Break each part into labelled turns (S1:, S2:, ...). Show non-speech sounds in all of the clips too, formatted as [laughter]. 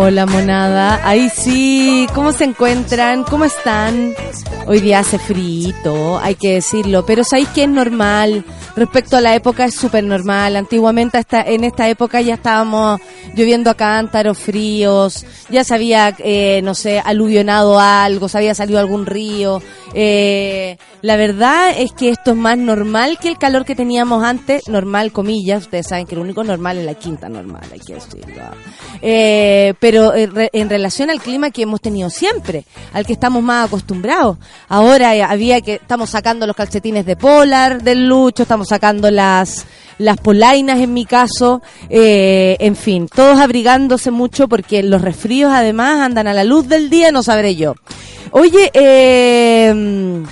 S1: Hola monada, ahí sí, ¿cómo se encuentran? ¿Cómo están? Hoy día hace frito, hay que decirlo, pero ¿sabéis que es normal? Respecto a la época es súper normal. Antiguamente hasta en esta época ya estábamos lloviendo a cántaros fríos, ya se había, eh, no sé, aluvionado algo, se había salido algún río. Eh, la verdad es que esto es más normal que el calor que teníamos antes, normal comillas, ustedes saben que lo único normal es la quinta normal, hay que decirlo. Eh, en relación al clima que hemos tenido siempre, al que estamos más acostumbrados. Ahora había que, estamos sacando los calcetines de polar del lucho, estamos sacando las, las polainas en mi caso, eh, en fin, todos abrigándose mucho porque los resfríos además andan a la luz del día, no sabré yo. Oye, eh,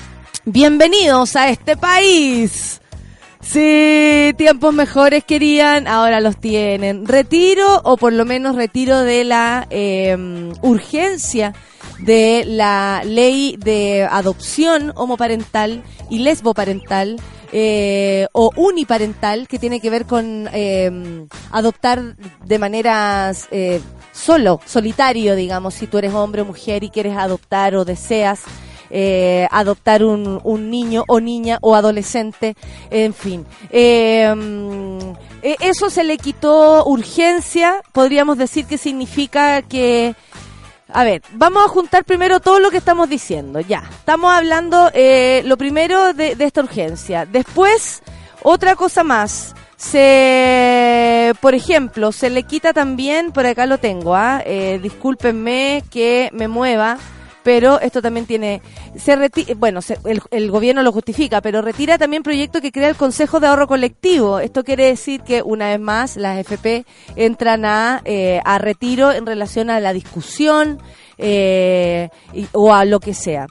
S1: bienvenidos a este país. Sí, tiempos mejores querían, ahora los tienen. Retiro o por lo menos retiro de la eh, urgencia de la ley de adopción homoparental y lesboparental eh, o uniparental que tiene que ver con eh, adoptar de maneras eh, solo, solitario, digamos, si tú eres hombre o mujer y quieres adoptar o deseas eh, adoptar un, un, niño o niña o adolescente, en fin. Eh, eso se le quitó urgencia, podríamos decir que significa que a ver, vamos a juntar primero todo lo que estamos diciendo. Ya, estamos hablando eh, lo primero de, esta urgencia. Después, otra cosa más. Se, por ejemplo, se le quita también, por acá lo tengo, ¿ah? eh, discúlpenme que me mueva, pero esto también tiene, se bueno, el, gobierno lo justifica, pero retira también proyecto que crea el Consejo de Ahorro Colectivo. Esto quiere decir que una vez más las FP entran a, eh, a retiro en relación a la discusión eh, o a lo que sea.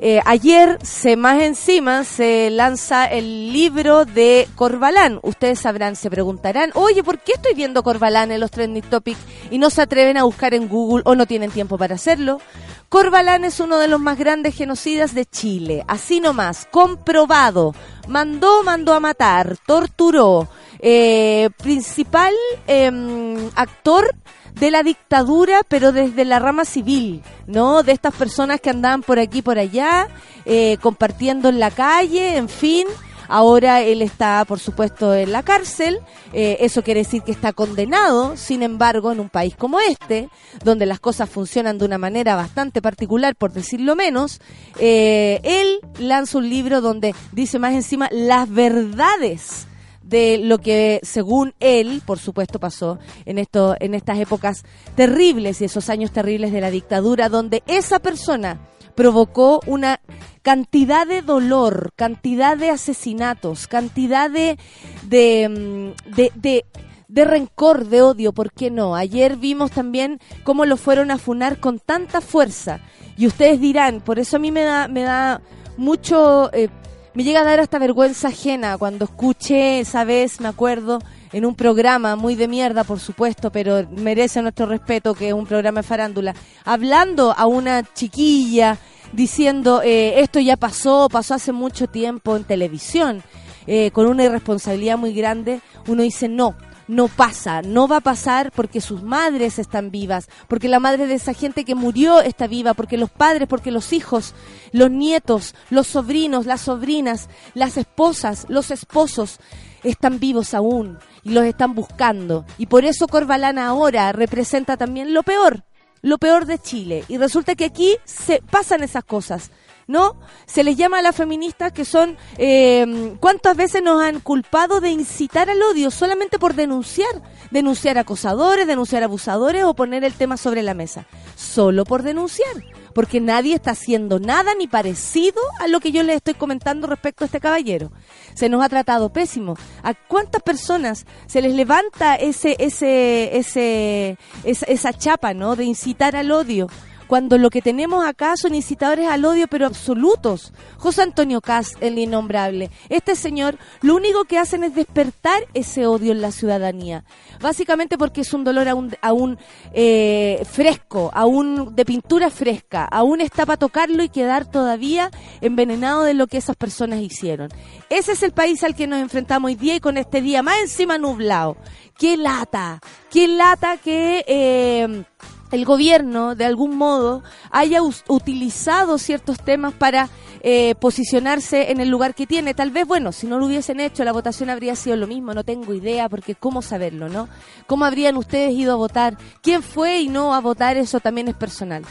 S1: Eh, ayer, se más encima, se lanza el libro de Corbalán. Ustedes sabrán, se preguntarán, oye, ¿por qué estoy viendo Corbalán en los trending topics y no se atreven a buscar en Google o no tienen tiempo para hacerlo? Corbalán es uno de los más grandes genocidas de Chile, así nomás, comprobado. Mandó, mandó a matar, torturó. Eh, principal em, actor de la dictadura, pero desde la rama civil, ¿no? De estas personas que andaban por aquí, por allá, eh, compartiendo en la calle, en fin. Ahora él está, por supuesto, en la cárcel. Eh, eso quiere decir que está condenado. Sin embargo, en un país como este, donde las cosas funcionan de una manera bastante particular, por decirlo menos, eh, él lanza un libro donde dice más encima las verdades de lo que según él, por supuesto, pasó en esto en estas épocas terribles y esos años terribles de la dictadura donde esa persona provocó una cantidad de dolor, cantidad de asesinatos, cantidad de de, mm, de, de rencor, de odio, ¿por qué no? Ayer vimos también cómo lo fueron a funar con tanta fuerza. Y ustedes dirán, por eso a mí me da, me da mucho eh, me llega a dar hasta vergüenza ajena cuando escuché esa vez, me acuerdo, en un programa muy de mierda, por supuesto, pero merece nuestro respeto, que es un programa de farándula, hablando a una chiquilla diciendo, eh, esto ya pasó, pasó hace mucho tiempo en televisión, eh, con una irresponsabilidad muy grande, uno dice, no, no pasa, no va a pasar porque sus madres están vivas, porque la madre de esa gente que murió está viva, porque los padres, porque los hijos, los nietos, los sobrinos, las sobrinas, las esposas, los esposos están vivos aún. y los están buscando. Y por eso Corbalana ahora representa también lo peor, lo peor de Chile. Y resulta que aquí se pasan esas cosas. ¿No? Se les llama a las feministas que son, eh, ¿cuántas veces nos han culpado de incitar al odio solamente por denunciar? Denunciar acosadores, denunciar abusadores o poner el tema sobre la mesa. Solo por denunciar porque nadie está haciendo nada ni parecido a lo que yo les estoy comentando respecto a este caballero. Se nos ha tratado pésimo. ¿A cuántas personas se les levanta ese, ese, ese, esa, esa chapa, ¿no? De incitar al odio cuando lo que tenemos acá son incitadores al odio, pero absolutos. José Antonio Cas, el innombrable. Este señor, lo único que hacen es despertar ese odio en la ciudadanía. Básicamente porque es un dolor aún, eh, fresco, aún de pintura fresca, aún está para tocarlo y quedar todavía envenenado de lo que esas personas hicieron. Ese es el país al que nos enfrentamos hoy día y con este día más encima nublado. ¡Qué lata! ¡Qué lata que... Eh, el gobierno de algún modo haya utilizado ciertos temas para eh, posicionarse en el lugar que tiene. Tal vez, bueno, si no lo hubiesen hecho, la votación habría sido lo mismo, no tengo idea, porque cómo saberlo, ¿no? ¿Cómo habrían ustedes ido a votar? ¿Quién fue y no a votar? Eso también es personal.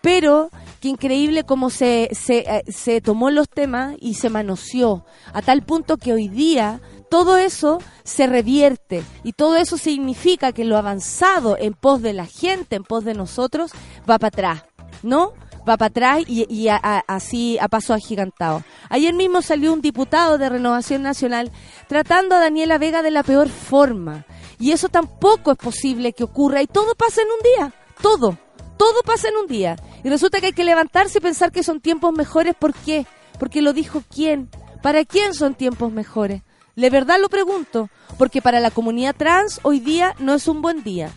S1: Pero qué increíble cómo se, se, eh, se tomó los temas y se manoseó, a tal punto que hoy día todo eso se revierte y todo eso significa que lo avanzado en pos de la gente, en pos de nosotros, va para atrás, ¿no? Va para atrás y, así a paso agigantado. Ayer mismo salió un diputado de Renovación Nacional tratando a Daniela Vega de la peor forma. Y eso tampoco es posible que ocurra y todo pasa en un día, todo, todo pasa en un día. Y resulta que hay que levantarse y pensar que son tiempos mejores, ¿por qué? Porque lo dijo quién. ¿Para quién son tiempos mejores? De verdad lo pregunto, porque para la comunidad trans hoy día no es un buen día.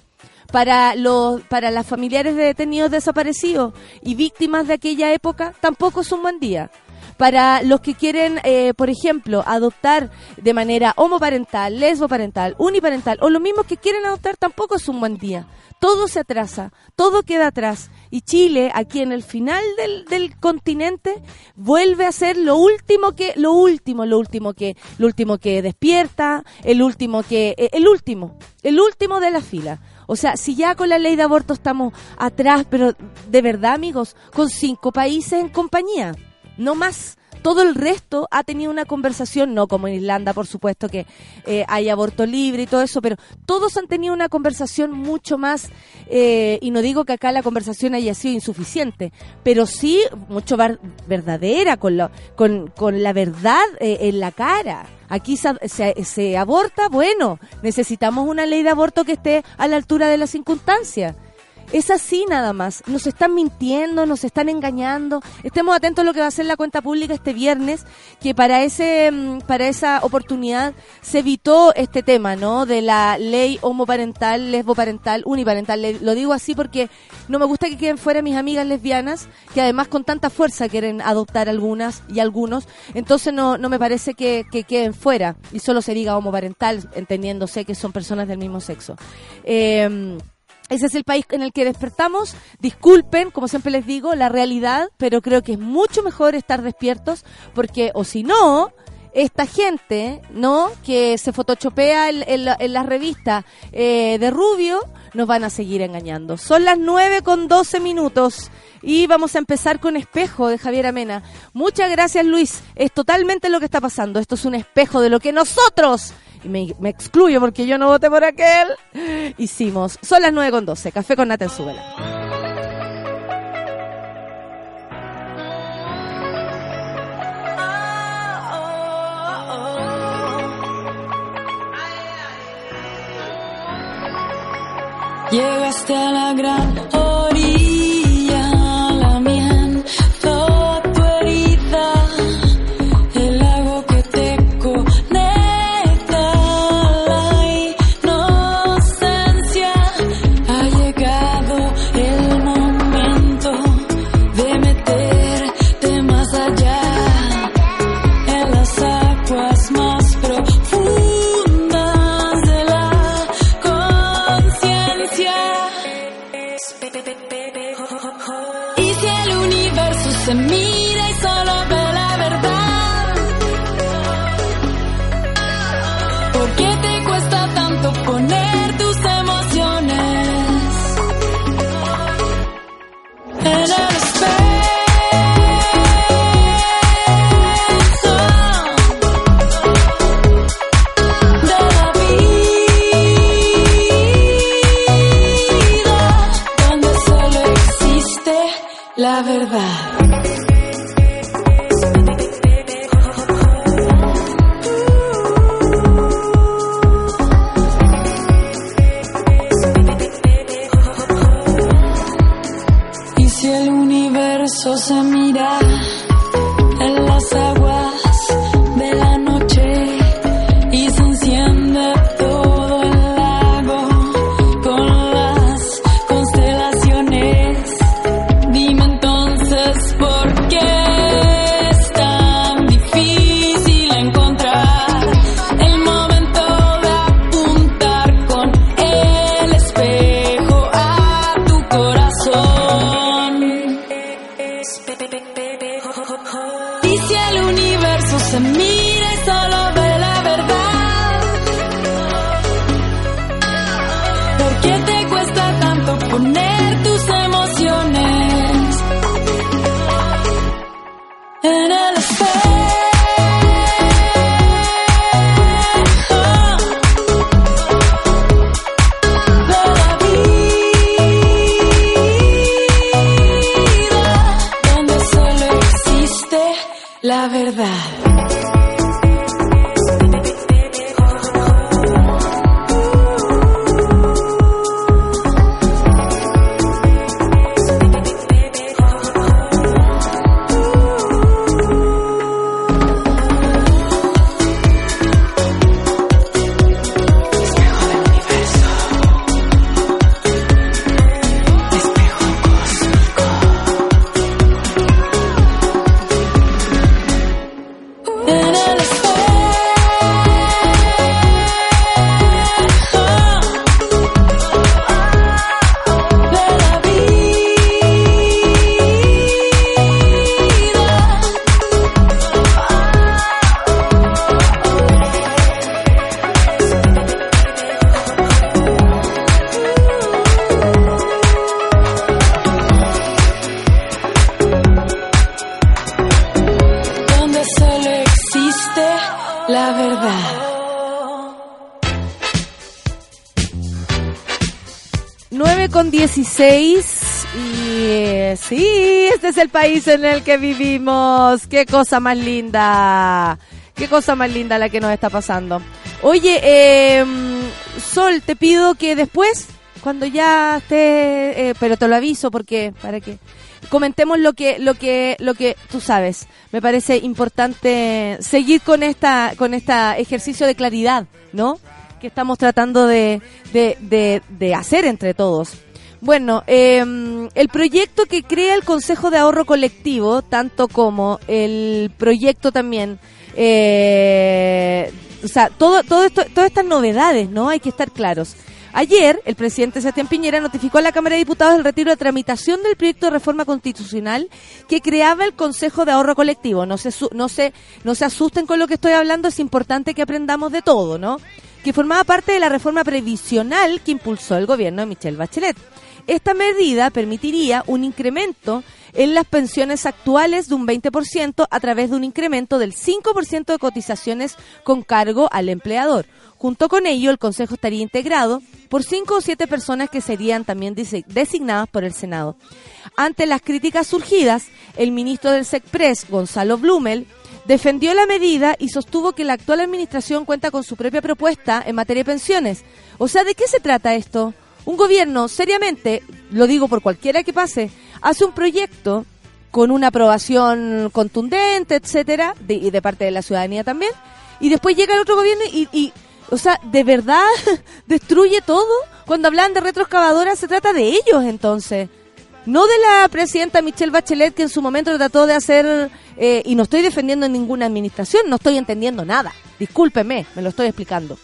S1: Para los para las familiares de detenidos desaparecidos y víctimas de aquella época tampoco es un buen día. Para los que quieren, eh, por ejemplo, adoptar de manera homoparental, lesboparental, uniparental o los mismos que quieren adoptar tampoco es un buen día. Todo se atrasa, todo queda atrás y Chile, aquí en el final del, del continente, vuelve a ser lo último que, lo último, lo último que, lo último que despierta, el último que, eh, el último, el último de la fila. O sea, si ya con la ley de aborto estamos atrás, pero de verdad, amigos, con cinco países en compañía, no más. Todo el resto ha tenido una conversación, no como en Irlanda, por supuesto, que eh, hay aborto libre y todo eso, pero todos han tenido una conversación mucho más, eh, y no digo que acá la conversación haya sido insuficiente, pero sí mucho más verdadera, con, con, con la verdad eh, en la cara. Aquí se, se aborta, bueno, necesitamos una ley de aborto que esté a la altura de las circunstancias. Es así nada más. Nos están mintiendo, nos están engañando. Estemos atentos a lo que va a ser la cuenta pública este viernes, que para ese mm, para esa oportunidad se evitó este tema, ¿no? De la ley homoparental, lesboparental, uniparental. lo digo así porque no me gusta que queden fuera mis amigas lesbianas, que además con tanta fuerza quieren adoptar algunas y algunos. Entonces no, no me parece que, que queden fuera y solo se diga homoparental, entendiéndose que son personas del mismo sexo. Eh, ese es el país en el que despertamos. Disculpen, como siempre les digo, la realidad, pero creo que es mucho mejor estar despiertos porque, o si no, esta gente, ¿no? Que se fotochopea en, en, la, revista eh, de Rubio, nos van a seguir engañando. Son las 9 con 12 minutos y vamos a empezar con Espejo de Javier Amena. Muchas gracias, Luis. Es totalmente lo que está pasando. Esto es un espejo de lo que nosotros y me, excluyo porque yo no voté por aquel, hicimos, son las 9 con 12, café con nata en
S2: Llegaste a la gran ¿Por
S1: país en el que vivimos. Qué cosa más linda. Qué cosa más linda la que nos está pasando. Oye, eh, Sol, te pido que después, cuando ya esté, eh, pero te lo aviso porque para que comentemos lo que lo que lo que tú sabes. Me parece importante seguir con esta con este ejercicio de claridad, ¿no? Que estamos tratando de, de, de, de hacer entre todos. Bueno, eh, el proyecto que crea el Consejo de Ahorro Colectivo, tanto como el proyecto también, eh, o sea, todo, todo esto, todas estas novedades, ¿no? Hay que estar claros. Ayer, el presidente Sebastián Piñera notificó a la Cámara de Diputados el retiro de tramitación del proyecto de reforma constitucional que creaba el Consejo de Ahorro Colectivo. No se, no se, no se asusten con lo que estoy hablando, es importante que aprendamos de todo, ¿no? Que formaba parte de la reforma previsional que impulsó el gobierno de Michelle Bachelet. Esta medida permitiría un incremento en las pensiones actuales de un 20% a través de un incremento del 5% de cotizaciones con cargo al empleador. Junto con ello, el Consejo estaría integrado por cinco o siete personas que serían también designadas por el Senado. Ante las críticas surgidas, el ministro del SECPRES, Gonzalo Blumel, defendió la medida y sostuvo que la actual administración cuenta con su propia propuesta en materia de pensiones. O sea, ¿de qué se trata esto? Un gobierno, seriamente, lo digo por cualquiera que pase, hace un proyecto con una aprobación contundente, etcétera, de, y de parte de la ciudadanía también, y después llega el otro gobierno y, y o sea, ¿de verdad [laughs] destruye todo? Cuando hablan de retroexcavadoras se trata de ellos entonces. No de la presidenta Michelle Bachelet que en su momento trató de hacer, eh, y no estoy defendiendo ninguna administración, no estoy entendiendo nada. Discúlpeme, me lo estoy explicando.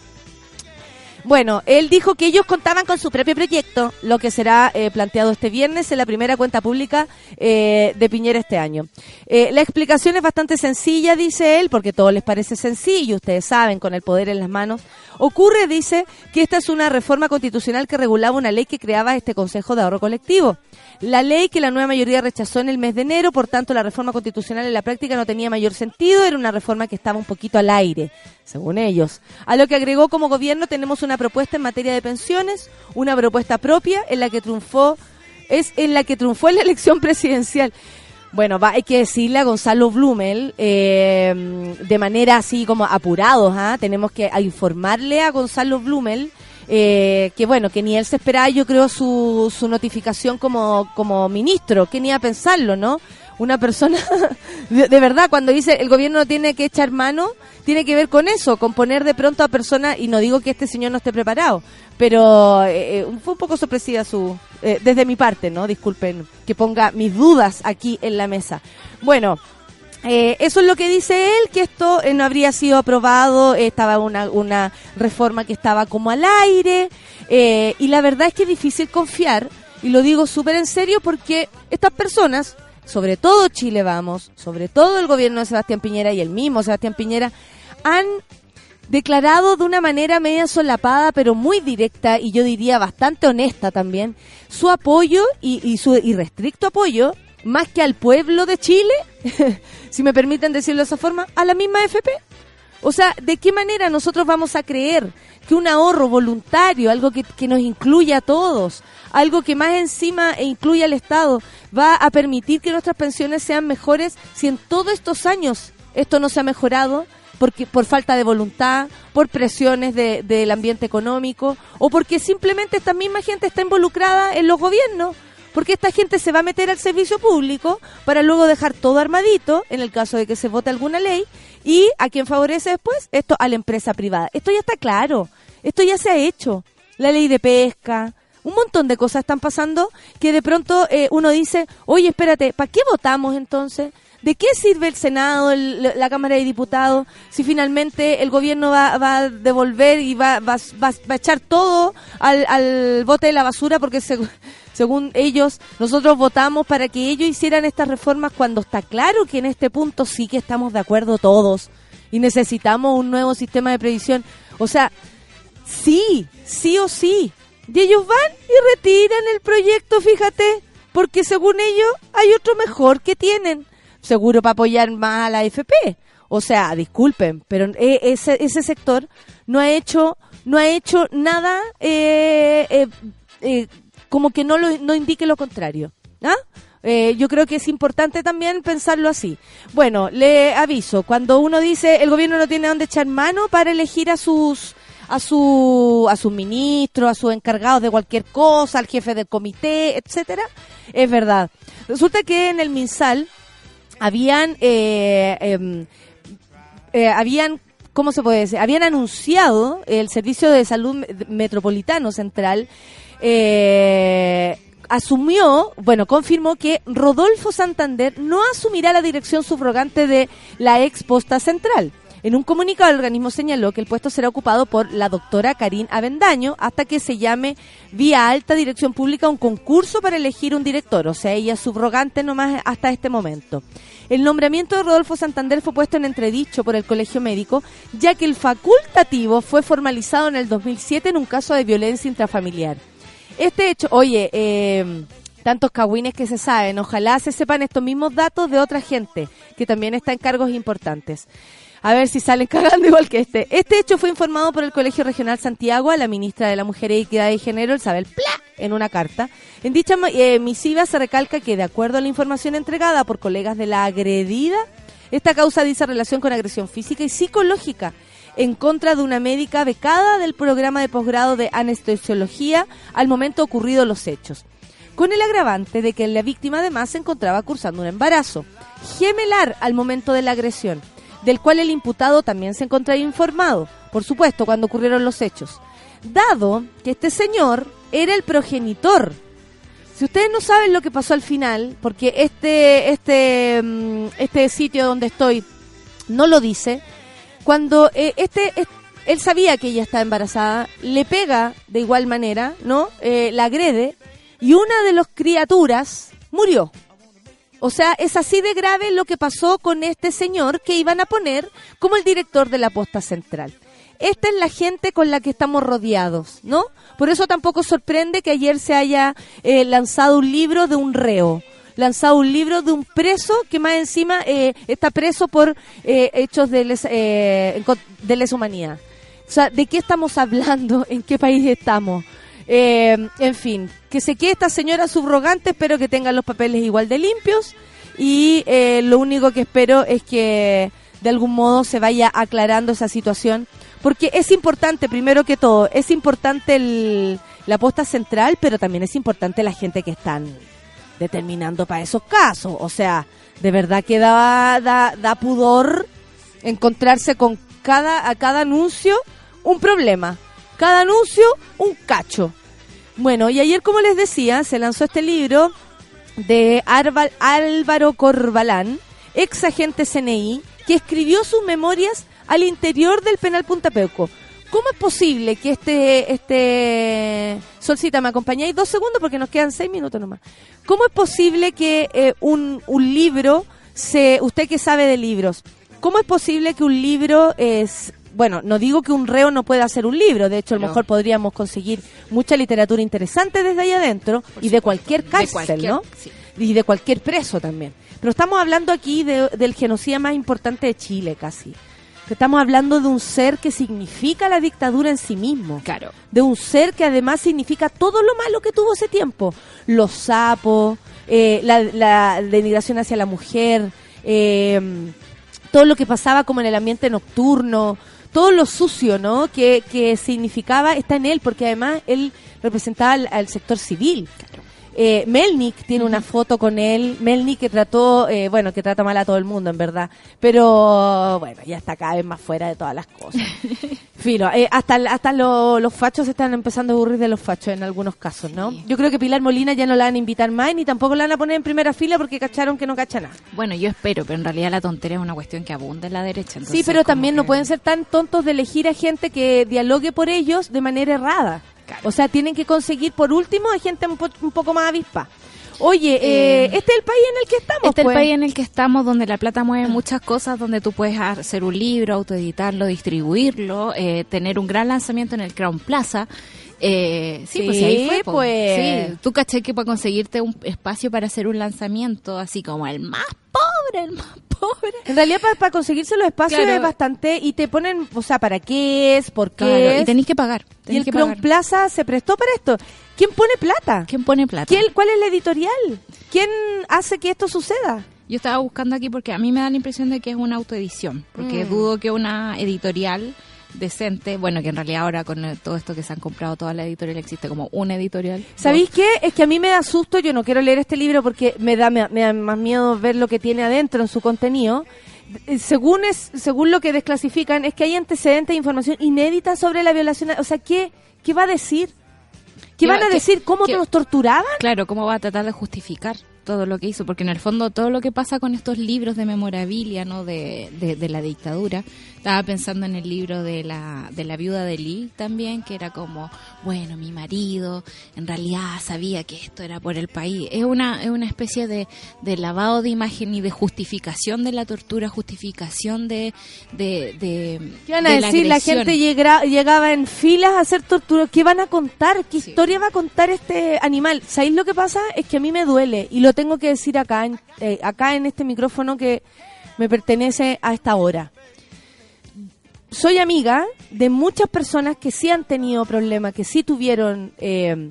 S1: Bueno, él dijo que ellos contaban con su propio proyecto, lo que será eh, planteado este viernes en la primera cuenta pública eh, de Piñera este año. Eh, la explicación es bastante sencilla, dice él, porque todo les parece sencillo, ustedes saben, con el poder en las manos. Ocurre, dice, que esta es una reforma constitucional que regulaba una ley que creaba este Consejo de Ahorro Colectivo. La ley que la nueva mayoría rechazó en el mes de enero, por tanto la reforma constitucional en la práctica no tenía mayor sentido, era una reforma que estaba un poquito al aire, según ellos. A lo que agregó como gobierno tenemos una propuesta en materia de pensiones, una propuesta propia en la que triunfó es en la que triunfó en la elección presidencial. Bueno, va, hay que decirle a Gonzalo Blumel, eh, de manera así como apurados, ¿ah? tenemos que informarle a Gonzalo Blumel eh, que bueno, que ni él se esperaba, yo creo, su, su notificación como, como ministro, que ni a pensarlo, ¿no? Una persona, [laughs] de, verdad, cuando dice el gobierno no tiene que echar mano, tiene que ver con eso, con poner de pronto a personas, y no digo que este señor no esté preparado, pero eh, eh, fue un poco sorpresiva su, desde mi parte, ¿no? Disculpen que ponga mis dudas aquí en la mesa. Bueno, eh, eso es lo que dice él, que esto eh, no habría sido aprobado, estaba una, una reforma que estaba como al aire, eh, y la verdad es que es difícil confiar, y lo digo súper en serio porque estas personas, sobre todo Chile Vamos, sobre todo el gobierno de Sebastián Piñera y el mismo Sebastián Piñera, han declarado de una manera media solapada, pero muy directa y yo diría bastante honesta también, su apoyo y, y su irrestricto apoyo más que al pueblo de Chile, [laughs] si me permiten decirlo de esa forma, a la misma FP. O sea, ¿de qué manera nosotros vamos a creer que un ahorro voluntario, algo que, que nos incluye a todos, algo que más encima e incluye al Estado, va a permitir que nuestras pensiones sean mejores si en todos estos años esto no se ha mejorado? porque por falta de voluntad, por presiones del ambiente económico o porque simplemente esta misma gente está involucrada en los gobiernos porque esta gente se va a meter al servicio público para luego dejar todo armadito, en el caso de que se vote alguna ley, y a quien favorece después, esto a la empresa privada. Esto ya está claro, esto ya se ha hecho. La ley de pesca, un montón de cosas están pasando que de pronto eh, uno dice, oye, espérate, ¿para qué votamos entonces? ¿De qué sirve el Senado, la Cámara de Diputados, si finalmente el gobierno va, a devolver y va, a echar todo al, bote de la basura porque se, según ellos, nosotros votamos para que ellos hicieran estas reformas cuando está claro que en este punto sí que estamos de acuerdo todos y necesitamos un nuevo sistema de previsión. O sea, sí, sí o sí. Y ellos van y retiran el proyecto, fíjate, porque según ellos hay otro mejor que tienen, seguro para apoyar más a la FP. O sea, disculpen, pero e, ese, ese sector no ha hecho no ha hecho nada eh, eh, eh como que no, lo, no indique lo contrario. ¿ah? Eh, yo creo que es importante también pensarlo así. Bueno, le aviso, cuando uno dice el gobierno no tiene dónde echar mano para elegir a sus a su a sus ministros, a sus encargados de cualquier cosa, al jefe del comité, etcétera, es verdad. Resulta que en el MinSal habían eh, em, eh, habían ¿cómo se puede decir? Habían anunciado el Servicio de Salud Metropolitano Central eh, asumió, bueno, confirmó que Rodolfo Santander no asumirá la dirección subrogante de la ex posta central. En un comunicado, el organismo señaló que el puesto será ocupado por la doctora Karin Avendaño hasta que se llame vía alta dirección pública un concurso para elegir un director, o sea, ella es subrogante nomás hasta este momento. El nombramiento de Rodolfo Santander fue puesto en entredicho por el Colegio Médico, ya que el facultativo fue formalizado en el 2007 en un caso de violencia intrafamiliar. Este hecho, oye, eh, tantos cagüines que se saben, ojalá se sepan estos mismos datos de otra gente que también está en cargos importantes. A ver si salen [laughs] cagando igual que este. Este hecho fue informado por el Colegio Regional Santiago a la ministra de la Mujer e Equidad de Género, Isabel Pla, en una carta. En dicha eh, misiva se recalca que, de acuerdo a la información entregada por colegas de la agredida, esta causa dice relación con agresión física y psicológica en contra de una médica becada del programa de posgrado de anestesiología al momento ocurrido los hechos, con el agravante de que la víctima además se encontraba cursando un embarazo gemelar al momento de la agresión, del cual el imputado también se encontraba informado, por supuesto, cuando ocurrieron los hechos, dado que este señor era el progenitor si ustedes no saben lo que pasó al final, porque este, este, mm, este sitio donde estoy no lo dice, cuando eh, este, él sabía que ella estaba embarazada, le pega de igual manera, ¿no? Eh, la agrede y una de las criaturas murió. O sea, es así de grave lo que pasó con este señor que iban a poner como el director de la posta central. Esta es la gente con la que estamos rodeados, ¿no? Por eso tampoco sorprende que ayer se haya eh, lanzado un libro de un reo lanzado un libro de un preso que más encima eh, está preso por eh, hechos de, les, eh, de humanidad. O sea, ¿de qué estamos hablando? [laughs] ¿En qué país estamos? Eh, en fin, que se quede esta señora subrogante, espero que tengan los papeles igual de limpios y eh, lo único que espero es que de algún modo se vaya aclarando esa situación, porque es importante, primero que todo, es importante el, la posta central, pero también es importante la gente que están determinando para esos casos. O sea, de verdad que da, da, da pudor encontrarse con cada, a cada anuncio un problema. Cada anuncio un cacho. Bueno, y ayer, como les decía, se lanzó este libro de Álvaro Corbalán, ex agente CNI, que escribió sus memorias al interior del penal Punta Peuco. ¿Cómo es posible que este, este, Solcita, me acompañáis dos segundos porque nos quedan seis minutos nomás? ¿Cómo es posible que eh, un, un libro, se, usted que sabe de libros, ¿cómo es posible que un libro es, bueno, no digo que un reo no pueda hacer un libro, de hecho a lo
S3: No.
S1: mejor podríamos conseguir mucha literatura interesante desde ahí adentro
S3: Por
S1: y de cualquier
S3: De
S1: cárcel,
S3: cualquier-
S1: ¿no?
S3: sí.
S1: Y de cualquier preso también. Pero estamos hablando aquí de- del genocida más importante de Chile, casi. Estamos hablando de un ser que significa la dictadura en sí mismo.
S3: Claro.
S1: De un ser que además significa todo lo malo que tuvo ese tiempo. Los sapos, eh, la, la denigración hacia la mujer, eh, todo lo que pasaba como en el ambiente nocturno, todo lo sucio, ¿no? Que, que significaba, está en él, porque además él representaba al, al sector civil. Eh, Melnik tiene una foto con él, Melnik que trató, eh, bueno, que trata mal a todo el mundo, en verdad, pero bueno, ya está cada vez más fuera de todas las cosas. [laughs] Filo, eh, hasta, hasta lo- los fachos se están empezando a aburrir de los fachos en algunos casos, ¿no?
S3: Sí.
S1: Yo creo que Pilar Molina ya no la van a invitar más, ni tampoco la van a poner en primera fila porque cacharon que no cacha nada.
S3: Bueno, yo espero, pero en realidad la tontería es una cuestión que abunda en la derecha.
S1: Sí,
S3: entonces
S1: pero
S3: como
S1: también no pueden ser tan tontos de elegir a gente que dialogue por ellos de manera errada. O sea, tienen que conseguir por último a gente un, po- un poco más avispa. Oye, eh,
S3: Eh,
S1: este es el país en el que estamos.
S3: Este es
S1: pues.
S3: el país en el que estamos, donde la plata mueve muchas cosas, donde tú puedes hacer un libro, autoeditarlo, distribuirlo, eh, tener un gran lanzamiento en el Crown Plaza. Eh, sí,
S1: Sí,
S3: pues ahí fue.
S1: pues.
S3: Sí, tú caché que para conseguirte un espacio para hacer un lanzamiento, así como el más pobre, el más pobre.
S1: En realidad, para, conseguirse los espacios
S3: Claro.
S1: es bastante. Y te ponen, o sea, ¿para qué es? ¿Por qué
S3: Claro,
S1: es?
S3: y tenéis que pagar.
S1: Y
S3: tenéis
S1: el
S3: que pagar.
S1: Plaza se prestó para esto. ¿Quién pone plata?
S3: ¿Quién pone plata?
S1: ¿Quién- ¿Cuál es la editorial? ¿Quién hace que esto suceda?
S3: Yo estaba buscando aquí porque a mí me da la impresión de que es una autoedición, porque
S1: Mm.
S3: dudo que una editorial decente, bueno, que en realidad ahora con todo esto que se han comprado toda la editorial existe como una editorial.
S1: ¿Sabéis qué? Es que a mí me da susto, yo no quiero leer este libro porque me da, me, me da más miedo ver lo que tiene adentro en su contenido. Eh, Según es, según lo que desclasifican, es que hay antecedentes de información inédita sobre la violación. O sea, ¿qué, qué va a decir? ¿Qué,
S3: ¿Qué
S1: van
S3: va-
S1: a decir? ¿Cómo
S3: qué-
S1: los torturaban?
S3: Claro, ¿cómo va a tratar de justificar todo lo que hizo? Porque en el fondo todo lo que pasa con estos libros de memorabilia, ¿no? De, de, de la dictadura. Estaba pensando en el libro de la, de la viuda de Lee también, que era como, bueno, mi marido en realidad sabía que esto era por el país. Es una, es una especie de, de lavado de imagen y de justificación de la tortura, justificación de... de, de
S1: ¿Qué van a
S3: de
S1: decir? La, gente llegaba en filas a hacer tortura. ¿Qué van a contar? ¿Qué
S3: Sí.
S1: historia va a contar este animal? ¿Sabéis lo que pasa? Es que a mí me duele y lo tengo que decir acá en, eh, acá en este micrófono que me pertenece a esta hora. Soy amiga de muchas personas que sí han tenido problemas, que sí tuvieron... eh,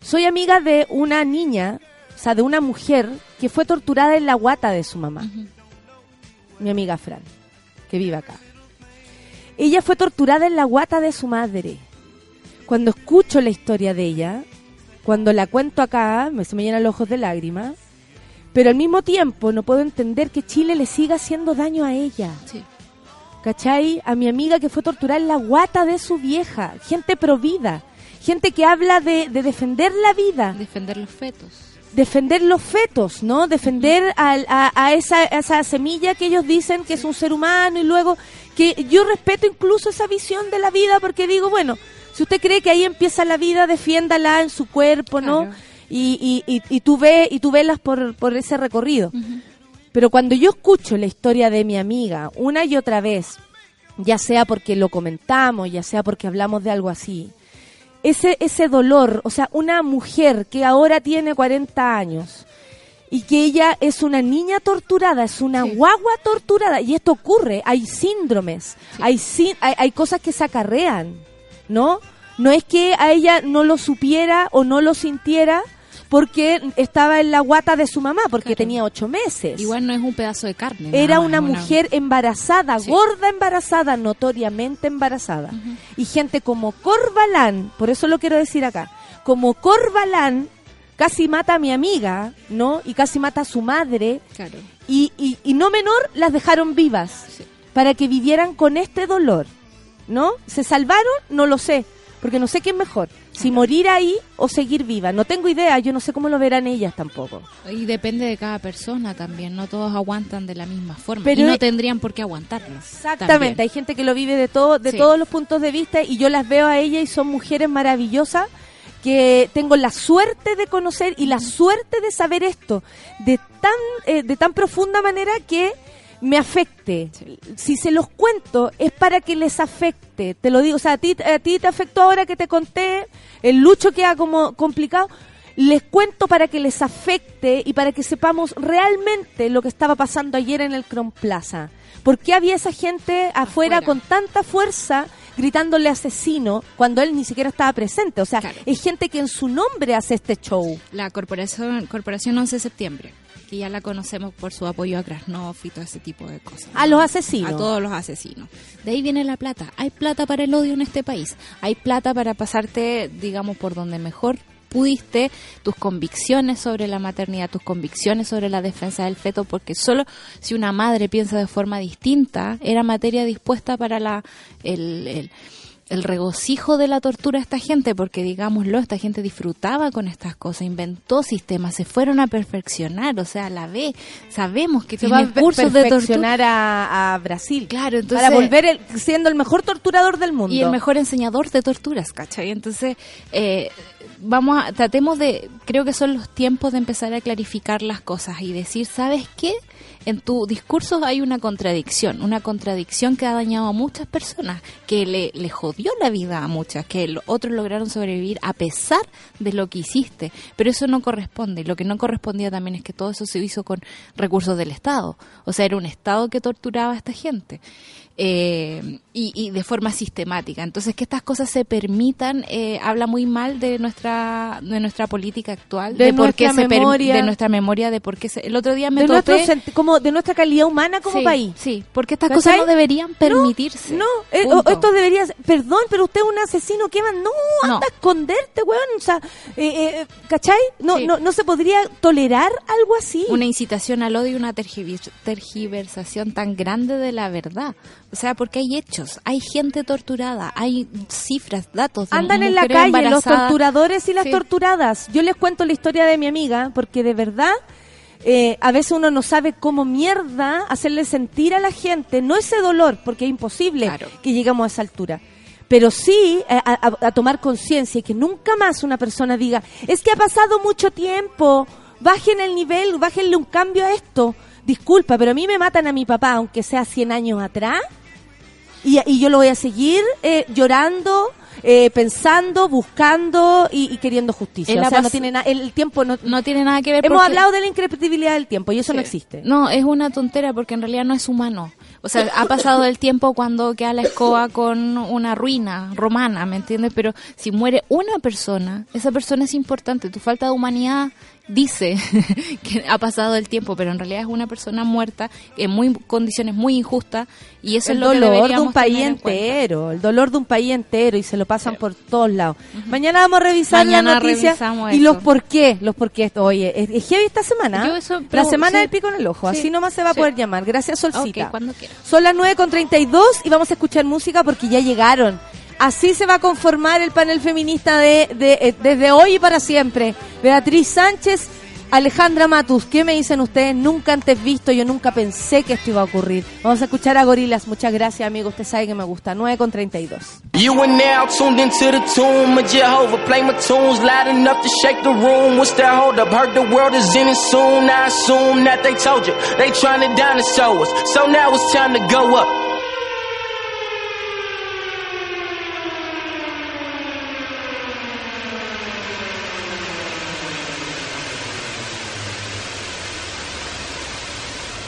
S1: soy amiga de una niña, o sea, de una mujer que fue torturada en la guata de su mamá mi amiga Fran, que vive acá. Ella fue torturada en la guata de su madre. Cuando escucho la historia de ella, cuando la cuento acá, me, se me llenan los ojos de lágrimas, pero al mismo tiempo no puedo entender que Chile le siga haciendo daño a ella.
S3: Sí.
S1: ¿Cachai? A mi amiga que fue torturada en la guata de su vieja, gente provida, gente que habla de, de defender la vida
S3: Defender los fetos.
S1: defender los fetos, ¿no? Defender a, a esa, a esa semilla que ellos dicen que es un ser humano y luego que yo respeto incluso esa visión de la vida porque digo, bueno, si usted cree que ahí empieza la vida, defiéndala en su cuerpo, ¿no?
S3: Claro.
S1: Y, y, y, y tú ve y tú velas por, por ese recorrido. Pero cuando yo escucho la historia de mi amiga una y otra vez, ya sea porque lo comentamos, ya sea porque hablamos de algo así, ese, ese dolor, o sea, una mujer que ahora tiene 40 años y que ella es una niña torturada, es una
S3: Sí.
S1: guagua torturada, y esto ocurre, hay síndromes,
S3: Sí.
S1: hay, hay, hay cosas que se acarrean, ¿no? No es que a ella no lo supiera o no lo sintiera porque estaba en la guata de su mamá, porque
S3: Claro.
S1: tenía ocho meses.
S3: Igual no es un pedazo de carne.
S1: Era
S3: más,
S1: una mujer embarazada,
S3: Sí.
S1: gorda embarazada, notoriamente embarazada. Y gente como Corbalán, por eso lo quiero decir acá, como Corbalán casi mata a mi amiga, ¿no? Y casi mata a su madre.
S3: Claro.
S1: Y, y, y no menor, las dejaron vivas
S3: Sí.
S1: para que vivieran con este dolor, ¿no? ¿Se salvaron? No lo sé, porque no sé es mejor, si morir ahí o seguir viva. No tengo idea, yo no sé cómo lo verán ellas tampoco.
S3: Y depende de cada persona también, no todos aguantan de la misma forma.
S1: Pero
S3: y no
S1: e-
S3: tendrían por qué aguantarlo.
S1: Exactamente,
S3: también.
S1: hay gente que lo vive de todo, de
S3: Sí.
S1: todos los puntos de vista y yo las veo a ellas y son mujeres maravillosas que tengo la suerte de conocer y la suerte de saber esto de tan eh, de tan profunda manera que me afecte. Si se los cuento es para que les afecte, te lo digo, o sea, a ti, a ti te afectó ahora que te conté, el lucho queda como complicado. Les cuento para que les afecte y para que sepamos realmente lo que estaba pasando ayer en el Cron Plaza. ¿Por qué había esa gente afuera,
S3: Afuera.
S1: con tanta fuerza gritándole asesino cuando él ni siquiera estaba presente? O sea,
S3: Claro.
S1: es gente que en su nombre hace este show.
S3: La corporación, corporación 11 de septiembre, que ya la conocemos por su apoyo a Krasnov y todo ese tipo de cosas.
S1: A los asesinos.
S3: A todos los asesinos. De ahí viene la plata. Hay plata para el odio en este país. Hay plata para pasarte, digamos, por donde mejor pudiste tus convicciones sobre la maternidad, tus convicciones sobre la defensa del feto, porque solo si una madre piensa de forma distinta, era materia dispuesta para la el, el- el regocijo de la tortura de esta gente, porque digámoslo, esta gente disfrutaba con estas cosas, inventó sistemas, se fueron a perfeccionar, o sea, la ve, sabemos que
S1: Se
S3: tiene
S1: a
S3: cursos de tortura.
S1: perfeccionar a, a Brasil.
S3: Claro, entonces
S1: para volver el- siendo el mejor torturador del mundo.
S3: y el mejor enseñador de torturas, ¿cachai? Entonces, eh, vamos a, tratemos de, creo que son los tiempos de empezar a clarificar las cosas y decir, ¿sabes qué? En tu discurso hay una contradicción, una contradicción que ha dañado a muchas personas, que le, le jodió la vida a muchas, que otros lograron sobrevivir a pesar de lo que hiciste, pero eso no corresponde. Lo que no correspondía también es que todo eso se hizo con recursos del Estado, o sea, era un Estado que torturaba a esta gente. Eh, y, y de forma sistemática. Entonces, que estas cosas se permitan eh, habla muy mal de nuestra de nuestra política actual,
S1: De
S3: de, por qué se per- de nuestra memoria, de por qué se- el otro día me
S1: de
S3: topé
S1: como de nuestra calidad humana como
S3: sí,
S1: país.
S3: sí, porque estas
S1: ¿Cachai?
S3: cosas no deberían permitirse.
S1: No, eh,
S3: Punto.
S1: o- esto debería perdón, pero usted es un asesino que no, anda
S3: No.
S1: a esconderte, weón, o sea, eh, eh, ¿cachai? No,
S3: Sí.
S1: no, no se podría tolerar algo así.
S3: una incitación al odio y una tergiver- tergiversación tan grande de la verdad. O sea, porque hay hechos, hay gente torturada, hay cifras, datos. de
S1: Andan en la calle los torturadores y las
S3: Sí.
S1: torturadas. Yo les cuento la historia de mi amiga, porque de verdad, eh, a veces uno no sabe cómo mierda hacerle sentir a la gente, no ese dolor, porque es imposible
S3: Claro.
S1: que lleguemos a esa altura. Pero sí eh, a, a- a tomar conciencia y que nunca más una persona diga, es que ha pasado mucho tiempo, bajen el nivel, bájenle un cambio a esto. Disculpa, pero a mí me matan a mi papá, aunque sea 100 años atrás, y, y yo lo voy a seguir eh, llorando, eh, pensando, buscando y, y queriendo justicia. O sea, no tiene nada, el tiempo no...
S3: No tiene nada que ver
S1: Hemos
S3: porque-
S1: hablado de la increpatibilidad del tiempo y eso no existe.
S3: No, es una tontera porque en realidad no es humano. O sea, ha pasado el tiempo cuando queda la escoba con una ruina romana, ¿me entiendes? Pero si muere una persona, esa persona es importante. Tu falta de humanidad dice [laughs] que ha pasado el tiempo, pero en realidad es una persona muerta en muy condiciones muy injustas y eso
S1: el
S3: es lo que
S1: dolor de
S3: deberíamos
S1: un país
S3: en
S1: entero, el dolor de un país entero y se lo pasan por todos lados. Mañana vamos a revisar
S3: Mañana
S1: la noticia y los por qué, los por qué. Oye, es, es heavy esta semana.
S3: Yo eso,
S1: la semana
S3: sí.
S1: del pico en el ojo,
S3: Sí.
S1: así nomás se va a
S3: Sí.
S1: poder llamar. Gracias, Solcita. Son las 9 con 32 y vamos a escuchar música porque ya llegaron. Así se va a conformar el panel feminista de, eh, desde hoy y para siempre. Beatriz Sánchez, Alejandra Matus, ¿qué me dicen ustedes? Nunca antes visto, yo nunca pensé que esto iba a ocurrir. Vamos a escuchar a Gorilas. Muchas gracias, amigo. Usted sabe que me gusta. 9 con 32.
S4: You are now tuned into the tomb of Jehovah. Play my tunes loud enough to shake the room. What's that hold up? Heard the world is in it soon. I assume that they told you they trying to dinosaur us. So now it's time to go up.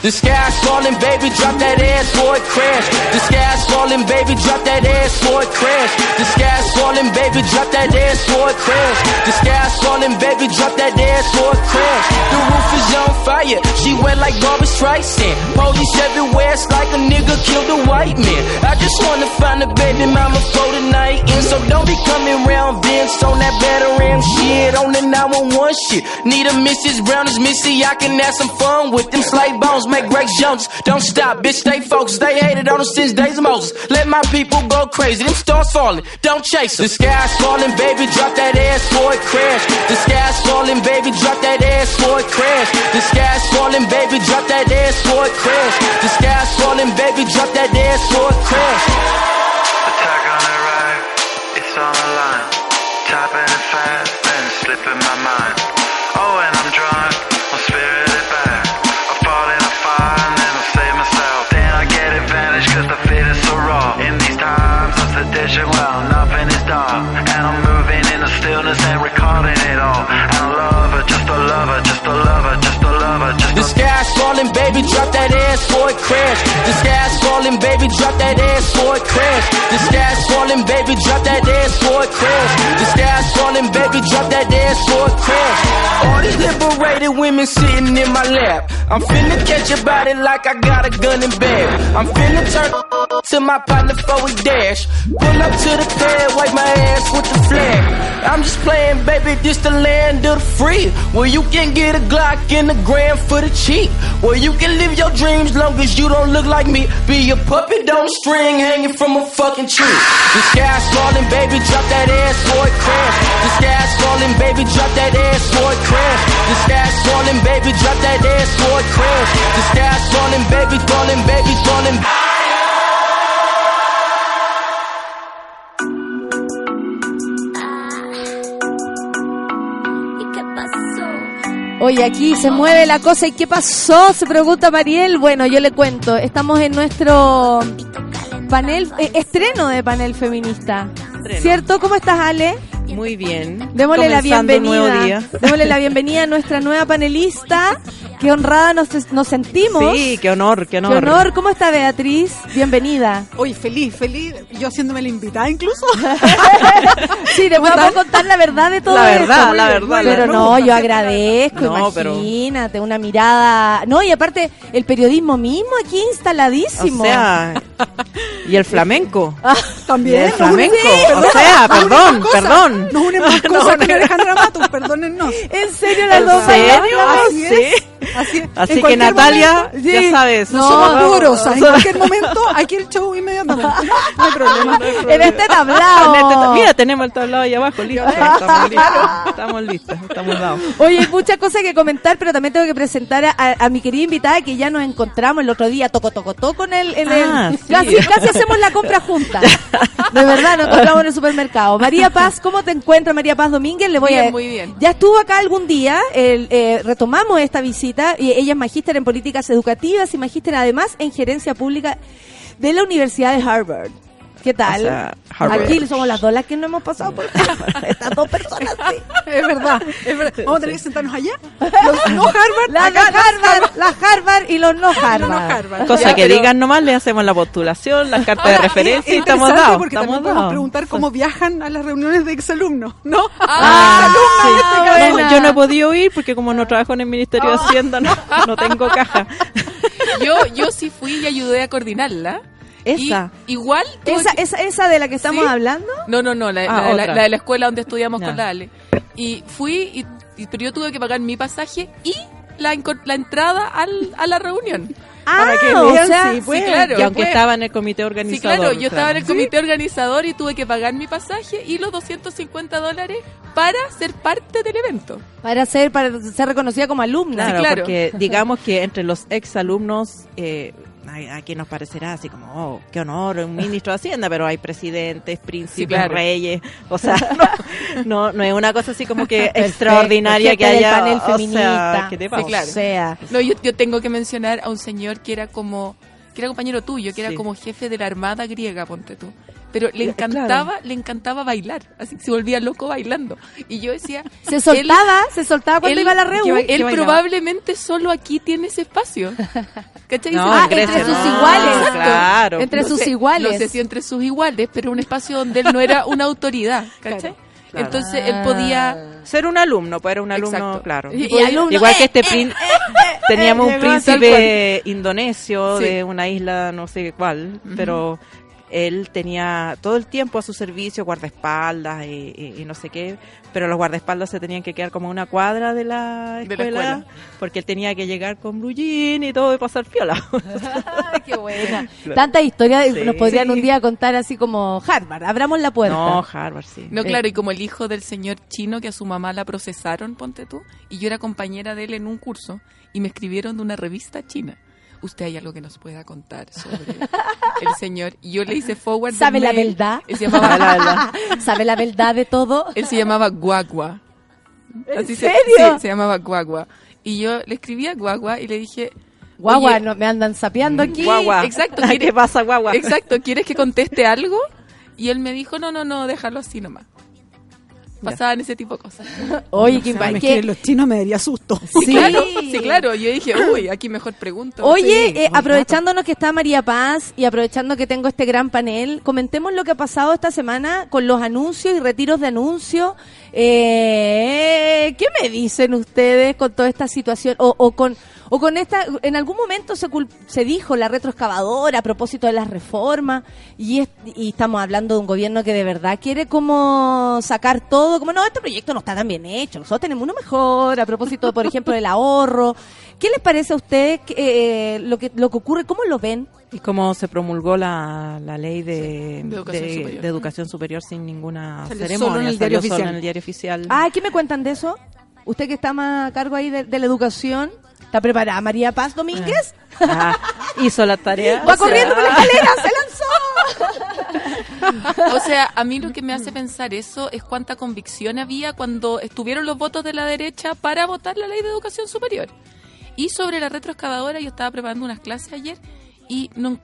S4: The sky's falling, baby, drop that ass for it crash. The sky's falling, baby, drop that ass for it crash. The sky's falling, baby, drop that ass for it crash. The sky's falling, baby, drop that ass for it crash. The roof is on fire, she wet like Barbara Streisand. Police everywhere, it's like a nigga killed a white man. I just wanna find a baby mama for the night, and so don't be coming round Vince on that veteran shit, on the 911 shit. Need a Mrs. Brown as Missy, I can have some fun with them slave bones, make Greg Jones. Don't stop, bitch, stay focused. They hated on us since days of Moses. Let my people go crazy, them stars falling, don't chase 'em. The sky's falling, baby, drop that ass for it crash. The sky's falling, baby, drop that ass for it crash. The sky's falling, baby, drop that ass for it crash. The sky's falling, baby, drop that ass for it crash.
S5: Attack on the right, it's on the line. Tapping it fast, then slipping my mind.
S4: Falling, baby, drop that ass for it crash. The sky's falling, baby, drop that ass for it crash. The sky's falling, baby, drop that ass for it crash. Liberated women sitting in my lap. I'm finna catch your body like I got a gun in bed. I'm finna turn to my partner before dash. Pull up to the pad, wipe my ass with the flag. I'm just playing, baby, this the land of the free. Where you can get a Glock in the gram for the cheap. Where you can live your dreams long as you don't look like me. Be a puppet on a string hanging from a fucking tree. The sky's falling, baby, drop that ass it sky's falling, baby, drop that ass for it crash. The sky's falling, baby, drop that ass for it crash. The sky's falling, baby, falling, baby, falling.
S1: Oye, aquí se mueve la cosa. ¿Y qué pasó? Se pregunta Mariel. Bueno, yo le cuento. Estamos en nuestro panel, eh, estreno de panel feminista. ¿Cierto? ¿Cómo estás, Ale?
S6: Muy bien.
S1: Démosle la
S6: Comenzando
S1: bienvenida. Démosle la bienvenida a nuestra nueva panelista. Qué honrada nos, nos sentimos.
S6: Sí, qué honor, qué
S1: Qué
S6: honor.
S1: honor. ¿Cómo está Beatriz? Bienvenida.
S7: Oye, feliz, feliz. Yo haciéndome la invitada incluso.
S1: Sí, después vamos a contar la verdad de todo
S6: La
S1: esto.
S6: verdad, la verdad, la
S1: Pero
S6: verdad.
S1: no, yo agradezco,
S6: No, pero-
S1: imagínate, una mirada... No, y aparte, el periodismo mismo aquí instaladísimo.
S6: O sea, y el flamenco.
S7: También.
S6: El flamenco. O sea, perdón, perdón.
S7: Nos unen más cosas
S6: no.
S7: que Alejandra Matos, perdónennos.
S1: ¿En serio las
S6: ¿En
S1: dos
S6: serio?
S7: Así es.
S6: Sí.
S7: Así, es.
S6: Así
S7: En
S6: que Natalia,
S7: momento-
S6: ya sabes.
S7: No somos pudorosas. En cualquier momento, aquí el show inmediatamente. [laughs] No hay problema.
S1: En este tablado.
S6: En este- Mira, tenemos el tablado ahí abajo, listo. Estamos listos. Estamos listos, estamos dados.
S1: Oye, hay muchas cosas que comentar, pero también tengo que presentar a, a- a mi querida invitada que ya nos encontramos el otro día, toco, toco, toco en el... En el-
S6: Ah, sí.
S1: casi, casi hacemos la compra juntas. De verdad, nos encontramos en el supermercado. María Paz, ¿cómo te encuentras, María Paz Domínguez? Le voy
S8: Bien,
S1: a...
S8: muy bien.
S1: Ya estuvo acá algún día, el, eh, retomamos esta visita, y ella es magíster en políticas educativas y magíster además en gerencia pública de la Universidad de Harvard. ¿Qué tal?
S6: O sea, Harvard.
S1: Aquí somos las dos las que no hemos pasado por. [laughs] Estas dos personas, sí. [laughs]
S7: Es verdad, es verdad. Vamos a tener que sentarnos allá. Los no Harvard, acá, las
S1: Harvard, las Harvard y los no Harvard.
S7: los no Harvard.
S6: Cosa
S7: Ya,
S6: que
S7: pero-
S6: digan nomás, le hacemos la postulación, las cartas de referencia
S7: es
S6: y estamos dados.
S7: porque
S6: Estamos
S7: también podemos
S6: dados.
S7: preguntar cómo viajan a las reuniones de exalumnos, ¿no?
S6: Ah, sí.
S1: buena.
S6: No, yo no he podido ir porque como no trabajo en el Ministerio de Hacienda, no, no tengo caja. [laughs]
S8: Yo, yo sí fui y ayudé a coordinarla.
S6: Esa.
S8: Y igual.
S1: Esa,
S8: que-
S1: esa, esa de la que estamos
S8: ¿Sí?
S1: hablando.
S8: No, no, no, la,
S6: Ah,
S8: la- la-
S6: otra.
S8: la de la escuela donde estudiamos con la Ale. Y fui, y, y- pero yo tuve que pagar mi pasaje y la, la entrada al, a la reunión.
S1: Ah,
S7: Para que
S1: o sea,
S7: sí, pues.
S8: claro.
S6: y aunque
S8: pues.
S6: estaba en el comité
S8: Sí,
S6: organizador.
S8: claro, yo estaba en el comité organizador y tuve que pagar mi pasaje y los 250 dólares para ser parte del evento.
S1: para ser para ser reconocida como alumna.
S6: Claro,
S8: claro.
S6: porque digamos que entre los exalumnos, eh, a- aquí nos parecerá así como, oh, qué honor, un ministro de Hacienda, pero hay presidentes, príncipes,
S8: claro.
S6: reyes, o sea, [laughs] no, no, no es una cosa así como que
S1: Perfecto,
S6: extraordinaria que haya,
S1: panel
S6: o sea,
S1: feminista.
S6: ¿qué te
S1: O
S6: pasa?
S8: claro.
S1: sea,
S8: No, yo, yo tengo que mencionar a un señor que era como, que era compañero tuyo, que era como jefe de la armada griega, ponte tú. Pero le
S6: Eh,
S8: encantaba, le encantaba bailar, así que se volvía loco bailando. Y yo decía, [laughs]
S1: Se soltaba, se soltaba cuando
S8: él-
S1: iba a la reu.
S7: ba-
S8: él
S7: bailaba.
S8: probablemente solo aquí tiene ese espacio. [laughs] ¿Cachai?
S6: No,
S1: Ah, entre sus
S6: no.
S1: iguales.
S8: Exacto.
S6: Claro.
S1: Entre
S8: No
S1: sus
S8: sé-
S1: iguales.
S8: No sé si entre sus iguales, pero un espacio donde él no era una autoridad, [laughs] ¿cachai?
S6: Claro.
S8: Entonces él podía...
S6: Ser un alumno, pues era un alumno,
S8: Exacto.
S6: claro.
S8: Y- y
S6: Igual-
S1: alumno,
S6: Igual que
S1: eh,
S6: este prín- teníamos un príncipe indonesio
S8: Sí.
S6: de una isla no sé cuál, pero él tenía todo el tiempo a su servicio guardaespaldas y, y- y no sé qué, pero los guardaespaldas se tenían que quedar como a una cuadra de la
S8: De la
S6: escuela,
S8: escuela.
S6: porque él tenía que llegar con blue jean y todo y pasar piola. [laughs]
S1: Ay, qué [laughs] buena.
S6: Claro.
S1: Tantas historias
S6: Sí.
S1: nos podrían un día contar así como Harvard. Abramos la puerta.
S6: no, Harvard, sí.
S8: No,
S1: Eh.
S8: claro, y como el hijo del señor chino que a su mamá la procesaron, ponte tú, y yo era compañera de él en un curso, y me escribieron de una revista china. ¿Usted hay algo que nos pueda contar sobre el señor? Y yo le hice forward.
S1: ¿Sabe la
S8: mail.
S1: verdad?
S8: Él se llamaba, [laughs]
S6: La verdad.
S1: ¿Sabe la verdad de todo?
S8: él se llamaba Guagua.
S1: ¿En
S8: Así se-
S1: serio?
S8: sí, se llamaba Guagua. Y yo le escribí a Guagua y le dije...
S1: Guagua,
S8: "Oye,
S1: no, me andan sapeando aquí.
S6: Guagua.
S8: Exacto, [laughs]
S6: ¿Qué
S8: ¿quiere-
S6: pasa, guagua?
S8: Exacto, ¿quieres que conteste algo? Y él me dijo, no, no, no, déjalo así nomás. Pasaban ese tipo de cosas. [laughs]
S1: Oye, qué,
S7: O sea, escriben los chinos me daría susto. [laughs]
S1: Sí.
S8: Claro, sí, claro. Yo dije, uy, aquí mejor pregunto.
S1: Oye,
S8: Sí.
S1: eh, aprovechándonos que está María Paz y aprovechando que tengo este gran panel, comentemos lo que ha pasado esta semana con los anuncios y retiros de anuncios. Eh, ¿Qué me dicen ustedes con toda esta situación? O, o con o con esta, en algún momento se, cul- se dijo la retroexcavadora a propósito de las reformas y, es- y estamos hablando de un gobierno que de verdad quiere como sacar todo, como no, este proyecto no está tan bien hecho, nosotros tenemos uno mejor, a propósito, por ejemplo, del ahorro. ¿Qué les parece a ustedes que, eh, lo, que, lo que ocurre? ¿Cómo lo ven?
S6: Y cómo se promulgó la, la ley de,
S8: de educación
S6: de-
S8: superior.
S6: de educación superior sin ninguna
S7: Salió
S6: ceremonia.
S7: solo en el
S6: salió
S7: diario
S6: solo
S7: oficial.
S6: en el diario oficial.
S1: Ah, ¿qué me cuentan de eso? Usted que está más a cargo ahí de, de la educación, ¿está preparada María Paz Domínguez?
S6: Ah, hizo la tarea.
S1: Va
S6: o sea,
S1: corriendo por la escalera, se lanzó.
S8: O sea, a mí lo que me hace pensar eso es cuánta convicción había cuando estuvieron los votos de la derecha para votar la ley de educación superior. Y sobre la retroexcavadora, yo estaba preparando unas clases ayer y no,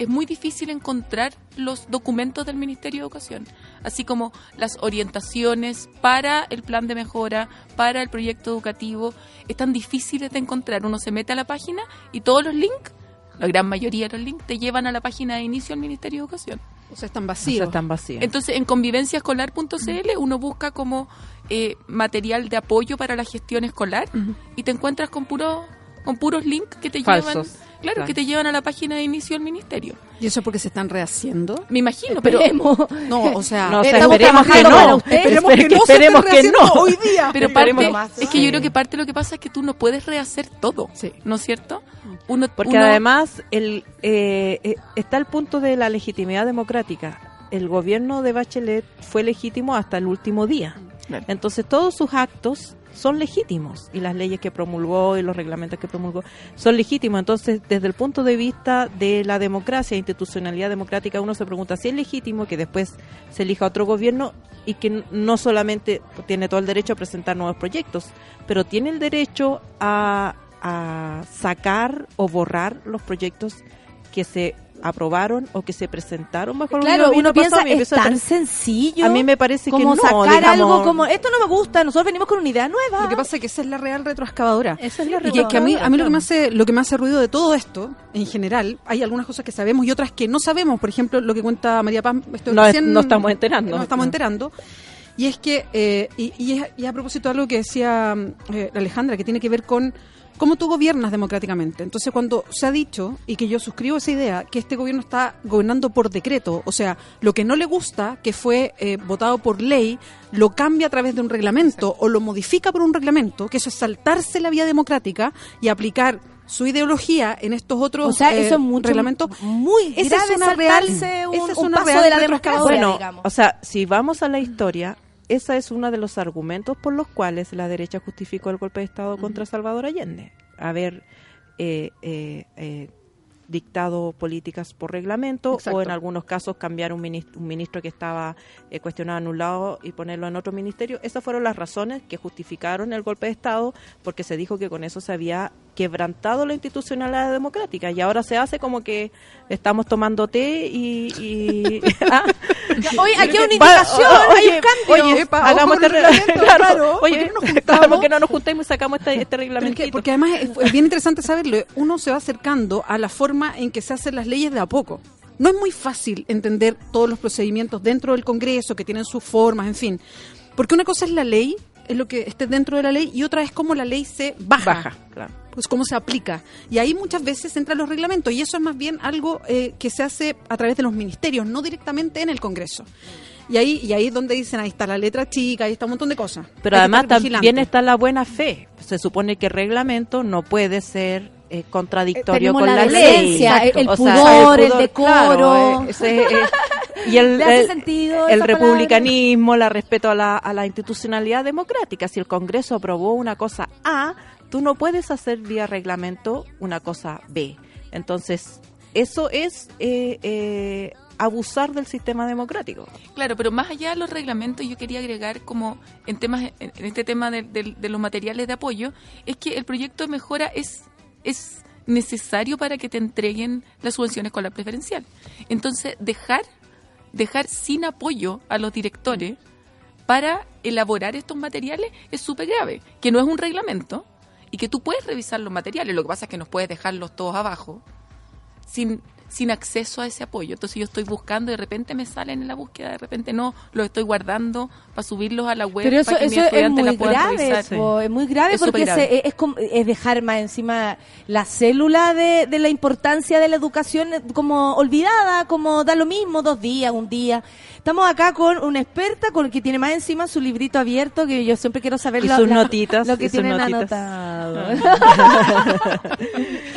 S8: es muy difícil encontrar los documentos del Ministerio de Educación, así como las orientaciones para el plan de mejora, para el proyecto educativo, están difíciles de encontrar. Uno se mete a la página y todos los links, la gran mayoría de los links, te llevan a la página de inicio del Ministerio de Educación.
S7: O sea, están
S6: o sea,
S7: vacíos.
S6: están vacíos.
S8: Entonces, en convivenciaescolar.cl uno busca como eh, material de apoyo para la gestión escolar y te encuentras con puros con puros links que te
S6: Falsos.
S8: llevan, claro,
S6: Claro.
S8: que te llevan a la página de inicio del ministerio.
S7: ¿Y eso porque se están rehaciendo?
S8: Me imagino, pero
S1: Esperemos.
S7: No, o sea, [laughs]
S6: No, o sea,
S1: Estamos
S6: esperemos que no.
S1: usted.
S7: esperemos que no se
S6: esperemos
S7: estén
S6: que
S7: rehaciendo
S6: no.
S7: hoy día.
S8: pero parte
S6: más.
S8: es que yo creo que parte de lo que pasa es que tú no puedes rehacer todo,
S7: Sí.
S8: ¿no es cierto? Uno
S6: Porque
S8: uno-
S6: además el, eh, eh, está el punto de la legitimidad democrática. El gobierno de Bachelet fue legítimo hasta el último día.
S8: Claro.
S6: Entonces todos sus actos son legítimos y las leyes que promulgó y los reglamentos que promulgó son legítimos. Entonces, desde el punto de vista de la democracia, institucionalidad democrática, uno se pregunta si es legítimo que después se elija otro gobierno y que no solamente tiene todo el derecho a presentar nuevos proyectos, pero tiene el derecho a, a sacar o borrar los proyectos que se aprobaron o que se presentaron el
S1: Claro, uno piensa, es tan sencillo.
S6: a mí me parece que
S1: como
S6: no,
S1: sacar
S6: digamos.
S1: algo como, esto no me gusta, nosotros venimos con una idea nueva.
S7: Lo que pasa es que esa es la real retroexcavadora.
S6: Esa es la
S7: Y que, que a mí, a mí lo que me hace, lo que me hace ruido de todo esto, en general, hay algunas cosas que sabemos y otras que no sabemos. Por ejemplo, lo que cuenta María Paz, esto
S6: No es-
S7: recién-
S6: no estamos enterando.
S7: No estamos enterando. Y es que, eh, y, y es- y a propósito de algo que decía eh, Alejandra, que tiene que ver con cómo tú gobiernas democráticamente. Entonces, cuando se ha dicho, y que yo suscribo esa idea, que este gobierno está gobernando por decreto, o sea, lo que no le gusta, que fue eh, votado por ley, lo cambia a través de un reglamento o lo modifica por un reglamento, que eso es saltarse la vía democrática y aplicar su ideología en estos otros
S1: o sea,
S7: eh,
S1: eso es mucho,
S7: reglamentos.
S1: muy
S7: Esa es una real-
S1: un,
S7: esa es
S1: un
S7: una
S1: paso
S7: real
S1: de la democracia,
S6: Bueno,
S1: digamos.
S6: o sea, si vamos a la historia, ese es uno de los argumentos por los cuales la derecha justificó el golpe de Estado contra Salvador Allende. Haber eh, eh, eh, dictado políticas por reglamento
S7: Exacto.
S6: o en algunos casos cambiar un ministro, un ministro que estaba eh, cuestionado en un lado y ponerlo en otro ministerio. Esas fueron las razones que justificaron el golpe de Estado porque se dijo que con eso se había quebrantado la institucionalidad democrática y ahora se hace como que estamos tomando té y... y- [laughs] Ah.
S1: Oye, aquí hay una indicación,
S6: o-
S1: hay un
S6: oye,
S1: cambio.
S6: Oye,
S7: Epa,
S6: hagamos este
S7: reglamento.
S6: Claro,
S7: claro.
S6: oye,
S7: ¿por qué no nos [laughs] juntamos?
S6: hagamos que no nos juntemos y sacamos este, este reglamento.
S7: que- porque además es, es bien interesante saberlo. Uno se va acercando a la forma en que se hacen las leyes de a poco. No es muy fácil entender todos los procedimientos dentro del Congreso, que tienen sus formas, en fin. Porque una cosa es la ley, es lo que esté dentro de la ley, y otra es cómo la ley se baja.
S6: Baja, claro.
S7: Pues cómo se aplica. Y ahí muchas veces entran los reglamentos, y eso es más bien algo eh, que se hace a través de los ministerios, no directamente en el Congreso. Y ahí, y ahí es donde dicen, ahí está la letra chica, ahí está un montón de cosas.
S6: Pero
S7: Hay
S6: además también
S7: vigilante.
S6: está la buena fe. Se supone que el reglamento no puede ser eh, contradictorio con
S1: la
S6: la, ley.
S1: el- el
S6: O
S1: pudor, el decoro.
S6: claro, eh, ese, eh, y el, [laughs]
S1: ¿Le hace
S6: el- el republicanismo, la respeto a la, a la institucionalidad democrática. Si el Congreso aprobó una cosa A, tú no puedes hacer vía reglamento una cosa B. Entonces, eso es eh, eh, abusar del sistema democrático.
S8: Claro, pero más allá de los reglamentos, yo quería agregar como en temas en este tema de, de- de los materiales de apoyo, es que el proyecto de mejora es, es necesario para que te entreguen las subvenciones con la preferencial. Entonces, dejar, dejar sin apoyo a los directores para elaborar estos materiales es súper grave, que no es un reglamento y que tú puedes revisar los materiales, lo que pasa es que nos puedes dejarlos todos abajo sin, sin acceso a ese apoyo. Entonces yo estoy buscando y de repente me salen en la búsqueda, de repente no, los estoy guardando para subirlos a la web.
S1: Pero eso,
S8: para que
S1: eso es
S8: estudiantes
S1: muy
S8: la
S1: grave, es muy grave
S8: Es
S1: porque se- es, como- es dejar más encima la célula de, de la importancia de la educación eh, como olvidada, como da lo mismo dos días, un día. Estamos acá con una experta con que tiene más encima su librito abierto que yo siempre quiero saber
S6: Y sus
S1: la-
S6: notitas,
S1: lo que
S6: y sus
S1: tienen
S6: notitas.
S1: anotado. [laughs]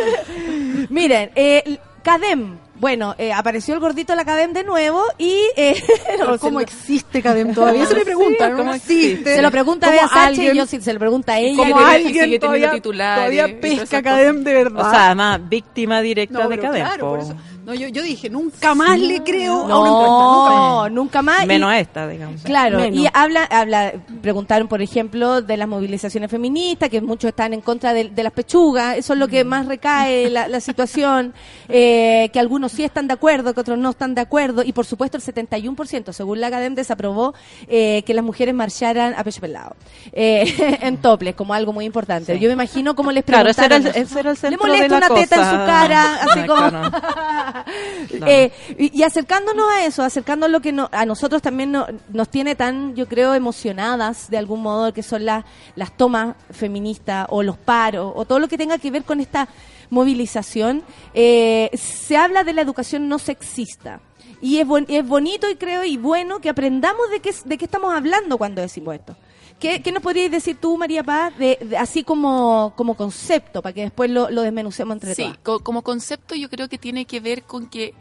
S1: [laughs] Miren, eh, CADEM. Bueno, eh, apareció el gordito de la CADEM de nuevo y... Eh, [laughs] no,
S7: ¿Cómo
S1: se-
S7: existe Cadem todavía? Se me [laughs] pregunta,
S6: ¿cómo
S7: ¿cómo
S6: existe?
S1: se lo pregunta a
S7: ¿Cómo
S1: Bea Sánchez y
S7: alguien-
S1: yo sí, se lo pregunta a ella.
S7: ¿Cómo
S8: sigue teniendo- y
S7: alguien
S8: sigue
S7: todavía, todavía pesca Cadem de verdad?
S6: O sea, además, víctima directa
S7: no,
S6: de Cadem.
S7: claro,
S6: po.
S7: por eso. No, yo, yo dije, nunca más le creo a una
S1: No,
S7: encuesta, nunca
S1: nunca más.
S6: Menos
S1: Y-
S6: esta, digamos.
S1: Claro,
S7: Menos.
S1: y habla, habla, preguntaron, por ejemplo, de las movilizaciones feministas, que muchos están en contra de, de las pechugas, eso es lo que más recae la, la situación, eh, que algunos sí están de acuerdo, que otros no están de acuerdo, y por supuesto el 71%, según la Academia, desaprobó eh, que las mujeres marcharan a pecho pelado, eh, [laughs] en toples, como algo muy importante.
S6: Sí.
S1: Yo me imagino cómo les
S6: Claro, ese
S1: preguntaron.
S6: era el- ese era el
S1: Le
S6: centro
S1: molesta
S6: de la
S1: una teta en su cara, [laughs] así como... [laughs]
S6: claro.
S1: Eh, y, y acercándonos a eso, acercándonos a lo que no- a nosotros también no- nos tiene tan, yo creo, emocionadas de algún modo, que son las las tomas feministas o los paros o todo lo que tenga que ver con esta movilización. eh, se habla de la educación no sexista. Y es, buen- es bonito y creo y bueno que aprendamos de qué, de qué estamos hablando cuando decimos esto. ¿Qué, qué nos podrías decir tú, María Paz, de, de- así como, como concepto, para que después lo, lo desmenucemos entre
S8: Sí,
S1: todas?
S8: co- como concepto yo creo que tiene que ver con que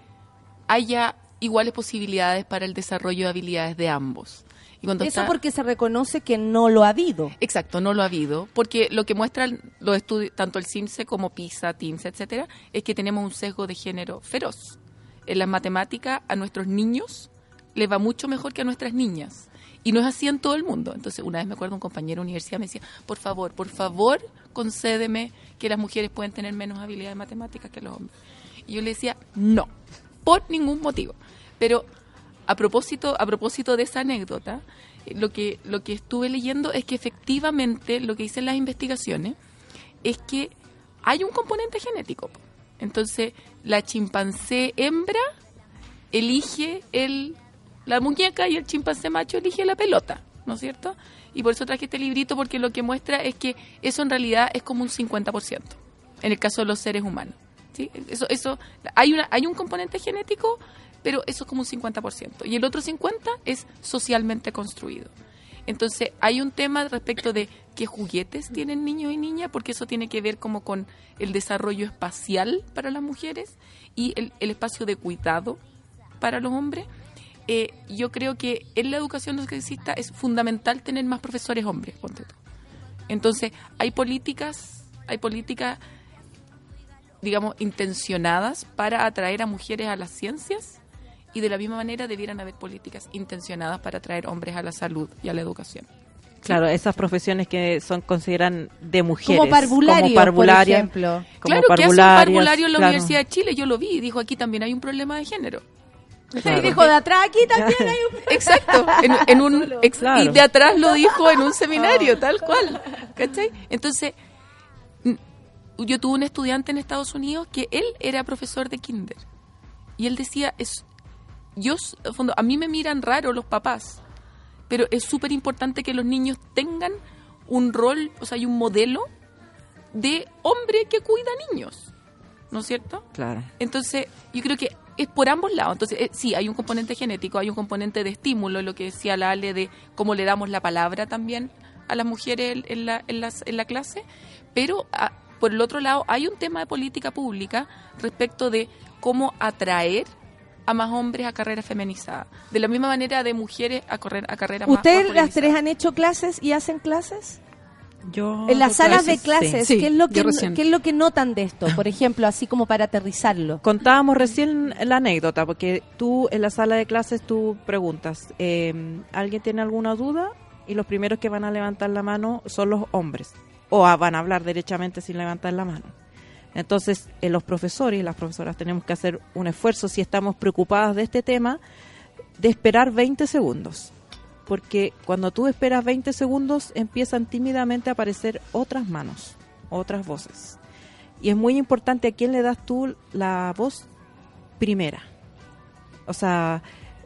S8: haya iguales posibilidades para el desarrollo de habilidades de ambos. Y
S1: Eso
S8: está-
S1: porque se reconoce que no lo ha habido.
S8: Exacto, no lo ha habido, porque lo que muestran los estudios, tanto el CIMSE como PISA, TIMSS, etcétera, es que tenemos un sesgo de género feroz. En las matemáticas a nuestros niños les va mucho mejor que a nuestras niñas. Y no es así en todo el mundo. Entonces, una vez me acuerdo un compañero de universidad me decía, por favor, por favor, concédeme que las mujeres pueden tener menos habilidades matemáticas que los hombres. Y yo le decía, no, por ningún motivo. Pero a propósito, a propósito de esa anécdota, eh, lo que, lo que estuve leyendo es que efectivamente lo que dicen las investigaciones es que hay un componente genético. Entonces, la chimpancé hembra elige el, la muñeca y el chimpancé macho elige la pelota, ¿no es cierto? Y por eso traje este librito porque lo que muestra es que eso en realidad es como un 50% en el caso de los seres humanos. ¿sí? Eso, eso, hay, una, hay un componente genético, pero eso es como un 50%. Y el otro 50% es socialmente construido. Entonces, hay un tema respecto de qué juguetes tienen niños y niñas, porque eso tiene que ver como con el desarrollo espacial para las mujeres y el, el espacio de cuidado para los hombres. Eh, yo creo que en la educación no sexista es fundamental tener más profesores hombres, ponte tú. Entonces, hay políticas, hay políticas digamos, intencionadas para atraer a mujeres a las ciencias y de la misma manera debieran haber políticas intencionadas para atraer hombres a la salud y a la educación.
S6: Claro, esas profesiones que son consideran de mujeres.
S1: Como
S6: parvularia,
S1: por ejemplo.
S6: como
S8: claro, que hace un parvulario en la
S6: claro.
S8: Universidad de Chile, yo lo vi y dijo aquí también hay un problema de género.
S1: Y dijo, de atrás aquí también hay un... [laughs]
S8: Exacto, en, en un ex-
S6: Claro.
S8: y de atrás lo dijo en un [laughs] seminario, tal cual. ¿Cachai? Entonces, yo tuve un estudiante en Estados Unidos que él era profesor de kinder. Y él decía, es yo, fondo, a mí me miran raro los papás, pero es súper importante que los niños tengan un rol, o sea, hay un modelo de hombre que cuida niños, ¿no es cierto?
S6: Claro.
S8: Entonces, yo creo que es por ambos lados. Entonces, eh, sí, hay un componente genético, hay un componente de estímulo, lo que decía la Ale de cómo le damos la palabra también a las mujeres en- la, en las- en la clase, pero ah, por el otro lado hay un tema de política pública respecto de cómo atraer a más hombres a carreras feminizadas. De la misma manera de mujeres a, correr, a carreras más
S1: ¿Ustedes las tres han hecho clases y hacen clases?
S6: Yo
S1: En las salas de clases,
S7: Sí,
S1: ¿qué, es lo que,
S7: recién.
S1: ¿qué es lo que notan de esto? Por [laughs] ejemplo, así como para aterrizarlo.
S6: Contábamos recién la anécdota, porque tú en la sala de clases tú preguntas, eh, ¿alguien tiene alguna duda? Y los primeros que van a levantar la mano son los hombres, o a- van a hablar derechamente sin levantar la mano. Entonces, eh, los profesores y las profesoras tenemos que hacer un esfuerzo, si estamos preocupadas de este tema, de esperar 20 segundos. Porque cuando tú esperas 20 segundos, empiezan tímidamente a aparecer otras manos, otras voces. Y es muy importante a quién le das tú la voz primera. O sea,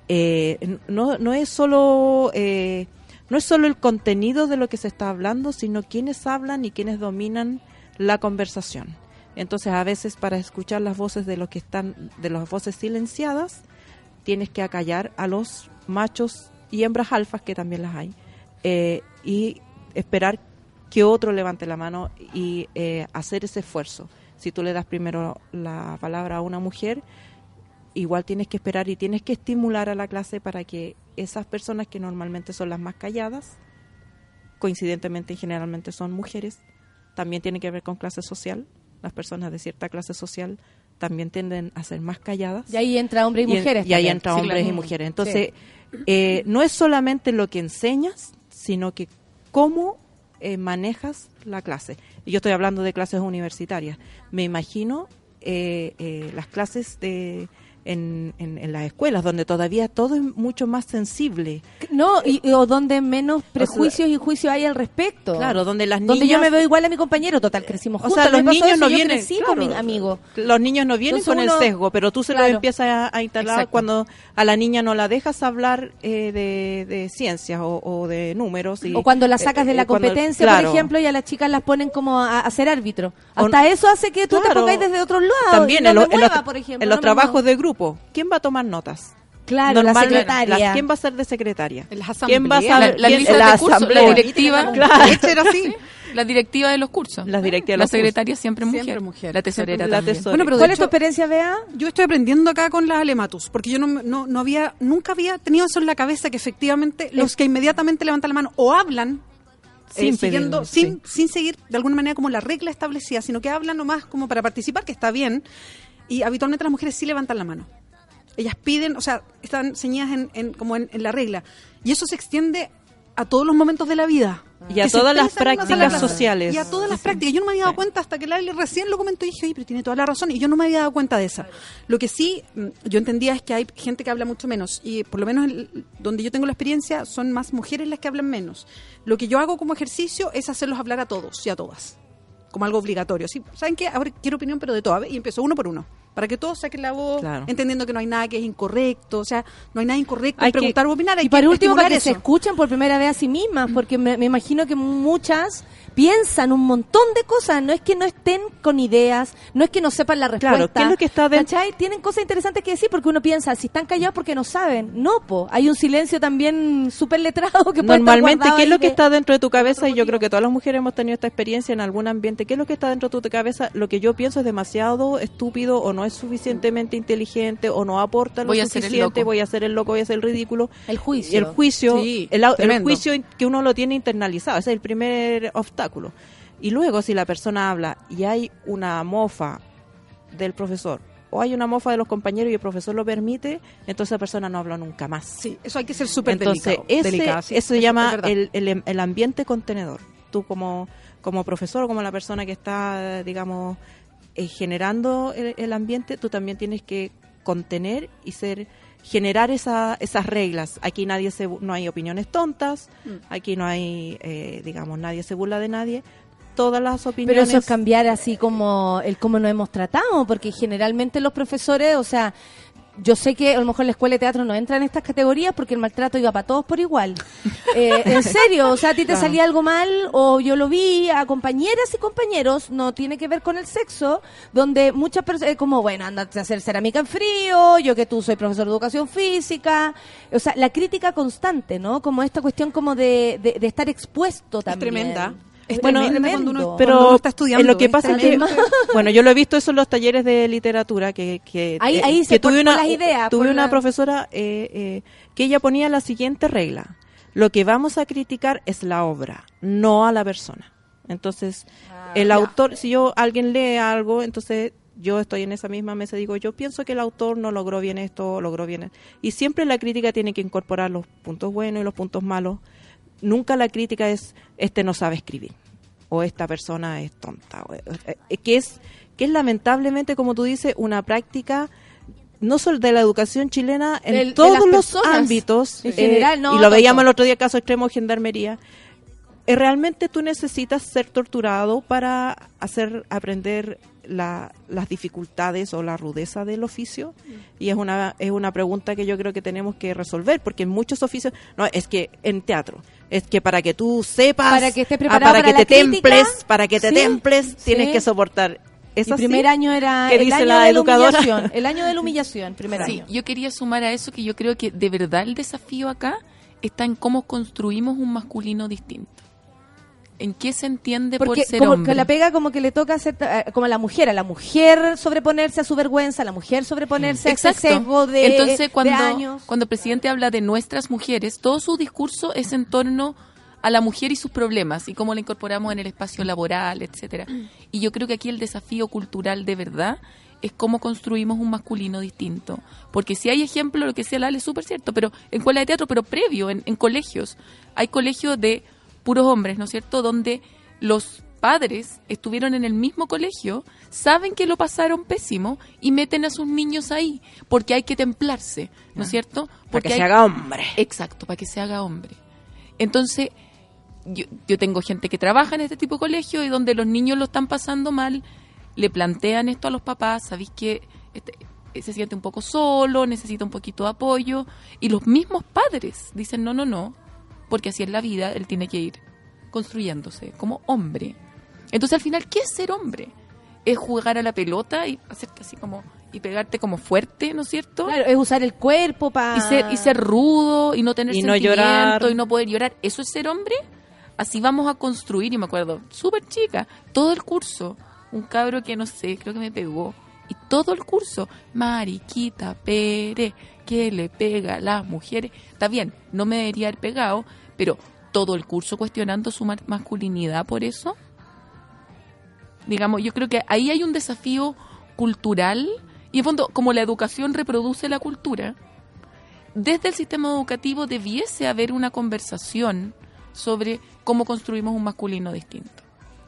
S6: eh, no, no es solo eh, no es solo el contenido de lo que se está hablando, sino quiénes hablan y quiénes dominan la conversación. Entonces, a veces para escuchar las voces de los que están de las voces silenciadas, tienes que acallar a los machos y hembras alfas que también las hay eh, y esperar que otro levante la mano y eh, hacer ese esfuerzo. Si tú le das primero la palabra a una mujer, igual tienes que esperar y tienes que estimular a la clase para que esas personas que normalmente son las más calladas, coincidentemente y generalmente son mujeres, también tiene que ver con clase social. Las personas de cierta clase social también tienden a ser más calladas.
S1: Y ahí entra hombres y,
S6: Y en-
S1: mujeres.
S6: Y ahí entra
S1: Sí,
S6: hombres
S1: claro.
S6: y mujeres. Entonces, eh, no es solamente lo que enseñas, sino que cómo eh, manejas la clase. Y yo estoy hablando de clases universitarias. Me imagino eh, eh, las clases de en, en, en las escuelas, donde todavía todo es mucho más sensible.
S1: No, y, y- o donde menos prejuicios y juicios hay al respecto.
S6: Claro, donde las
S1: Donde yo
S6: niñas-
S1: me veo igual a mi compañero, total, crecimos
S6: O
S1: juntos.
S6: sea,
S1: me
S6: los niños
S1: eso,
S6: no vienen,
S1: con
S6: claro,
S1: mi amigo.
S6: Los niños no vienen
S1: Entonces
S6: con el sesgo, pero tú se lo
S1: Claro.
S6: empiezas a, a instalar
S1: Exacto.
S6: cuando a la niña no la dejas hablar eh, de, de ciencias o, o de números. Y,
S1: O cuando la sacas
S6: eh,
S1: de la
S6: eh, cuando-
S1: competencia,
S6: claro.
S1: por ejemplo, y a las chicas las ponen como a, a ser árbitro.
S6: O-
S1: Hasta eso hace que tú te pongáis desde otros lados.
S6: También
S1: no
S6: en, los- en los,
S1: mueva, por ejemplo,
S6: en los
S1: no
S6: trabajos de grupo, ¿quién va a tomar notas?
S1: Claro, la secretaria.
S6: las- ¿Quién va a ser de secretaria?
S7: En las
S6: ¿Quién va a saber?
S8: La, la lista
S6: la
S8: de curso, la directiva,
S6: Claro.
S7: Era así.
S8: la directiva de los cursos.
S6: Las directivas de
S8: La
S6: los cursos.
S8: secretaria siempre mujer.
S7: Siempre mujer.
S8: La tesorera
S6: la
S8: también.
S6: tesor-
S7: Bueno, pero
S1: ¿Cuál es tu experiencia, Bea?
S7: yo estoy aprendiendo acá con las alematus, porque yo no, no, no había, nunca había tenido eso en la cabeza que efectivamente los que inmediatamente levantan la mano o hablan
S6: Sin
S7: eh, siguiendo,
S6: pedirlo,
S7: sin, sin seguir de alguna manera como la regla establecida, sino que hablan nomás como para participar, que está bien, y habitualmente las mujeres sí levantan la mano. Ellas piden, o sea, están ceñidas en, en- como en, en la regla. Y eso se extiende a todos los momentos de la vida.
S6: Y a todas las prácticas sociales.
S7: Y a todas las prácticas. Yo no me había dado cuenta hasta que Lali recién lo comentó y dije, oye, pero tiene toda la razón. Y yo no me había dado cuenta de esa. Lo que sí mm, yo entendía es que hay gente que habla mucho menos. Y por lo menos el- donde yo tengo la experiencia son más mujeres las que hablan menos. Lo que yo hago como ejercicio es hacerlos hablar a todos y a todas. Como algo obligatorio. ¿sí? ¿Saben qué? Ahora quiero opinión, pero de todas. Y empiezo uno por uno. Para que todos saquen la voz,
S6: Claro.
S7: entendiendo que no hay nada que es incorrecto. O sea, no hay nada incorrecto
S6: Hay
S7: en
S6: que-
S7: preguntar o opinar. Hay
S1: Y para
S7: que
S1: último, para que se escuchen por primera vez a sí mismas, porque me, me imagino que muchas piensan un montón de cosas. No es que no estén con ideas, no es que no sepan la respuesta.
S6: Claro, ¿qué es lo que está dentro?
S1: ¿cachai? Tienen cosas interesantes que decir porque uno piensa, si están callados porque no saben. No, po. Hay un silencio también súper letrado que puede estar
S6: Normalmente,
S1: guardado
S6: ¿qué es lo que
S1: de-
S6: está dentro de tu cabeza? Y yo creo que todas las mujeres hemos tenido esta experiencia en algún ambiente. ¿Qué es lo que está dentro de tu cabeza? Lo que yo pienso es demasiado estúpido o no es suficientemente inteligente o no aporta lo
S8: Voy
S6: suficiente. Voy a ser el loco, voy a ser el ridículo.
S1: El juicio.
S6: El juicio,
S7: Sí,
S6: el, juicio que uno lo tiene internalizado. Ese es el primer obstáculo. Y luego, si la persona habla y hay una mofa del profesor o hay una mofa de los compañeros y el profesor lo permite, entonces esa persona no habla nunca más.
S7: Sí, eso hay que ser súper
S6: Entonces,
S7: delicado.
S6: ese-
S7: delicado, sí,
S6: eso se llama el, el- el ambiente contenedor. Tú como, como profesor o como la persona que está, digamos, eh, generando el, el ambiente, tú también tienes que contener y ser generar esa, esas reglas. Aquí nadie se, bu- no hay opiniones tontas,
S7: Mm.
S6: aquí no hay, eh, digamos, nadie se burla de nadie. Todas las
S1: Pero
S6: opiniones...
S1: eso es cambiar así como el cómo nos hemos tratado, porque generalmente los profesores, o sea, yo sé que a lo mejor la escuela de teatro no entra en estas categorías porque el maltrato iba para todos por igual. Eh, [laughs] en serio, o sea, a ti te
S6: Claro.
S1: salía algo mal o yo lo vi a compañeras y compañeros, no tiene que ver con el sexo, donde muchas personas, como, bueno, andate a hacer cerámica en frío, yo que tú soy profesor de educación física, o sea, la crítica constante, ¿no? Como esta cuestión como de, de, de estar expuesto también.
S7: tremenda. Es
S1: Bueno,
S7: tremenda cuando uno,
S1: tremendo.
S7: cuando uno
S6: pero
S7: está estudiando.
S6: lo que pasa es que [laughs] bueno yo lo he visto eso en los talleres de literatura que, que
S1: Ahí-
S6: eh,
S1: ahí se
S6: que tuve
S1: por- por
S6: una
S1: las ideas,
S6: tuve una
S1: la-
S6: profesora eh, eh, que ella ponía la siguiente regla lo que vamos a criticar es la obra no a la persona entonces
S1: Ah,
S6: el autor si yo alguien lee algo entonces yo estoy en esa misma mesa y digo yo pienso que el autor no logró bien esto logró bien y siempre la crítica tiene que incorporar los puntos buenos y los puntos malos nunca la crítica es este no sabe escribir o esta persona es tonta o- eh, eh, que es que es lamentablemente como tú dices una práctica no solo de la educación chilena en
S1: de
S6: todos los
S1: personas,
S6: ámbitos
S1: en
S6: eh,
S1: general, no,
S6: y lo veíamos el otro día caso extremo gendarmería eh, realmente tú necesitas ser torturado para hacer aprender la- las dificultades o la rudeza del oficio y es una es una pregunta que yo creo que tenemos que resolver porque en muchos oficios no es que en teatro es que para que tú sepas
S1: Para que estés
S6: ah,
S1: preparado
S6: para,
S1: para
S6: que
S1: la
S6: te
S1: crítica,
S6: temples para que te
S1: sí,
S6: temples tienes
S1: sí.
S6: que soportar ¿Es
S1: Mi
S6: así?
S1: primer año era
S6: ¿Qué
S1: el
S6: dice
S1: año
S6: la
S1: de
S6: educadora?
S1: la humillación. El año de la [laughs] humillación, primer
S8: Sí,
S1: año.
S8: yo quería sumar a eso que yo creo que de verdad el desafío acá está en cómo construimos un masculino distinto. ¿En qué se entiende
S1: Porque
S8: por ser
S1: como
S8: hombre?
S1: que la pega como que le toca hacer, eh, como a la mujer, a la mujer sobreponerse a su vergüenza, a la mujer sobreponerse a ese sesgo de,
S8: Entonces,
S1: de
S8: cuando,
S1: años.
S8: cuando el presidente habla de nuestras mujeres, todo su discurso es en torno a la mujer y sus problemas y cómo la incorporamos en el espacio laboral, etcétera. Y yo creo que aquí el desafío cultural de verdad es cómo construimos un masculino distinto. Porque si hay ejemplo, lo que sea la es súper cierto, pero en escuela de teatro, pero previo, en, en colegios. Hay colegios de puros hombres, ¿no es cierto?, donde los padres estuvieron en el mismo colegio, saben que lo pasaron pésimo y meten a sus niños ahí, porque hay que templarse, ¿no es cierto?
S6: para
S8: Porque
S6: que
S8: hay-
S6: se haga hombre
S8: Exacto, para que se haga hombre. Entonces, yo, yo tengo gente que trabaja en este tipo de colegio y donde los niños lo están pasando mal, le plantean esto a los papás, sabéis que este, eh, se siente un poco solo, necesita un poquito de apoyo, y los mismos padres dicen, no, no, no, porque así es la vida, él tiene que ir construyéndose como hombre. Entonces, al final, ¿qué es ser hombre? Es jugar a la pelota y hacerte así como, y pegarte como fuerte, ¿no es cierto?
S1: Claro, es usar el cuerpo para...
S8: y ser y ser rudo y no tener
S6: Y no
S8: sentimiento
S6: llorar.
S8: y no poder llorar eso es ser hombre así vamos a construir y me acuerdo súper chica todo el curso un cabro que no sé creo que me pegó y todo el curso mariquita pere que le pega a las mujeres. Está bien no me debería haber pegado pero todo el curso cuestionando su ma- masculinidad por eso. Digamos yo creo que ahí hay un desafío cultural y en fondo como la educación reproduce la cultura desde el sistema educativo debiese haber una conversación sobre cómo construimos un masculino distinto.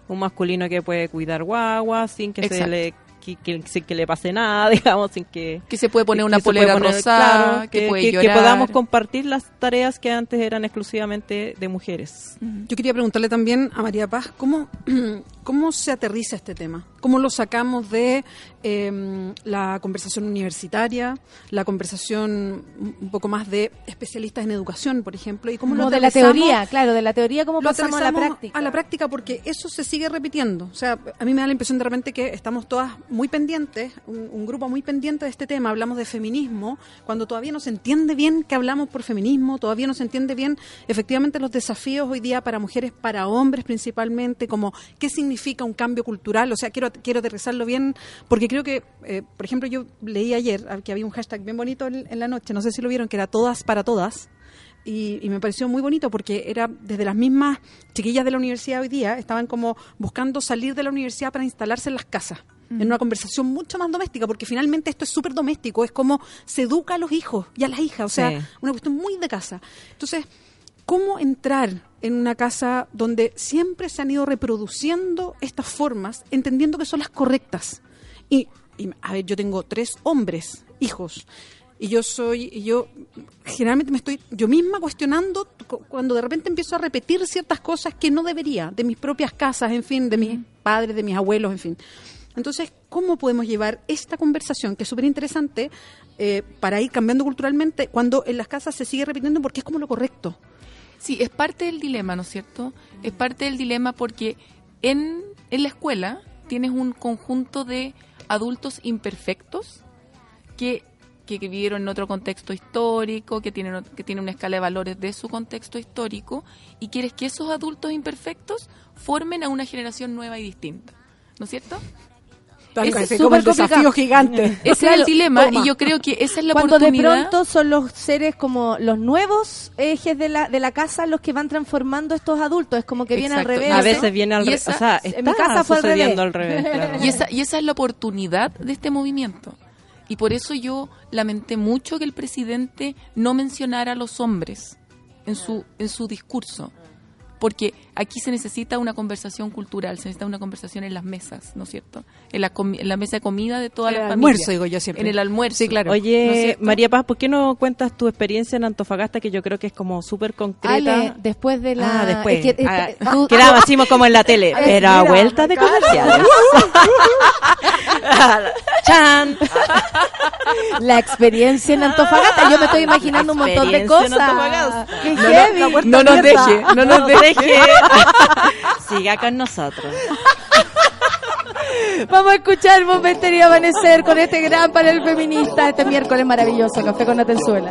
S6: un masculino que puede cuidar guaguas sin que se le que, que- sin que le pase nada [laughs] digamos sin que
S8: Que se puede poner una polera
S6: poner-
S8: rosada,
S6: claro,
S8: que, puede
S6: que- que
S8: llorar.
S6: podamos compartir las tareas que antes eran exclusivamente de mujeres
S7: Yo quería preguntarle también a María Paz, ¿cómo, [clears throat] cómo se aterriza este tema? ¿Cómo lo sacamos de eh, la conversación universitaria, la conversación un poco más de especialistas en educación, por ejemplo? ¿Y cómo lo
S1: Como de la teoría, claro, de la teoría cómo
S7: lo
S1: pasamos a la práctica.
S7: A la práctica, porque eso se sigue repitiendo. O sea, a mí me da la impresión de repente que estamos todas muy pendientes, un, un grupo muy pendiente de este tema. Hablamos de feminismo, cuando todavía no se entiende bien que hablamos por feminismo, todavía no se entiende bien efectivamente los desafíos hoy día para mujeres, para hombres principalmente, como qué significa un cambio cultural. O sea, quiero, quiero aterrizarlo bien, porque creo que, eh, por ejemplo, yo leí ayer que había un hashtag bien bonito en, en la noche, no sé si lo vieron, que era todas para todas y, y me pareció muy bonito porque era desde las mismas chiquillas de la universidad hoy día estaban como buscando salir de la universidad para instalarse en las casas en una conversación mucho más doméstica, porque finalmente esto es súper doméstico, es como se educa a los hijos y a las hijas, o sea,
S6: Sí.
S7: una cuestión muy de casa. Entonces, ¿cómo entrar en una casa donde siempre se han ido reproduciendo estas formas, entendiendo que son las correctas? Y, y, a ver, yo tengo tres hombres, hijos, y yo soy, y yo generalmente me estoy yo misma cuestionando cu- cuando de repente empiezo a repetir ciertas cosas que no debería, de mis propias casas, en fin, de mis padres, de mis abuelos, en fin. Entonces, ¿cómo podemos llevar esta conversación, que es súper interesante, eh, para ir cambiando culturalmente, cuando en las casas se sigue repitiendo porque es como lo correcto?
S8: Sí, es parte del dilema, ¿no es cierto? Es parte del dilema porque en, en la escuela tienes un conjunto de adultos imperfectos que, que, vivieron en otro contexto histórico, que tienen, que tienen una escala de valores de su contexto histórico, y quieres que esos adultos imperfectos formen a una generación nueva y distinta, ¿no es cierto?
S9: Es
S7: es como el
S9: súper
S7: desafío
S9: complicado.
S7: gigante. [laughs]
S8: Ese es el dilema
S9: toma.
S8: y yo creo que esa es la
S9: Cuando de
S8: oportunidad.
S9: pronto son los seres como los nuevos ejes de la, de la casa los que van transformando estos adultos, es como que viene al revés.
S6: A veces viene al revés. O sea,
S9: en
S6: está
S9: mi casa fue al
S6: sucediendo al
S9: revés.
S6: revés. [laughs] claro.
S8: Y esa, y esa es la oportunidad de este movimiento. Y por eso yo lamenté mucho que el presidente no mencionara a los hombres en su, en su discurso. Porque aquí se necesita una conversación cultural, se necesita una conversación en las mesas, ¿no es cierto? En la, comi- en la mesa de comida de toda
S7: En
S8: la
S7: el
S8: familia.
S7: almuerzo, digo yo siempre.
S8: En el almuerzo.
S7: Sí, claro.
S8: ¿no es
S6: Oye,
S8: cierto?
S6: María Paz, ¿por qué no cuentas tu experiencia en Antofagasta que yo creo que es como súper concreta?
S9: Ale, después de la...
S6: Ah, después.
S9: es que,
S6: Ah,
S9: este, tú-
S6: quedaba así como en la tele, [laughs] pero a vuelta de [laughs]
S9: claro.
S6: comerciales. [laughs] ¡Chan!
S9: la experiencia en Antofagasta, yo me estoy imaginando un montón de
S6: en
S9: cosas.
S6: Antofagasta.
S9: ¡Qué
S6: No, no,
S9: heavy!
S6: puerta
S8: No nos deje, no nos deje.
S6: Siga con nosotros.
S9: Vamos a escuchar Momentario Amanecer con este gran panel feminista este miércoles maravilloso, Café con Atenzuela.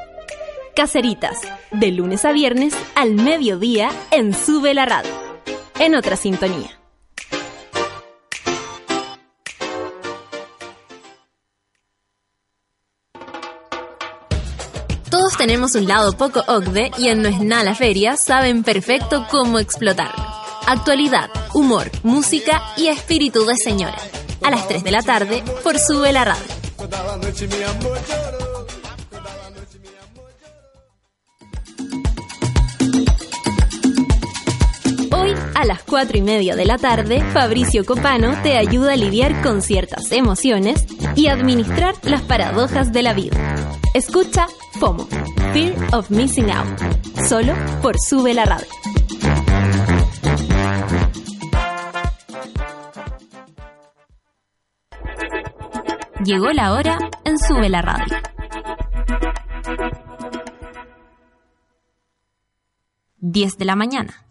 S10: Caseritas, de lunes a viernes al mediodía en Sube la Radio. En otra sintonía. Todos tenemos un lado poco OCDE y en No es nada feria saben perfecto cómo explotarlo. Actualidad, humor, música y espíritu de señora. A las 3 de la tarde por Sube la Radio. A las 4 y media de la tarde, Fabricio Copano te ayuda a lidiar con ciertas emociones y administrar las paradojas de la vida. Escucha FOMO, Fear of Missing Out, solo por Sube la Radio. Llegó la hora en Sube la Radio. Diez de la mañana,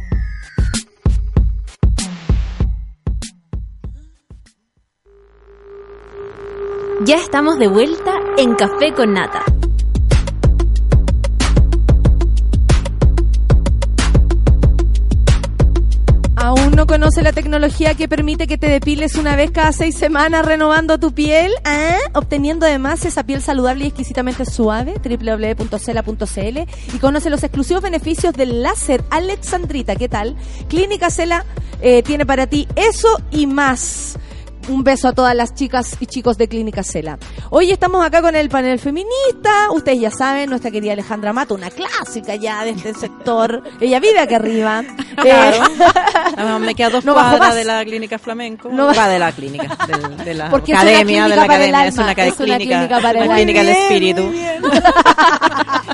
S10: Ya estamos de vuelta en Café con Nata.
S1: ¿Aún no conoce la tecnología que permite que te depiles una vez cada seis semanas renovando tu piel? ¿Ah? Obteniendo además esa piel saludable y exquisitamente suave, www.cela.cl y conoce los exclusivos beneficios del láser Alexandrita. ¿Qué tal? Clínica Cela eh, tiene para ti eso y más. Un beso a todas las chicas y chicos de Clínica Cela. Hoy estamos acá con el panel feminista. Ustedes ya saben, nuestra querida Alejandra Mato, una clásica ya de este sector. Ella vive acá arriba. [laughs]
S6: Claro.
S1: Eh,
S6: me queda dos [laughs]
S1: No
S6: cuadras
S1: más.
S6: de la clínica flamenco.
S1: No
S6: va de la clínica, de, de la
S1: Porque
S6: academia, de la academia, es una,
S1: es una
S6: clínica,
S1: para el
S6: una clínica del
S1: Bien, [laughs]
S6: espíritu.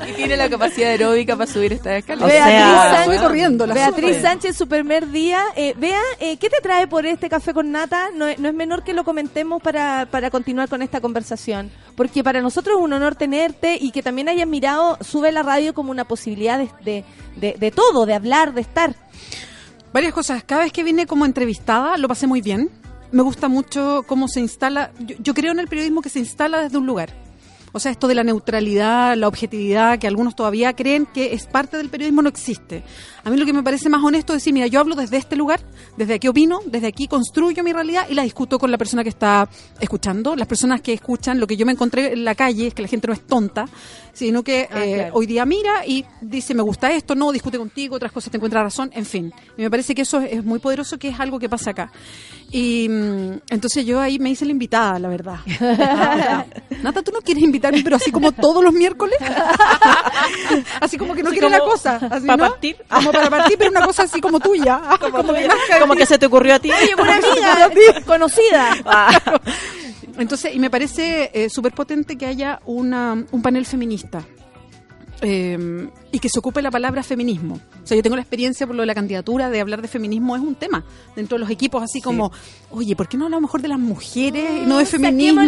S3: Y tiene la capacidad aeróbica para subir esta escalera.
S6: O
S1: Beatriz,
S6: sea,
S1: Sánchez,
S7: corriendo, la
S1: Beatriz. Sánchez, su primer día. Eh, Bea, eh, ¿qué te trae por este café con nata? No, es- no es menor que lo comentemos para, para continuar con esta conversación. Porque para nosotros es un honor tenerte y que también hayas mirado Sube la Radio como una posibilidad de, de, de- de todo, de hablar, de estar.
S7: Varias cosas. Cada vez que vine como entrevistada lo pasé muy bien. Me gusta mucho cómo se instala. Yo, yo creo en el periodismo que se instala desde un lugar. O sea, esto de la neutralidad, la objetividad, que algunos todavía creen que es parte del periodismo, no existe. A mí lo que me parece más honesto es decir, mira, yo hablo desde este lugar, desde aquí opino, desde aquí construyo mi realidad y la discuto con la persona que está escuchando. Las personas que escuchan, lo que yo me encontré en la calle es que la gente no es tonta, sino que
S1: Ah,
S7: eh,
S1: claro.
S7: hoy día mira y dice, me gusta esto, no, discute contigo, otras cosas te encuentra razón, en fin. Y me parece que eso es, es muy poderoso, que es algo que pasa acá. Y mm, entonces yo ahí me hice la invitada, la verdad. [laughs] Nata, ¿tú no quieres invitarme, pero así como todos los miércoles? [laughs] así como que no
S6: Así
S7: quiere la cosa. Así,
S6: para
S7: ¿no?
S6: partir.
S7: Como para partir, pero una cosa así como tuya. [laughs] Como, que
S6: Como se te ocurrió a ti.
S1: Oye, una [laughs] amiga conocida.
S7: Entonces, y me parece eh, súper potente que haya una, un panel feminista. Eh, y que se ocupe la palabra feminismo. O sea, yo tengo la experiencia por lo de la candidatura de hablar de feminismo es un tema dentro de los equipos, así como, oye, ¿por qué no hablamos mejor de las mujeres y no de feminismo?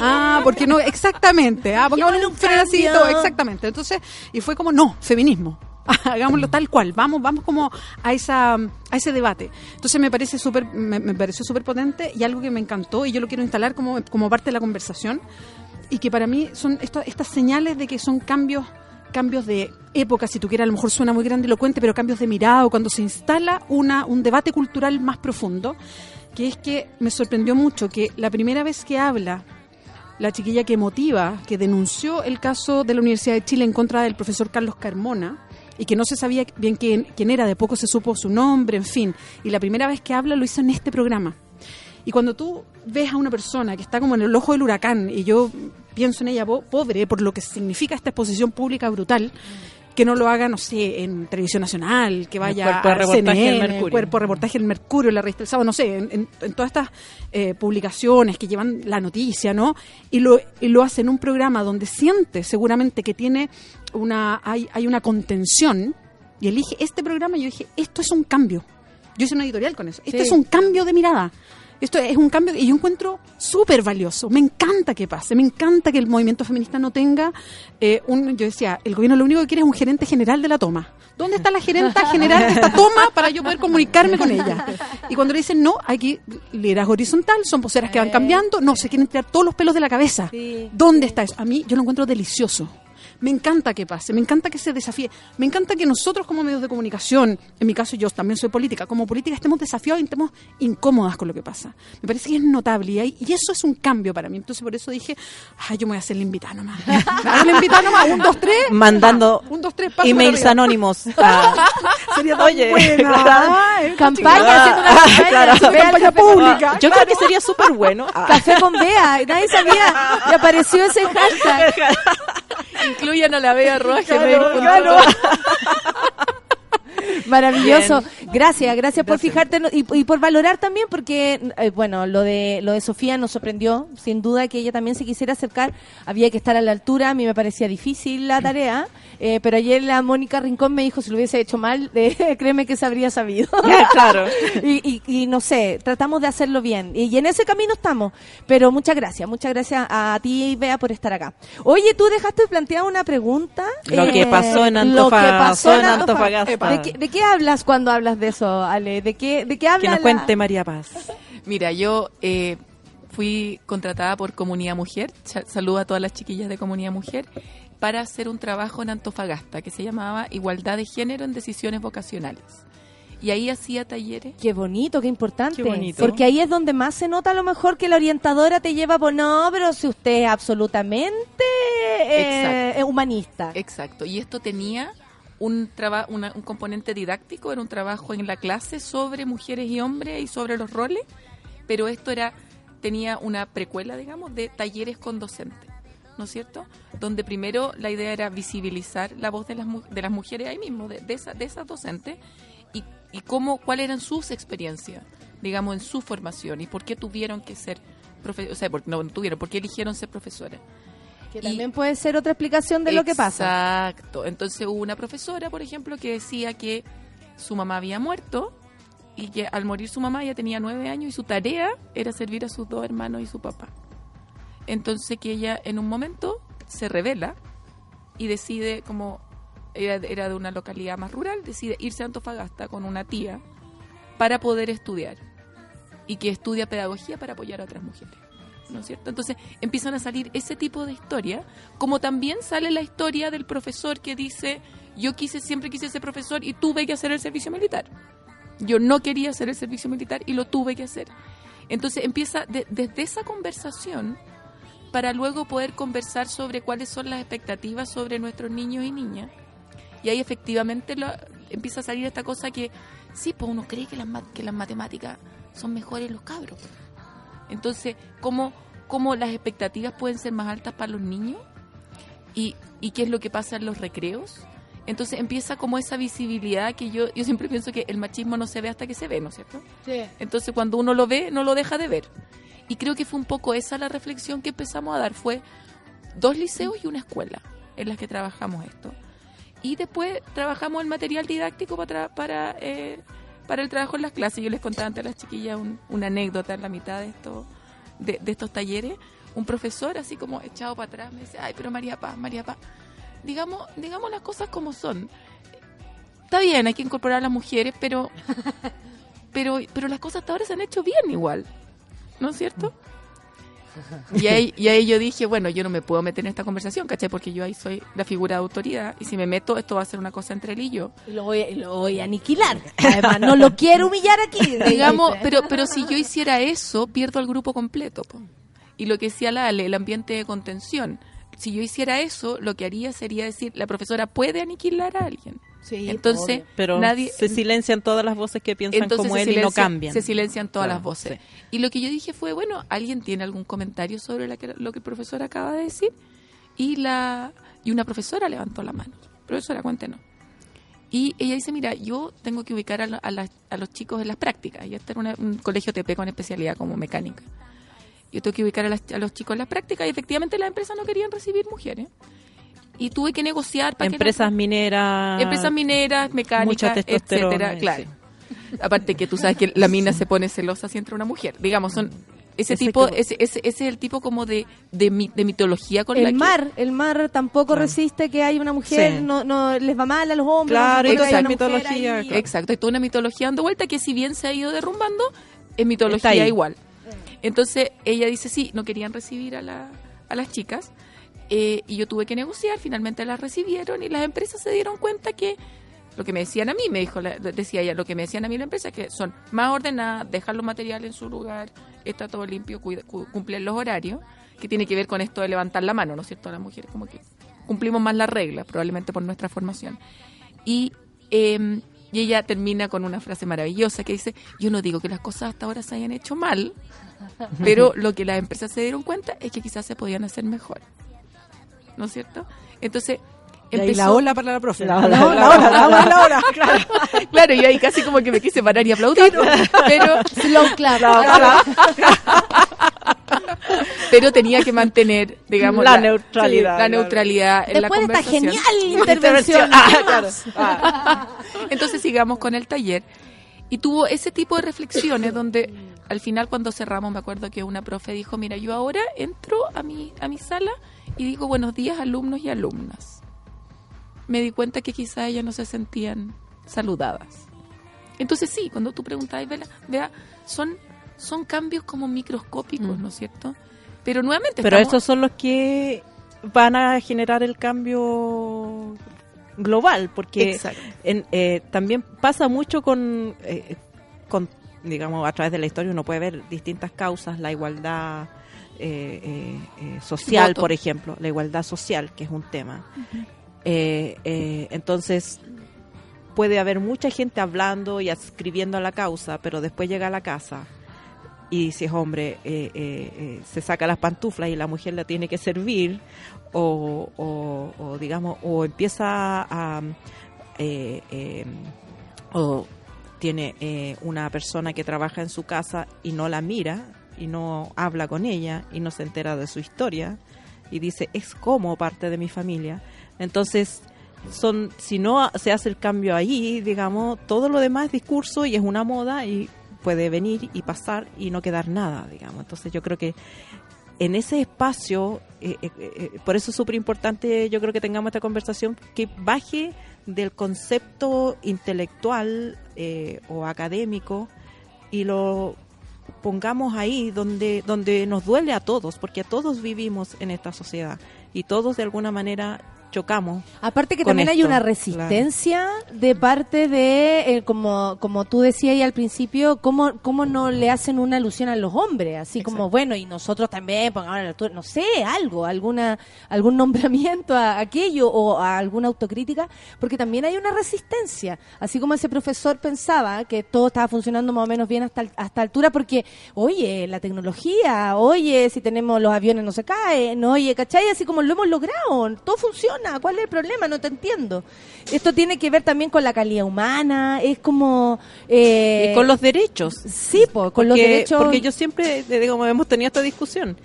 S7: Ah, ¿por qué no? Exactamente. Ah, pongámosle un frenacito, exactamente. Entonces, y fue como, no, feminismo. [laughs] Hagámoslo tal cual, vamos, vamos como a esa a ese debate. Entonces me parece súper, me, me pareció súper potente y algo que me encantó y yo lo quiero instalar como, como parte de la conversación y que para mí son esto- estas señales de que son cambios cambios de época, si tú quieres, a lo mejor suena muy grandilocuente, pero cambios de mirada o cuando se instala una, un debate cultural más profundo, que es que me sorprendió mucho que la primera vez que habla la chiquilla que motiva, que denunció el caso de la Universidad de Chile en contra del profesor Carlos Carmona, y que no se sabía bien quién, quién era, de poco se supo su nombre, en fin. Y la primera vez que habla lo hizo en este programa. Y cuando tú ves a una persona que está como en el ojo del huracán y yo pienso en ella po- pobre por lo que significa esta exposición pública brutal, que no lo haga, no sé, en Televisión Nacional, que vaya
S6: cuerpo
S7: a CNN,
S6: Mercurio.
S7: el cuerpo de reportaje del Mercurio, la revista El Sábado, no sé, en, en- en todas estas eh, publicaciones que llevan la noticia, ¿no? Y lo, y lo hace en un programa donde siente seguramente que tiene una, hay, hay una contención y elige este programa y yo dije, esto es un cambio. Yo hice una editorial con eso. Esto
S1: Sí.
S7: es un cambio de mirada. Esto es un cambio y yo encuentro súper valioso. Me encanta que pase. Me encanta que el movimiento feminista no tenga eh, un. Yo decía, el gobierno lo único que quiere es un gerente general de la toma. ¿Dónde está la gerenta [laughs] general de esta toma para yo poder comunicarme con ella? Y cuando le dicen no, hay que liderazgo horizontal, son poseras que van cambiando, no, se quieren tirar todos los pelos de la cabeza.
S1: Sí.
S7: ¿Dónde está eso? A mí yo lo encuentro delicioso. Me encanta que pase, me encanta que se desafíe, me encanta que nosotros como medios de comunicación, en mi caso yo también soy política, como política estemos desafiados y estemos incómodas con lo que pasa. Me parece que es notable y, hay- y eso es un cambio para mí. Entonces por eso dije, ay, yo me voy a hacer la invitada nomás. [laughs] Me la invitada nomás, un, dos, tres.
S6: Mandando
S7: pa, un, dos, tres, paso
S6: emails anónimos. a- [laughs]
S7: Sería tan
S6: Oye,
S7: buena. [laughs]
S6: claro.
S7: Ay,
S1: Campaña, haciendo una
S6: Ah,
S1: campaña,
S6: claro.
S7: Campaña pública.
S6: Yo creo que sería súper bueno. Ah.
S1: Café con Bea, nadie sabía. Y apareció ese hashtag.
S8: Incluyan a la Bea Roja. [laughs]
S1: Claro. [laughs] Maravilloso. Gracias, gracias por fijarte y, y por valorar también, porque, eh, bueno, lo de, lo de Sofía nos sorprendió. Sin duda que ella también se quisiera acercar. Había que estar a la altura. A mí me parecía difícil la tarea. eh, pero ayer la Mónica Rincón me dijo, si lo hubiese hecho mal, [laughs] eh, créeme que se habría sabido.
S6: claro. [laughs]
S1: y, y, y no sé, tratamos de hacerlo bien. Y, y en ese camino estamos. Pero muchas gracias, muchas gracias a ti, Bea, por estar acá. Oye, tú dejaste plantear una pregunta. eh,
S6: Lo que pasó en
S1: Lo que pasó en Antofagasta. ¿De qué, de qué hablas cuando hablas de eso, Ale? ¿De qué, de qué hablas?
S6: Que nos cuente María Paz.
S8: Mira, yo eh, fui contratada por Comunidad Mujer, saludo a todas las chiquillas de Comunidad Mujer, para hacer un trabajo en Antofagasta que se llamaba Igualdad de Género en Decisiones Vocacionales. Y ahí hacía talleres.
S1: Qué bonito, qué importante.
S6: Qué bonito.
S1: Porque ahí es donde más se nota a lo mejor que la orientadora te lleva por no, pero si usted es absolutamente eh,
S8: Exacto.
S1: humanista.
S8: Exacto. Y esto tenía un, traba- una- un componente didáctico, era un trabajo en la clase sobre mujeres y hombres y sobre los roles, pero esto era tenía una precuela, digamos, de talleres con docentes, ¿no es cierto? Donde primero la idea era visibilizar la voz de las, de las mujeres ahí mismo, de, de, esa- de esas docentes, y, y cómo, cuáles eran sus experiencias, digamos, en su formación, y por qué tuvieron que ser profesores, o sea, por- no, no tuvieron, por qué eligieron ser profesoras.
S1: Que
S8: Y-
S1: también puede ser otra explicación de lo que pasa.
S8: Exacto. Entonces hubo una profesora, por ejemplo, que decía que su mamá había muerto y que al morir su mamá ella tenía nueve años y su tarea era servir a sus dos hermanos y su papá. Entonces que ella en un momento se revela y decide, como era, era de una localidad más rural, decide irse a Antofagasta con una tía para poder estudiar y que estudia pedagogía para apoyar a otras mujeres. ¿No es cierto? Entonces empiezan a salir ese tipo de historia, como también sale la historia del profesor que dice, yo quise, siempre quise ser profesor y tuve que hacer el servicio militar. Yo no quería hacer el servicio militar y lo tuve que hacer. Entonces empieza de- desde esa conversación para luego poder conversar sobre cuáles son las expectativas sobre nuestros niños y niñas. Y ahí efectivamente empieza a salir esta cosa que, sí, pues uno cree que que las matemáticas son mejores los cabros. Entonces, ¿cómo, ¿cómo las expectativas pueden ser más altas para los niños? ¿Y, y qué es lo que pasa en los recreos? Entonces empieza como esa visibilidad que yo, yo siempre pienso que el machismo no se ve hasta que se ve, ¿no es cierto? Entonces cuando uno lo ve, no lo deja de ver. Y creo que fue un poco esa la reflexión que empezamos a dar. Fue dos liceos y una escuela en las que trabajamos esto. Y después trabajamos el material didáctico para, para, eh, para el trabajo en las clases. Yo les contaba antes a las chiquillas un- una anécdota en la mitad de, esto, de, de estos talleres. Un profesor así como echado para atrás me dice, ay, pero María Paz, María Paz, digamos, digamos las cosas como son. Está bien, hay que incorporar a las mujeres, pero, [laughs] pero, pero las cosas hasta ahora se han hecho bien igual. ¿No es cierto? [laughs] Y ahí, y ahí yo dije, bueno, yo no me puedo meter en esta conversación, ¿cachai? Porque yo ahí soy la figura de autoridad y si me meto, esto va a ser una cosa entre él y yo.
S1: Lo voy, a- lo voy a aniquilar. Además, no lo quiero humillar aquí. [laughs]
S8: Digamos, pero, pero si yo hiciera eso, pierdo al grupo completo. po. Y lo que decía la Ale, el ambiente de contención. Si yo hiciera eso, lo que haría sería decir, la profesora puede aniquilar a alguien.
S1: Sí,
S8: Entonces,
S1: obvio.
S6: Pero
S8: nadie
S6: se silencian todas las voces que piensan como él y no cambian.
S8: Se silencian todas
S6: Claro,
S8: las voces. Y lo que yo dije fue, bueno, ¿alguien tiene algún comentario sobre la que- lo que el profesor acaba de decir? Y la y una profesora levantó la mano. Profesora, cuéntenos. Y ella dice, mira, yo tengo que ubicar a, la- a las- a los chicos en las prácticas. Y este era una- un colegio TP con especialidad como mecánica. Yo tengo que ubicar a, las- a los chicos en las prácticas y efectivamente las empresas no querían recibir mujeres. Y tuve que negociar para que
S6: Empresas mineras.
S8: empresas mineras, mecánicas, etcétera,
S6: sí.
S8: claro. Aparte que tú sabes que la mina se pone celosa si entra una mujer. Digamos, son ese
S6: Ese
S8: tipo,
S6: que-
S8: ese, ese, ese es el tipo como de, de, mi- de mitología con la
S1: El
S8: que-
S1: mar, el mar tampoco
S6: Claro.
S1: resiste que hay una mujer,
S6: Sí.
S1: no, no les va mal a los hombres.
S6: Claro,
S1: no
S8: y
S1: se puede
S8: toda
S1: ver
S8: esa
S1: una mujer
S6: mitología,
S1: ahí.
S8: Exacto, hay toda una mitología dando vuelta que si bien se ha ido derrumbando, es mitología igual. Entonces ella dice, sí, no querían recibir a, la, a las chicas eh, y yo tuve que negociar, finalmente las recibieron y las empresas se dieron cuenta que lo que me decían a mí, me dijo, la- decía ella, lo que me decían a mí la empresa, que son más ordenadas, dejan los materiales en su lugar, está todo limpio, cuida- cu- cumplen los horarios, que tiene que ver con esto de levantar la mano, ¿no es cierto? Las mujeres como que cumplimos más las reglas, probablemente por nuestra formación. Y, eh, y ella termina con una frase maravillosa que dice, yo no digo que las cosas hasta ahora se hayan hecho mal, pero lo que las empresas se dieron cuenta es que quizás se podían hacer mejor. ¿No es cierto? Entonces,
S7: Y ahí
S8: empezó-
S7: la ola para la profe.
S6: La
S7: La,
S6: ola,
S7: la,
S6: la
S7: ola, la ola, la ola, claro. [laughs]
S8: Claro, yo ahí casi como que me quise parar y aplaudir, pero,
S1: Slow clap. [laughs]
S8: pero tenía que mantener, digamos,
S6: La neutralidad,
S8: la
S6: claro.
S8: neutralidad en
S1: Después de
S8: la
S1: esta
S8: conversación.
S1: genial [laughs] intervención.
S6: Ah, claro.
S8: Entonces sigamos con el taller. Y tuvo ese tipo de reflexiones donde al final cuando cerramos me acuerdo que una profe dijo, mira, yo ahora entro a mi, a mi sala y digo buenos días alumnos y alumnas. Me di cuenta que quizá ellas no se sentían saludadas. Entonces sí, cuando tú preguntabas, vea, vea son, son cambios como microscópicos, ¿no es cierto? Pero nuevamente...
S6: Pero
S8: estamos-
S6: esos son los que van a generar el cambio global, porque en- eh, también pasa mucho con, eh, con, digamos, a través de la historia uno puede ver distintas causas, la igualdad eh, eh, eh, social,
S8: Voto.
S6: por ejemplo, la igualdad social, que es un tema. Eh, entonces, puede haber mucha gente hablando y escribiendo a la causa, pero después llega a la casa y si es hombre, eh, eh, eh, se saca las pantuflas y la mujer la tiene que servir, o, o- o, digamos, o empieza a. o tiene eh, una persona que trabaja en su casa y no la mira y no habla con ella y no se entera de su historia y dice es como parte de mi familia entonces son si no se hace el cambio ahí digamos todo lo demás es discurso y es una moda y puede venir y pasar y no quedar nada digamos. Entonces yo creo que en ese espacio, eh, eh, eh, por eso es súper importante, yo creo que tengamos esta conversación, que baje del concepto intelectual o académico y lo pongamos ahí donde, donde nos duele a todos, porque todos vivimos en esta sociedad y todos de alguna manera chocamos.
S1: Aparte que también hay una
S6: claro.
S1: resistencia de parte de, eh, como, como tú decías ahí al principio, cómo, cómo no le hacen una alusión a los hombres, así como, bueno, y nosotros también, pongamos altura, no sé, algo, alguna algún [laughs] nombramiento a aquello o a alguna autocrítica, porque también hay una resistencia, así como ese profesor pensaba que todo estaba funcionando más o menos bien hasta, hasta altura, porque, oye, la tecnología, oye, si tenemos los aviones no se caen, oye, ¿cachai? Así como lo hemos logrado, todo funciona, ¿cuál es el problema? No te entiendo. Esto tiene que ver también con la calidad humana, es como... eh,
S6: y con los derechos.
S1: Sí, po, con los derechos...
S6: Porque yo siempre, eh, digo, hemos tenido esta discusión.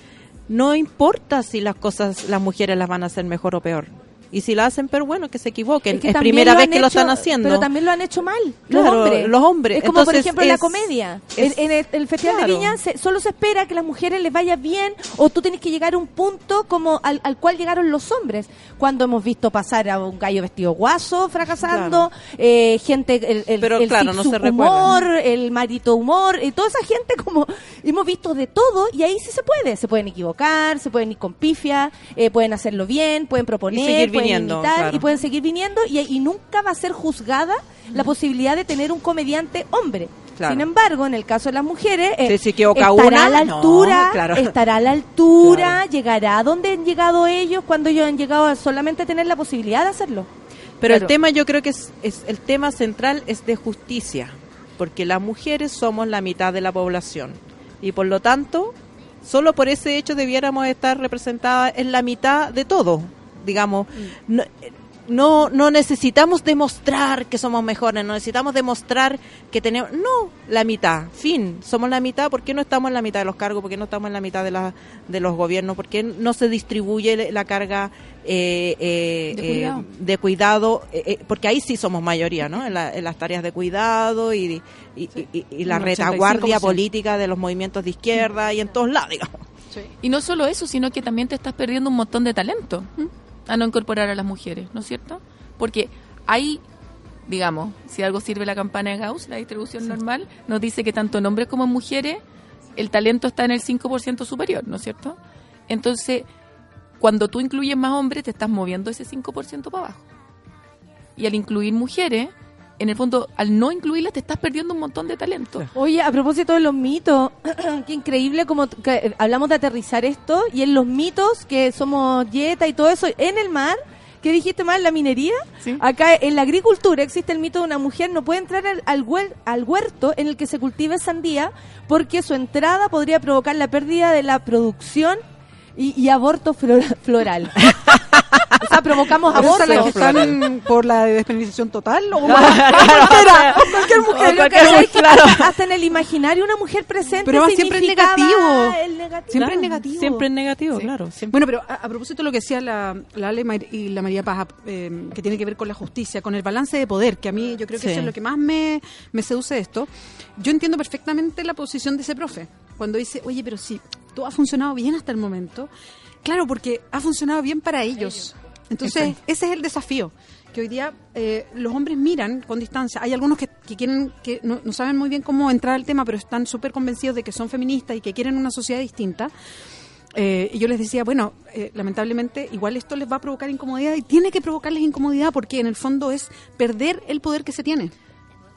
S6: No importa si las cosas, las mujeres las van a hacer mejor o peor. Y si la hacen, pero bueno, que se equivoquen. Es,
S1: que
S6: primera vez que lo están haciendo.
S1: Pero también lo han hecho mal,
S6: Claro,
S1: los hombres.
S6: los hombres.
S1: Es como, por ejemplo, en la
S6: es-
S1: comedia.
S6: es-
S1: en, en el, el Festival
S6: claro.
S1: de Viña se- solo se espera que las mujeres les vaya bien o tú tienes que llegar a un punto como al, al cual llegaron los hombres. Cuando hemos visto pasar a un gallo vestido guaso fracasando, eh, gente, el, el,
S6: Pero,
S1: el
S6: claro, no se
S1: humor, el marito humor, y toda esa gente como hemos visto de todo y ahí sí se puede. Se pueden equivocar, se pueden ir con pifia, eh, pueden hacerlo bien, pueden proponer,
S6: viniendo,
S1: imitar
S6: claro.
S1: y pueden seguir viniendo y, y nunca va a ser juzgada la posibilidad de tener un comediante hombre.
S6: Claro.
S1: Sin embargo, en el caso de las mujeres, eh,
S6: Si
S1: estará
S6: una,
S1: a la
S6: no,
S1: altura,
S6: claro.
S1: estará a la altura, llegará a donde han llegado ellos cuando ellos han llegado a solamente tener la posibilidad de hacerlo.
S6: Pero el tema yo creo que es, es- el tema central es de justicia, porque las mujeres somos la mitad de la población y por lo tanto, solo por ese hecho debiéramos estar representadas en la mitad de todo, digamos. No, no, no necesitamos demostrar que somos mejores, no necesitamos demostrar que tenemos... No, la mitad, fin, somos la mitad, ¿por qué no estamos en la mitad de los cargos? ¿Por qué no estamos en la mitad de, la, de los gobiernos? ¿Por qué no se distribuye la carga eh, eh,
S8: De
S6: eh,
S8: cuidado.
S6: de cuidado? eh, eh, porque ahí sí somos mayoría, ¿no? En, la- en las tareas de cuidado y, y, y- y- y la retaguardia
S7: 85%.
S6: política de los movimientos de izquierda y en todos lados, digamos.
S8: Y no solo eso, sino que también te estás perdiendo un montón de talento a no incorporar a las mujeres, ¿no es cierto? Porque hay, digamos, si algo sirve la campana de Gauss, la distribución normal, nos dice que tanto en hombres como en mujeres el talento está en el 5% superior, ¿no es cierto? Entonces, cuando tú incluyes más hombres, te estás moviendo ese 5% para abajo. Y al incluir mujeres, en el fondo, al no incluirlas, te estás perdiendo un montón de talento.
S1: Oye, a propósito de los mitos, [clears throat] qué increíble como que, eh, hablamos de aterrizar esto y en los mitos que somos dieta y todo eso en el mar. ¿Qué dijiste más? ¿La minería?
S8: Sí.
S1: Acá en la agricultura existe el mito de una mujer no puede entrar al, al huer- al huerto en el que se cultive sandía porque su entrada podría provocar la pérdida de la producción y, y aborto flora- [laughs] floral. o sea, provocamos
S7: ¿Pero esas las
S1: aborto.
S7: que están por la despenalización total o [laughs] cualquiera? Cualquier mujer.
S1: Pero que ¿sabes qué pasa? Hasta en el imaginario una mujer presente
S7: Pero va siempre en
S1: significaba
S7: negativo.
S1: el negativo.
S7: Siempre en
S6: Claro,
S7: negativo.
S6: Siempre en negativo, claro. siempre.
S7: Bueno, pero a, a propósito de lo que decía la, la Ale Mar- y la María Paz, eh, que tiene que ver con la justicia, con el balance de poder, que a mí yo creo que
S6: Sí.
S7: eso es lo que más me, me seduce de esto. Yo entiendo perfectamente la posición de ese profe, cuando dice, oye, pero si todo ha funcionado bien hasta el momento, claro, porque ha funcionado bien para ellos. Entonces, ese es el desafío. Que hoy día eh, los hombres miran con distancia. Hay algunos que, que quieren, que no, no saben muy bien cómo entrar al tema, pero están súper convencidos de que son feministas y que quieren una sociedad distinta. Eh, y yo les decía, bueno, eh, lamentablemente igual esto les va a provocar incomodidad y tiene que provocarles incomodidad porque en el fondo es perder el poder que se tiene.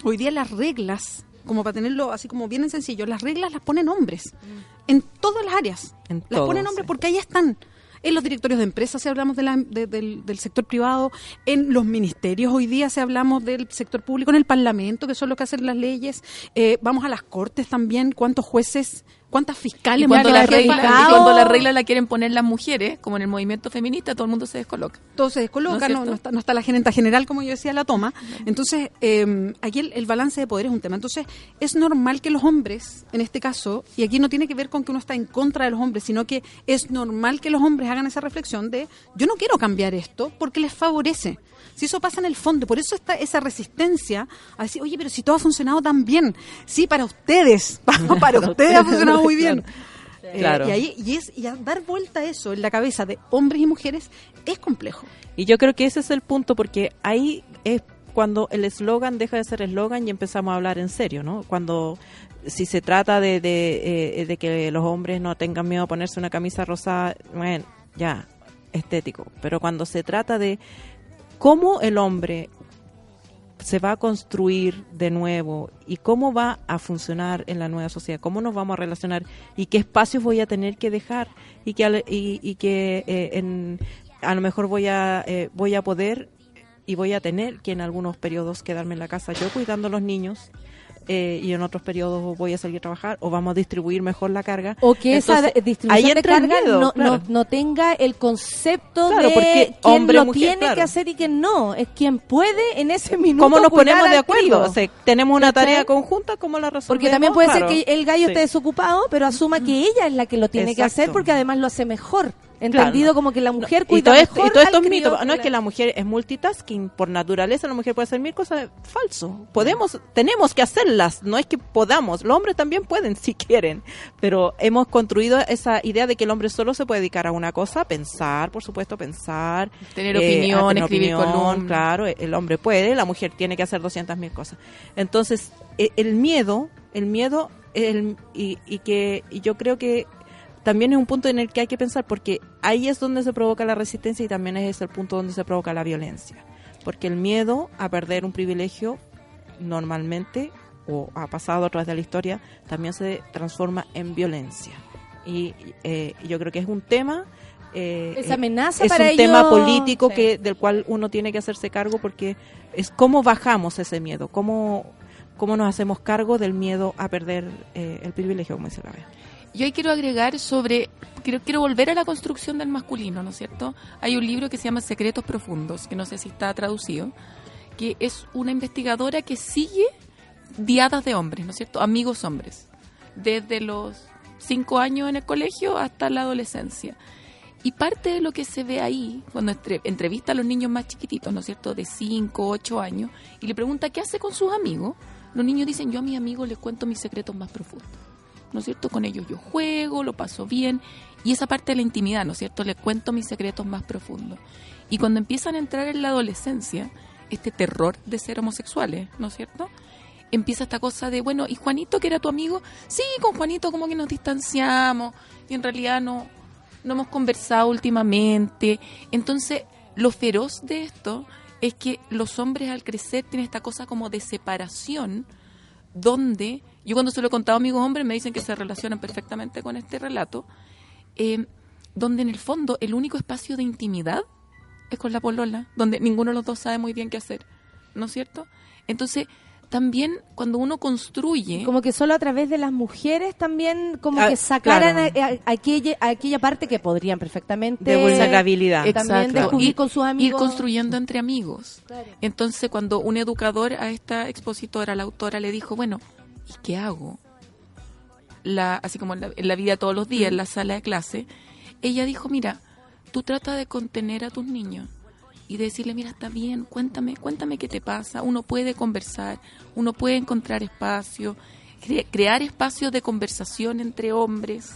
S7: Hoy día las reglas, como para tenerlo así como bien en sencillo, las reglas las ponen hombres. En todas las áreas.
S6: En
S7: las ponen hombres porque ahí están. En los directorios de empresas, si hablamos de la- de- del, del sector privado, en los ministerios, hoy día, si hablamos del sector público, en el Parlamento, que son los que hacen las leyes, eh, vamos a las cortes también, cuántos jueces, cuántas fiscales,
S8: Y cuando, la regla, y cuando la regla la quieren poner las mujeres, como en el movimiento feminista, todo el mundo se descoloca.
S7: todo se descoloca,
S8: ¿No
S7: no está, no está la gerenta general, como yo decía, la toma. Entonces, eh, aquí el, el balance de poder es un tema. Entonces, es normal que los hombres, en este caso, y aquí no tiene que ver con que uno está en contra de los hombres, sino que es normal que los hombres hagan esa reflexión de, yo no quiero cambiar esto porque les favorece. Si eso pasa en el fondo, por eso está esa resistencia a decir, oye, pero si todo ha funcionado tan bien, sí, para ustedes, [laughs] para ustedes ha funcionado muy bien. Eh,
S6: Claro.
S7: y ahí y es y a dar vuelta a eso en la cabeza de hombres y mujeres es complejo.
S6: Y yo creo que ese es el punto, porque ahí es cuando el eslogan deja de ser eslogan y empezamos a hablar en serio, ¿no? Cuando si se trata de, de, eh, de que los hombres no tengan miedo a ponerse una camisa rosada, bueno, ya, estético. Pero cuando se trata de cómo el hombre se va a construir de nuevo y cómo va a funcionar en la nueva sociedad, cómo nos vamos a relacionar y qué espacios voy a tener que dejar y que, y, y que eh, en, a lo mejor voy a, eh, voy a poder y voy a tener que en algunos periodos quedarme en la casa yo cuidando a los niños eh, y en otros periodos voy a salir a trabajar o vamos a distribuir mejor la carga.
S1: O que esa
S6: Entonces,
S1: distribución de carga
S6: miedo,
S1: no,
S6: claro.
S1: no, no tenga el concepto
S6: Claro,
S1: de
S6: porque
S1: quién
S6: hombre,
S1: lo
S6: mujer,
S1: tiene
S6: claro.
S1: que hacer y quién no. Es quien puede en ese minuto
S6: ¿Cómo nos ponemos de acuerdo? O sea, tenemos una
S1: ¿Cachai?
S6: tarea conjunta, ¿cómo la resolvemos?
S1: Porque también puede ser que el gallo
S6: Sí.
S1: esté desocupado, pero asuma que ella es la que lo tiene que hacer porque además lo hace mejor. Entendido
S6: Claro.
S1: como que la mujer
S6: y
S1: cuida
S6: todo esto, y todo esto
S1: al
S6: es
S1: crío
S6: mito. No es que la mujer es multitasking. Por naturaleza, la mujer puede hacer mil cosas. Falso. Podemos, tenemos que hacerlas. No es que podamos. Los hombres también pueden si quieren. Pero hemos construido esa idea de que el hombre solo se puede dedicar a una cosa. Pensar, por supuesto, pensar.
S8: Tener
S6: eh,
S8: opinión,
S6: tener
S8: escribir
S6: opinión,
S8: columnas.
S6: Claro, el hombre puede. La mujer tiene que hacer 200 mil cosas. Entonces, e- el miedo, el miedo, el, y, y que y yo creo que también es un punto en el que hay que pensar porque ahí es donde se provoca la resistencia y también es el punto donde se provoca la violencia. Porque el miedo a perder un privilegio normalmente, o ha pasado a través de la historia, también se transforma en violencia. Y eh, yo creo que es un tema eh,
S1: Esa
S6: eh,
S1: amenaza
S6: es
S1: para
S6: un
S1: ellos,
S6: tema político
S1: sí.
S6: que del cual uno tiene que hacerse cargo porque es cómo bajamos ese miedo, cómo, cómo nos hacemos cargo del miedo a perder eh, el privilegio, como dice la Bea.
S8: Yo ahí quiero agregar sobre, quiero, quiero volver a la construcción del masculino, ¿no es cierto? Hay un libro que se llama Secretos Profundos, que no sé si está traducido, que es una investigadora que sigue diadas de hombres, ¿no es cierto? Amigos hombres, desde los cinco años en el colegio hasta la adolescencia. Y parte de lo que se ve ahí, cuando entre- entrevista a los niños más chiquititos, ¿no es cierto?, de 5, 8 años, y le pregunta qué hace con sus amigos, los niños dicen, yo a mis amigos les cuento mis secretos más profundos. ¿No es cierto? Con ellos yo juego, lo paso bien, y esa parte de la intimidad, ¿no es cierto? Les cuento mis secretos más profundos. Y cuando empiezan a entrar en la adolescencia, este terror de ser homosexuales, ¿no es cierto? Empieza esta cosa de, bueno, ¿y Juanito, que era tu amigo? Sí, con Juanito como que nos distanciamos, y en realidad no, no hemos conversado últimamente. Entonces, lo feroz de esto es que los hombres al crecer tienen esta cosa como de separación, donde, yo cuando se lo he contado a amigos hombres me dicen que se relacionan perfectamente con este relato, eh, donde en el fondo el único espacio de intimidad es con la polola, donde ninguno de los dos sabe muy bien qué hacer, ¿no es cierto? Entonces, también cuando uno construye...
S1: Como que solo a través de las mujeres también como
S6: Ah,
S1: que sacaran
S6: claro.
S1: a- a- aquella, aquella parte que podrían perfectamente
S6: De vulnerabilidad.
S1: también descubrir
S8: Ir-
S1: con sus amigos.
S8: Ir construyendo entre amigos. Entonces, cuando un educador a esta expositora, la autora, le dijo, bueno, ¿y qué hago? La, así como en la, en la vida todos los días, en la sala de clase, ella dijo, mira, tú trata de contener a tus niños y de decirle, mira, está bien, cuéntame, cuéntame qué te pasa. Uno puede conversar, uno puede encontrar espacio, cre- crear espacios de conversación entre hombres,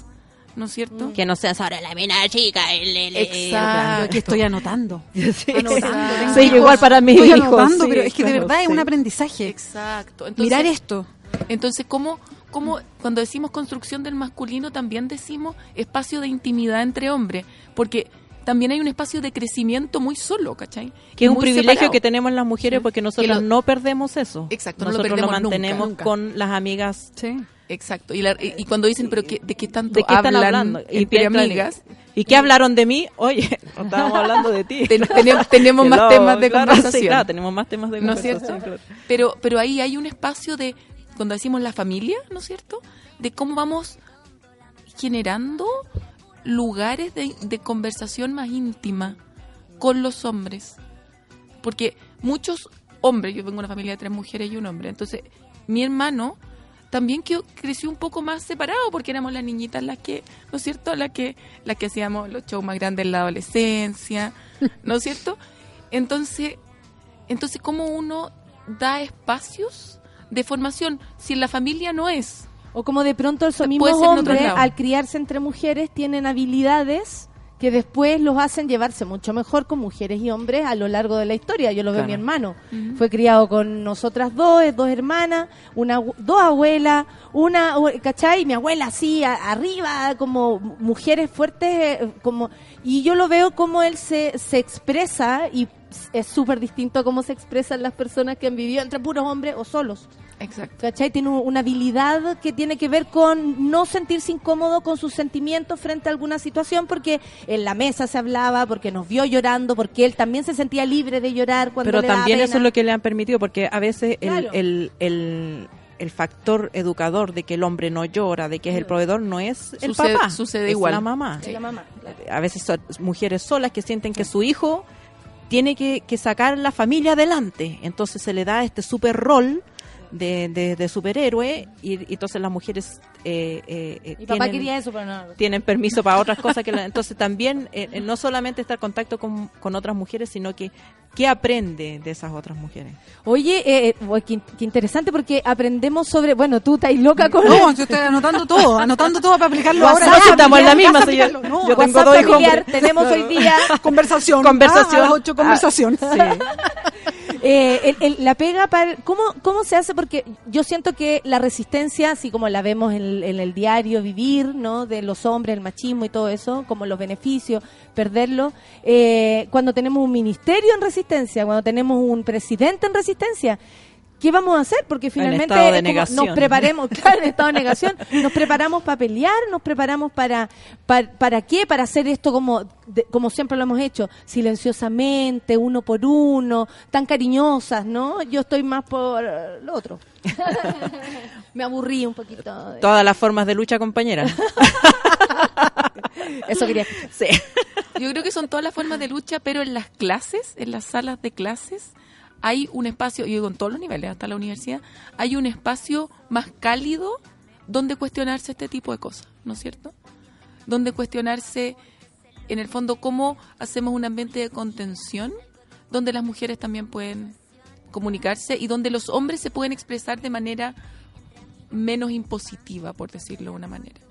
S8: ¿no es cierto?
S6: Que no seas ahora la mina chica. el- el-
S8: Exacto.
S7: Yo aquí estoy anotando. [laughs]
S6: Sí.
S7: Anotando. Tengo
S6: Sí,
S7: hijos,
S6: igual para mis
S7: estoy
S6: hijos,
S7: anotando,
S6: sí,
S7: pero es que de verdad es un aprendizaje.
S8: Exacto. Entonces,
S7: Mirar esto.
S8: Entonces, ¿cómo, cómo cuando decimos construcción del masculino también decimos espacio de intimidad entre hombres? Porque también hay un espacio de crecimiento muy solo, ¿cachai?
S6: Que es un privilegio
S8: separado.
S6: que tenemos las mujeres porque nosotros
S8: lo-
S6: no perdemos eso.
S8: Exacto, no lo
S6: nosotros
S8: perdemos nunca,
S6: mantenemos
S7: nunca.
S6: con las amigas.
S7: Sí.
S8: Exacto. Y, la- y- y cuando dicen, ¿pero qué, de qué tanto
S6: ¿De qué están
S8: hablan
S6: hablando?
S8: entre
S6: claro.
S8: amigas?
S6: ¿Y qué hablaron de mí? Oye, [laughs] no estábamos hablando de ti.
S8: Ten- tenemos- [laughs] tenemos más temas de
S6: claro,
S8: conversación.
S6: Sí, claro, tenemos más temas de
S8: ¿No es
S6: conversación. claro.
S8: Pero, pero ahí hay un espacio de, cuando decimos la familia, ¿no es cierto? De cómo vamos generando lugares de, conversación más íntima con los hombres. Porque muchos hombres, yo vengo de una familia de tres mujeres y un hombre, entonces mi hermano también que creció un poco más separado porque éramos las niñitas las que, ¿no es cierto? Las que, las que hacíamos los shows más grandes en la adolescencia, ¿no es cierto? Entonces, entonces, ¿cómo uno da espacios de formación si en la familia no es?
S1: O como de pronto esos mismos hombres, al criarse entre mujeres, tienen habilidades que después los hacen llevarse mucho mejor con mujeres y hombres a lo largo de la historia. Yo lo veo mi hermano. Fue criado con nosotras dos, dos hermanas, una, dos abuelas, una, ¿cachai? Mi abuela así, a- arriba, como mujeres fuertes, eh, como y yo lo veo como él se, se expresa y es súper distinto a cómo se expresan las personas que han vivido entre puros hombres o solos.
S8: Exacto.
S1: ¿Cachai? Tiene un- una habilidad que tiene que ver con no sentirse incómodo con sus sentimientos frente a alguna situación, porque en la mesa se hablaba, porque nos vio llorando, porque él también se sentía libre de llorar cuando
S6: Pero
S1: le daba
S6: también eso
S1: pena.
S6: es lo que le han permitido, porque a veces el,
S1: Claro.
S6: el, el, el factor educador de que el hombre no llora, de que es el proveedor, no es el
S8: Sucede-
S6: papá,
S8: sucede
S6: es
S8: igual.
S6: la mamá.
S1: Es la mamá, claro.
S6: A veces son mujeres solas que sienten que su hijo tiene que, que sacar la familia adelante, entonces se le da este super rol de, de, de superhéroe y, y entonces las mujeres eh, eh, eh,
S1: Mi papá
S6: tienen-
S1: quería eso, pero no.
S6: tienen permiso para otras cosas que la- entonces también eh, eh, no solamente estar en contacto con, con otras mujeres sino que qué aprende de esas otras mujeres
S1: Oye, eh, qué, qué interesante porque aprendemos sobre, bueno, tú estás loca con
S7: No, yo estoy anotando todo, anotando todo para aplicarlo ahora. Ya,
S6: estamos en la misma, señor.
S7: No,
S6: Yo tengo
S1: WhatsApp
S6: dos hijos
S1: familiar, tenemos hoy día [laughs]
S7: conversación.
S6: Conversación.
S7: Ah, a las ocho, conversación. [laughs]
S1: Eh, el- el- la pega para ¿cómo, cómo se hace porque yo siento que la resistencia así como la vemos en, el- diario vivir no de los hombres el machismo y todo eso como los beneficios perderlo. Eh, cuando tenemos un ministerio en resistencia cuando tenemos un presidente en resistencia ¿qué vamos a hacer? Porque finalmente
S6: estado de
S1: es como
S6: negación.
S1: nos preparemos, [laughs] claro, en estado de negación, nos preparamos para pelear, nos preparamos para, para, ¿para qué? Para hacer esto como, de- como siempre lo hemos hecho, silenciosamente, uno por uno, tan cariñosas, ¿no? Yo estoy más por lo otro. [laughs] Me aburrí un poquito. de-
S6: Todas las formas de lucha, compañera. [laughs]
S1: Eso quería
S6: Sí.
S8: Yo creo que son todas las formas de lucha, pero en las clases, en las salas de clases, hay un espacio, y en todos los niveles, hasta la universidad, hay un espacio más cálido donde cuestionarse este tipo de cosas, ¿no es cierto? Donde cuestionarse, en el fondo, cómo hacemos un ambiente de contención donde las mujeres también pueden comunicarse y donde los hombres se pueden expresar de manera menos impositiva, por decirlo de una manera.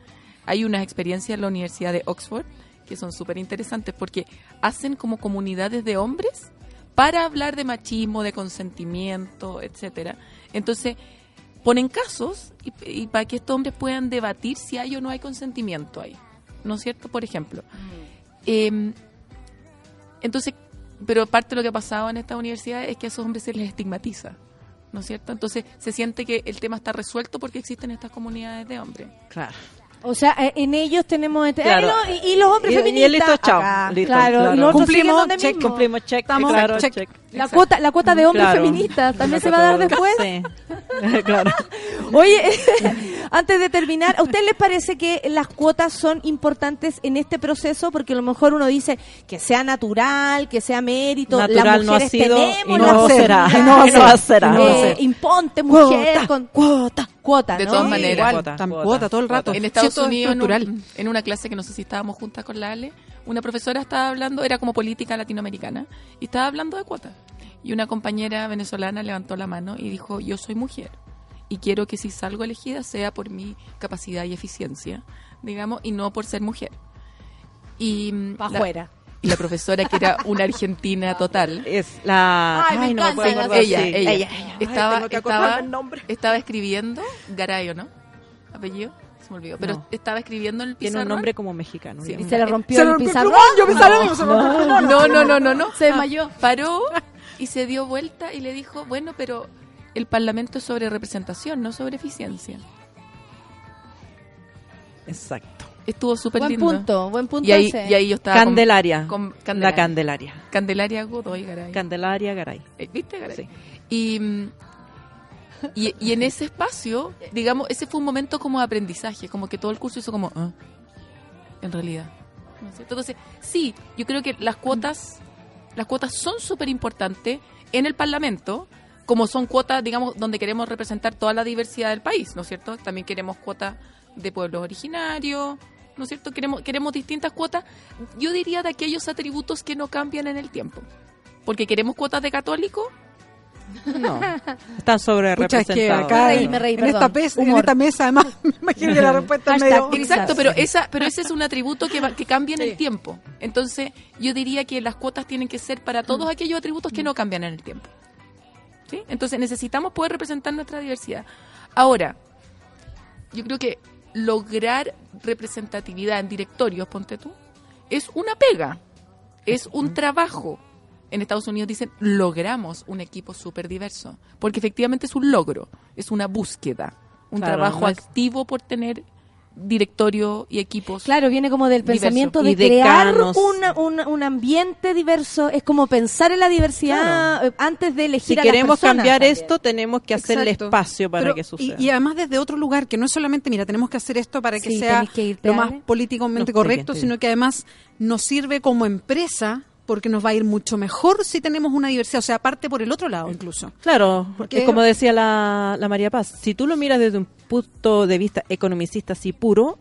S8: Hay unas experiencias en la Universidad de Oxford que son súper interesantes porque hacen como comunidades de hombres para hablar de machismo, de consentimiento, etcétera. Entonces, ponen casos y, y para que estos hombres puedan debatir si hay o no hay consentimiento ahí. ¿No es cierto? Por ejemplo. Eh, entonces, pero parte de lo que ha pasado en esta universidad es que a esos hombres se les estigmatiza. ¿No es cierto? Entonces se siente que el tema está resuelto porque existen estas comunidades de hombres.
S6: Claro.
S1: O sea, eh, en ellos tenemos... este-
S6: Claro.
S1: eh, no, y, y los hombres
S6: Y- y
S1: feministas
S6: listo, chao. Listo,
S1: claro,
S6: claro.
S1: y los otros
S6: Cumplimos,
S1: donde
S6: check,
S1: mismo.
S6: cumplimos, check,
S1: Estamos-
S6: claro,
S1: check.
S6: check.
S1: La cuota, la cuota de hombres
S6: Claro.
S1: feministas también
S6: La
S1: se va a dar
S6: cuota de-
S1: después.
S6: Sí. [laughs] claro.
S1: Oye, [laughs] antes de terminar, ¿a usted les parece que las cuotas son importantes en este proceso? Porque a lo mejor uno dice que sea natural, que sea mérito.
S6: Natural
S1: las
S6: no ha
S1: mujeres
S6: sido
S1: tenemos
S6: y
S1: la
S6: no será.
S1: posibilidad.
S6: Y no va a ser.
S1: Eh,
S6: No va a ser. [laughs]
S1: imponte mujer
S6: Cuota,
S1: con cuota, cuota,
S8: De
S1: ¿no?
S8: todas maneras.
S7: Igual, tan cuota, todo el rato.
S8: En Estados Unidos, en, un-
S7: estructural.
S8: en una clase que no sé si estábamos juntas con la Ale, una profesora estaba hablando, era como política latinoamericana, y estaba hablando de cuotas. Y una compañera venezolana levantó la mano y dijo, yo soy mujer y quiero que si salgo elegida sea por mi capacidad y eficiencia, digamos, y no por ser mujer. Y
S1: Pa'
S8: la-
S1: afuera.
S8: Y la profesora, que era una argentina [laughs] total,
S6: Es la...
S1: Ay, me
S6: no
S8: ella,
S6: sí.
S8: ella,
S6: Ay,
S8: estaba,
S6: tengo que acordarme
S8: estaba,
S6: el nombre.
S8: estaba escribiendo, Garayo, ¿no? ¿Apellido? Se me olvidó. Pero
S6: No.
S8: estaba escribiendo en el
S6: Tiene
S8: pizarrón.
S6: un nombre como mexicano.
S8: Sí.
S1: Y se le rompió
S7: Se
S1: el pizarrón.
S7: plumón, yo.
S8: No, no, no, no, no.
S1: Se desmayó.
S8: Paró y se dio vuelta y le dijo, bueno, pero el Parlamento es sobre representación, no sobre eficiencia.
S6: Exacto.
S8: Estuvo súper
S1: Buen
S8: lindo.
S1: punto, buen punto
S8: Y ahí,
S1: ese.
S8: y ahí yo estaba
S6: Candelaria.
S8: con,
S6: La
S8: Candelaria.
S6: Candelaria.
S8: Candelaria Godoy, Garay.
S6: Candelaria Garay.
S8: Eh, ¿Viste, Garay?
S6: Sí.
S8: Y, mm, y, y en ese espacio, digamos, ese fue un momento como de aprendizaje, como que todo el curso hizo como, "Ah", en realidad. ¿No es cierto? Entonces, sí, yo creo que las cuotas, las cuotas son súper importantes en el Parlamento, como son cuotas, digamos, donde queremos representar toda la diversidad del país, ¿no es cierto? También queremos cuotas de pueblos originarios, ¿no es cierto? Queremos, queremos distintas cuotas, yo diría de aquellos atributos que no cambian en el tiempo. Porque queremos cuotas de católicos,
S6: No. [laughs] Están sobre representados.
S7: acá
S1: Me reí,
S7: en,
S1: me reí,
S7: en esta, en esta mesa, además, [laughs] me imagino que la respuesta es medio...
S8: Exacto, pero esa, pero ese es un atributo que, va- que cambia en el tiempo. Entonces, yo diría que las cuotas tienen que ser para todos aquellos atributos que no cambian en el tiempo. ¿Sí? Entonces, necesitamos poder representar nuestra diversidad. Ahora, yo creo que lograr representatividad en directorios, ponte tú, es una pega, es un trabajo. En Estados Unidos dicen, logramos un equipo súper diverso, porque efectivamente es un logro, es una búsqueda, un
S6: Claro,
S8: trabajo
S6: no es-
S8: activo por tener directorio y equipos.
S1: Claro, viene como del
S8: Diverso.
S1: pensamiento de
S6: Y
S1: crear una- una- un ambiente diverso. Es como pensar en la diversidad eh, antes de elegir
S6: Si
S1: a las
S6: queremos
S1: personas
S6: cambiar
S1: también.
S6: esto, tenemos que hacerle
S7: Exacto.
S6: espacio para
S7: Pero-
S6: que suceda.
S7: Y, además desde otro lugar, que no es solamente, mira, tenemos que hacer esto para que
S1: Sí,
S7: sea
S1: que
S7: lo más políticamente
S6: No,
S7: correcto, sino que además nos sirve como empresa porque nos va a ir mucho mejor si tenemos una diversidad, o sea, aparte por el otro lado incluso.
S6: Claro,
S7: Porque-
S6: es como decía la, la María Paz, si tú lo miras desde un punto de vista economicista así puro,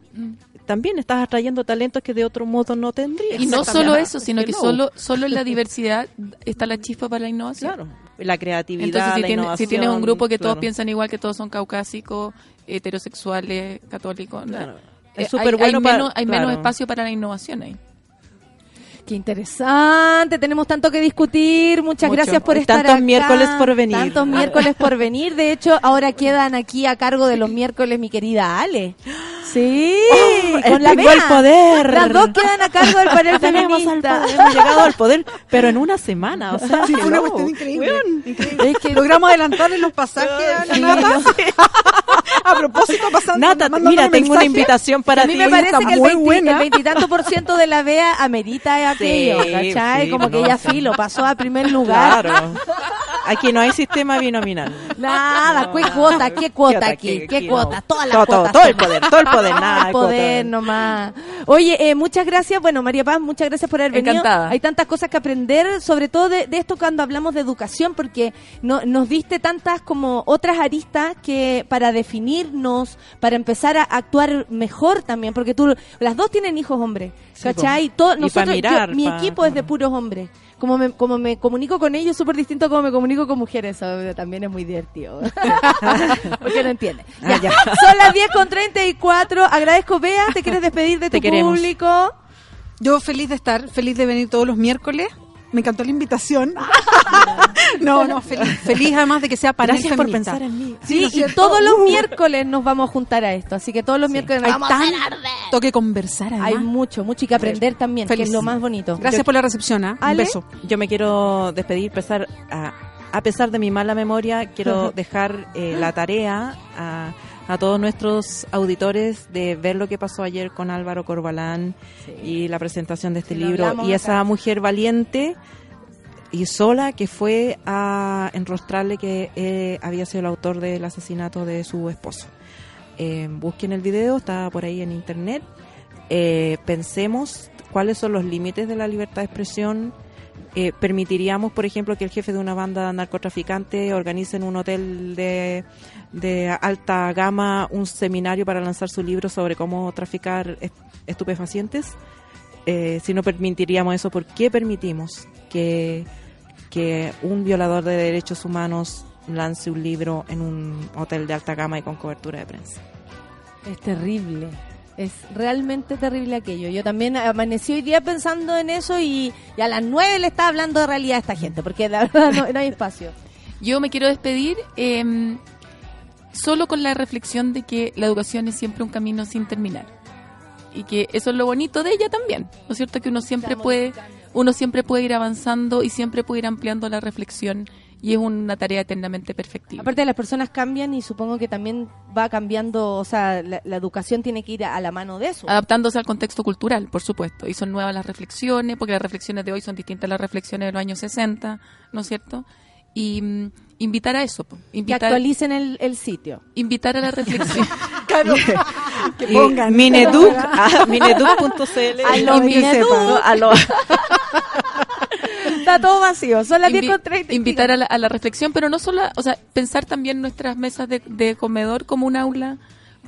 S6: también estás atrayendo talentos que de otro modo no tendrías.
S8: Y no solo eso, sino que solo, solo en la diversidad está la chispa para la innovación.
S6: Claro, la creatividad,
S8: Entonces, si,
S6: la
S8: tiene- si tienes un grupo que todos piensan igual, que todos son caucásicos, heterosexuales, católicos,
S6: Claro.
S8: eh,
S6: Es súper bueno
S8: hay
S6: para-
S8: menos, hay menos espacio para la innovación ahí.
S1: Qué interesante, tenemos tanto que discutir. Muchas
S6: Mucho.
S1: gracias por
S6: Y
S1: estar
S6: tantos
S1: acá.
S6: miércoles por venir.
S1: Tantos [laughs] miércoles por venir. De hecho, ahora quedan aquí a cargo de los miércoles mi querida Ale. Sí,
S6: Oh,
S1: con la
S6: el poder.
S1: Las dos quedan a cargo del panel [laughs] feminista.
S6: poder, hemos llegado al poder, pero en una semana, o sea,
S7: Sí, fue una cuestión increíble. Es que logramos adelantarle los pasajes a la Nata. [laughs] [laughs] A propósito, pasando.
S6: Nata, mira, tengo una
S7: mensajes.
S6: invitación para
S1: a mí
S6: ti.
S1: me parece que el,
S7: muy
S1: 20,
S7: buena.
S1: el por ciento de la Bea amerita [laughs] aquello,
S6: Sí,
S1: ¿cachai?
S6: sí,
S1: Como que
S6: no,
S1: ella
S6: sí.
S1: filo, pasó a primer lugar.
S6: Claro. [laughs] Aquí no hay sistema binominal.
S1: Nada, ¿qué cuota? ¿Qué cuota aquí? ¿Qué cuota? Todas las
S6: Todo, todo,
S1: cuotas.
S6: todo el poder, todo el poder,
S1: Todo
S6: nada
S1: el
S6: de
S1: poder nomás. Oye, eh, muchas gracias. Bueno, María Paz, muchas gracias por haber venido.
S8: Encantada.
S1: Hay tantas cosas que aprender, sobre todo de, de esto cuando hablamos de educación, porque no, nos diste tantas como otras aristas que para definirnos, para empezar a actuar mejor también, porque tú, las dos tienen hijos hombres,
S6: Sí,
S1: ¿cachai?
S6: po.
S1: Todo,
S6: Y pa'
S1: nosotros, yo- mi
S6: pa-
S1: equipo es de puros hombres. Como me, como me comunico con ellos, súper distinto a como me comunico con mujeres. Eso también es muy divertido. [laughs] Porque no entiende.
S6: Ah,
S1: Ya. Son las 10 con 34. Agradezco, Bea. ¿Te quieres despedir de tu
S6: Te queremos.
S1: público?
S7: Yo feliz de estar, feliz de venir todos los miércoles. Me encantó la invitación. [laughs] no, no, feliz, feliz además de que sea para
S6: Gracias por pensar en mí.
S1: Sí,
S7: ¿no
S1: y todos los
S7: Uh.
S1: miércoles nos vamos a juntar a esto. Así que todos los miércoles nos
S7: Hay
S1: vamos a hacer
S7: tanto que conversar además.
S1: Hay mucho, mucho y que aprender también, que
S7: Feliz.
S1: es lo más bonito.
S7: Gracias por la recepción, ¿ah? Un
S1: Ale.
S7: beso.
S6: Yo me quiero despedir, pesar, a, a pesar de mi mala memoria, quiero dejar eh, la tarea a, a todos nuestros auditores de ver lo que pasó ayer con Álvaro Corbalán y la presentación de este
S1: Sí,
S6: libro y
S1: acá.
S6: esa mujer valiente y sola que fue a enrostrarle que eh, había sido el autor del asesinato de su esposo. Eh, busquen el video, está por ahí en internet. Eh, pensemos cuáles son los límites de la libertad de expresión. Eh, permitiríamos, por ejemplo, que el jefe de una banda narcotraficante organice en un hotel de, alta gama un seminario para lanzar su libro sobre cómo traficar est- estupefacientes. Eh, si no permitiríamos eso, ¿por qué permitimos que, que un violador de derechos humanos lance un libro en un hotel de alta gama y con cobertura de prensa?
S1: Es terrible. Es realmente terrible aquello. Yo también amanecí hoy día pensando en eso y, y a las nueve le estaba hablando de realidad a esta gente, porque la [laughs] verdad no, no hay espacio.
S8: Yo me quiero despedir eh, solo con la reflexión de que la educación es siempre un camino sin terminar. Y que eso es lo bonito de ella también, ¿no es cierto? Que uno siempre puede, uno siempre puede ir avanzando y siempre puede ir ampliando la reflexión y es una tarea eternamente perfectible.
S1: Aparte las personas cambian y supongo que también va cambiando, o sea, la, la educación tiene que ir a, a la mano de eso.
S8: Adaptándose al contexto cultural, por supuesto. Y son nuevas las reflexiones, porque las reflexiones de hoy son distintas a las reflexiones de los años 60, ¿no es cierto? Y mm, invitar a eso, po.
S1: que
S8: invitar,
S1: actualicen el, el sitio.
S8: invitar a la reflexión. [laughs] [laughs]
S7: Que
S6: Y
S7: pongan.
S6: Mineduc, [laughs] ah, mineduc.cl.
S1: A lo
S6: y que
S1: Mineduc.
S6: sepan, a lo-
S1: Está todo vacío, son las
S8: Invi-
S1: 10 con 30.
S8: invitar a la, a la reflexión, pero no solo, o sea, pensar también nuestras mesas de, de comedor como un aula,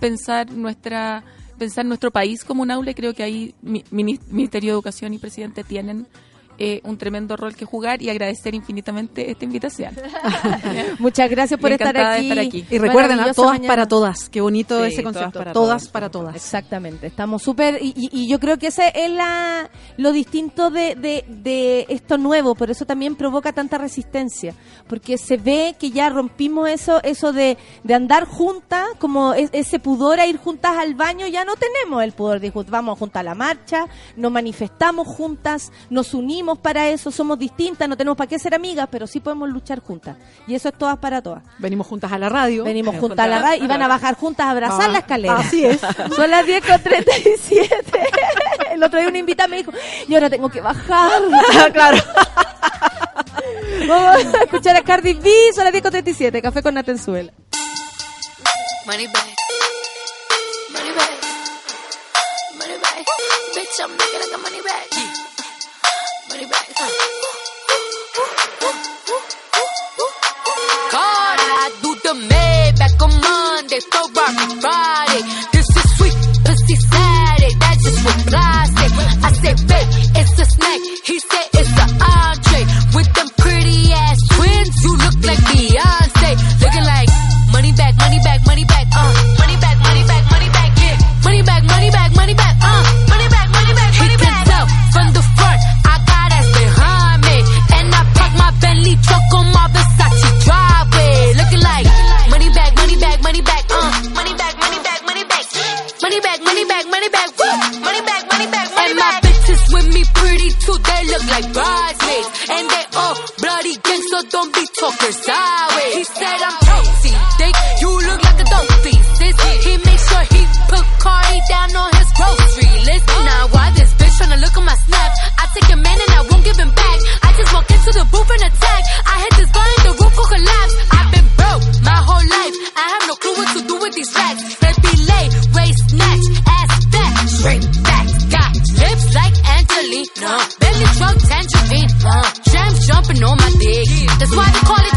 S8: pensar nuestra pensar nuestro país como un aula y creo que ahí mi, mini- Ministerio de Educación y Presidente tienen eh, un tremendo rol que jugar y agradecer infinitamente esta invitación. [laughs]
S1: Muchas gracias por estar aquí.
S8: estar aquí.
S7: Y recuerden, a
S1: Maravillosa
S7: todas
S1: mañana.
S7: para todas. Qué bonito
S6: Sí,
S7: ese
S6: todas
S7: concepto.
S6: para
S7: Todas para todas.
S1: Exactamente, estamos súper y, y- y yo creo que ese es la, lo distinto de, de, de esto nuevo, por eso también provoca tanta resistencia, porque se ve que ya rompimos eso eso de, de andar juntas, como es- ese pudor a ir juntas al baño, ya no tenemos el pudor de ir juntas, vamos juntas a la marcha, nos manifestamos juntas, nos unimos para eso, somos distintas, no tenemos para qué ser amigas, pero sí podemos luchar juntas, y eso es todas para todas.
S7: Venimos juntas a la radio.
S1: Venimos juntas a la radio y van a bajar juntas a abrazar
S7: Ah,
S1: la escalera.
S7: así es. [laughs]
S1: Son las 10 con 37. [laughs] El otro día una invitada me dijo, y ahora tengo que bajar. [laughs]
S6: claro.
S1: Vamos a escuchar a Cardi B, son las 10 con 37. Café con Natenzuela.
S11: Money back. Money back. Money back. Bitch, I'm making like a money back. God, I do the Maybach on Monday, so rock Friday. This is sweet, pussy Saturday. That's just what say. I say, babe, it's a snack. He said it's an entree. With them pretty ass twins, you look like Beyonce. like bridesmaids. And they all bloody gangsters, so don't be talkers sideways. He said I'm Angelina, belly truck tangerine. Uh, jams jumping on my dick. That's why they call it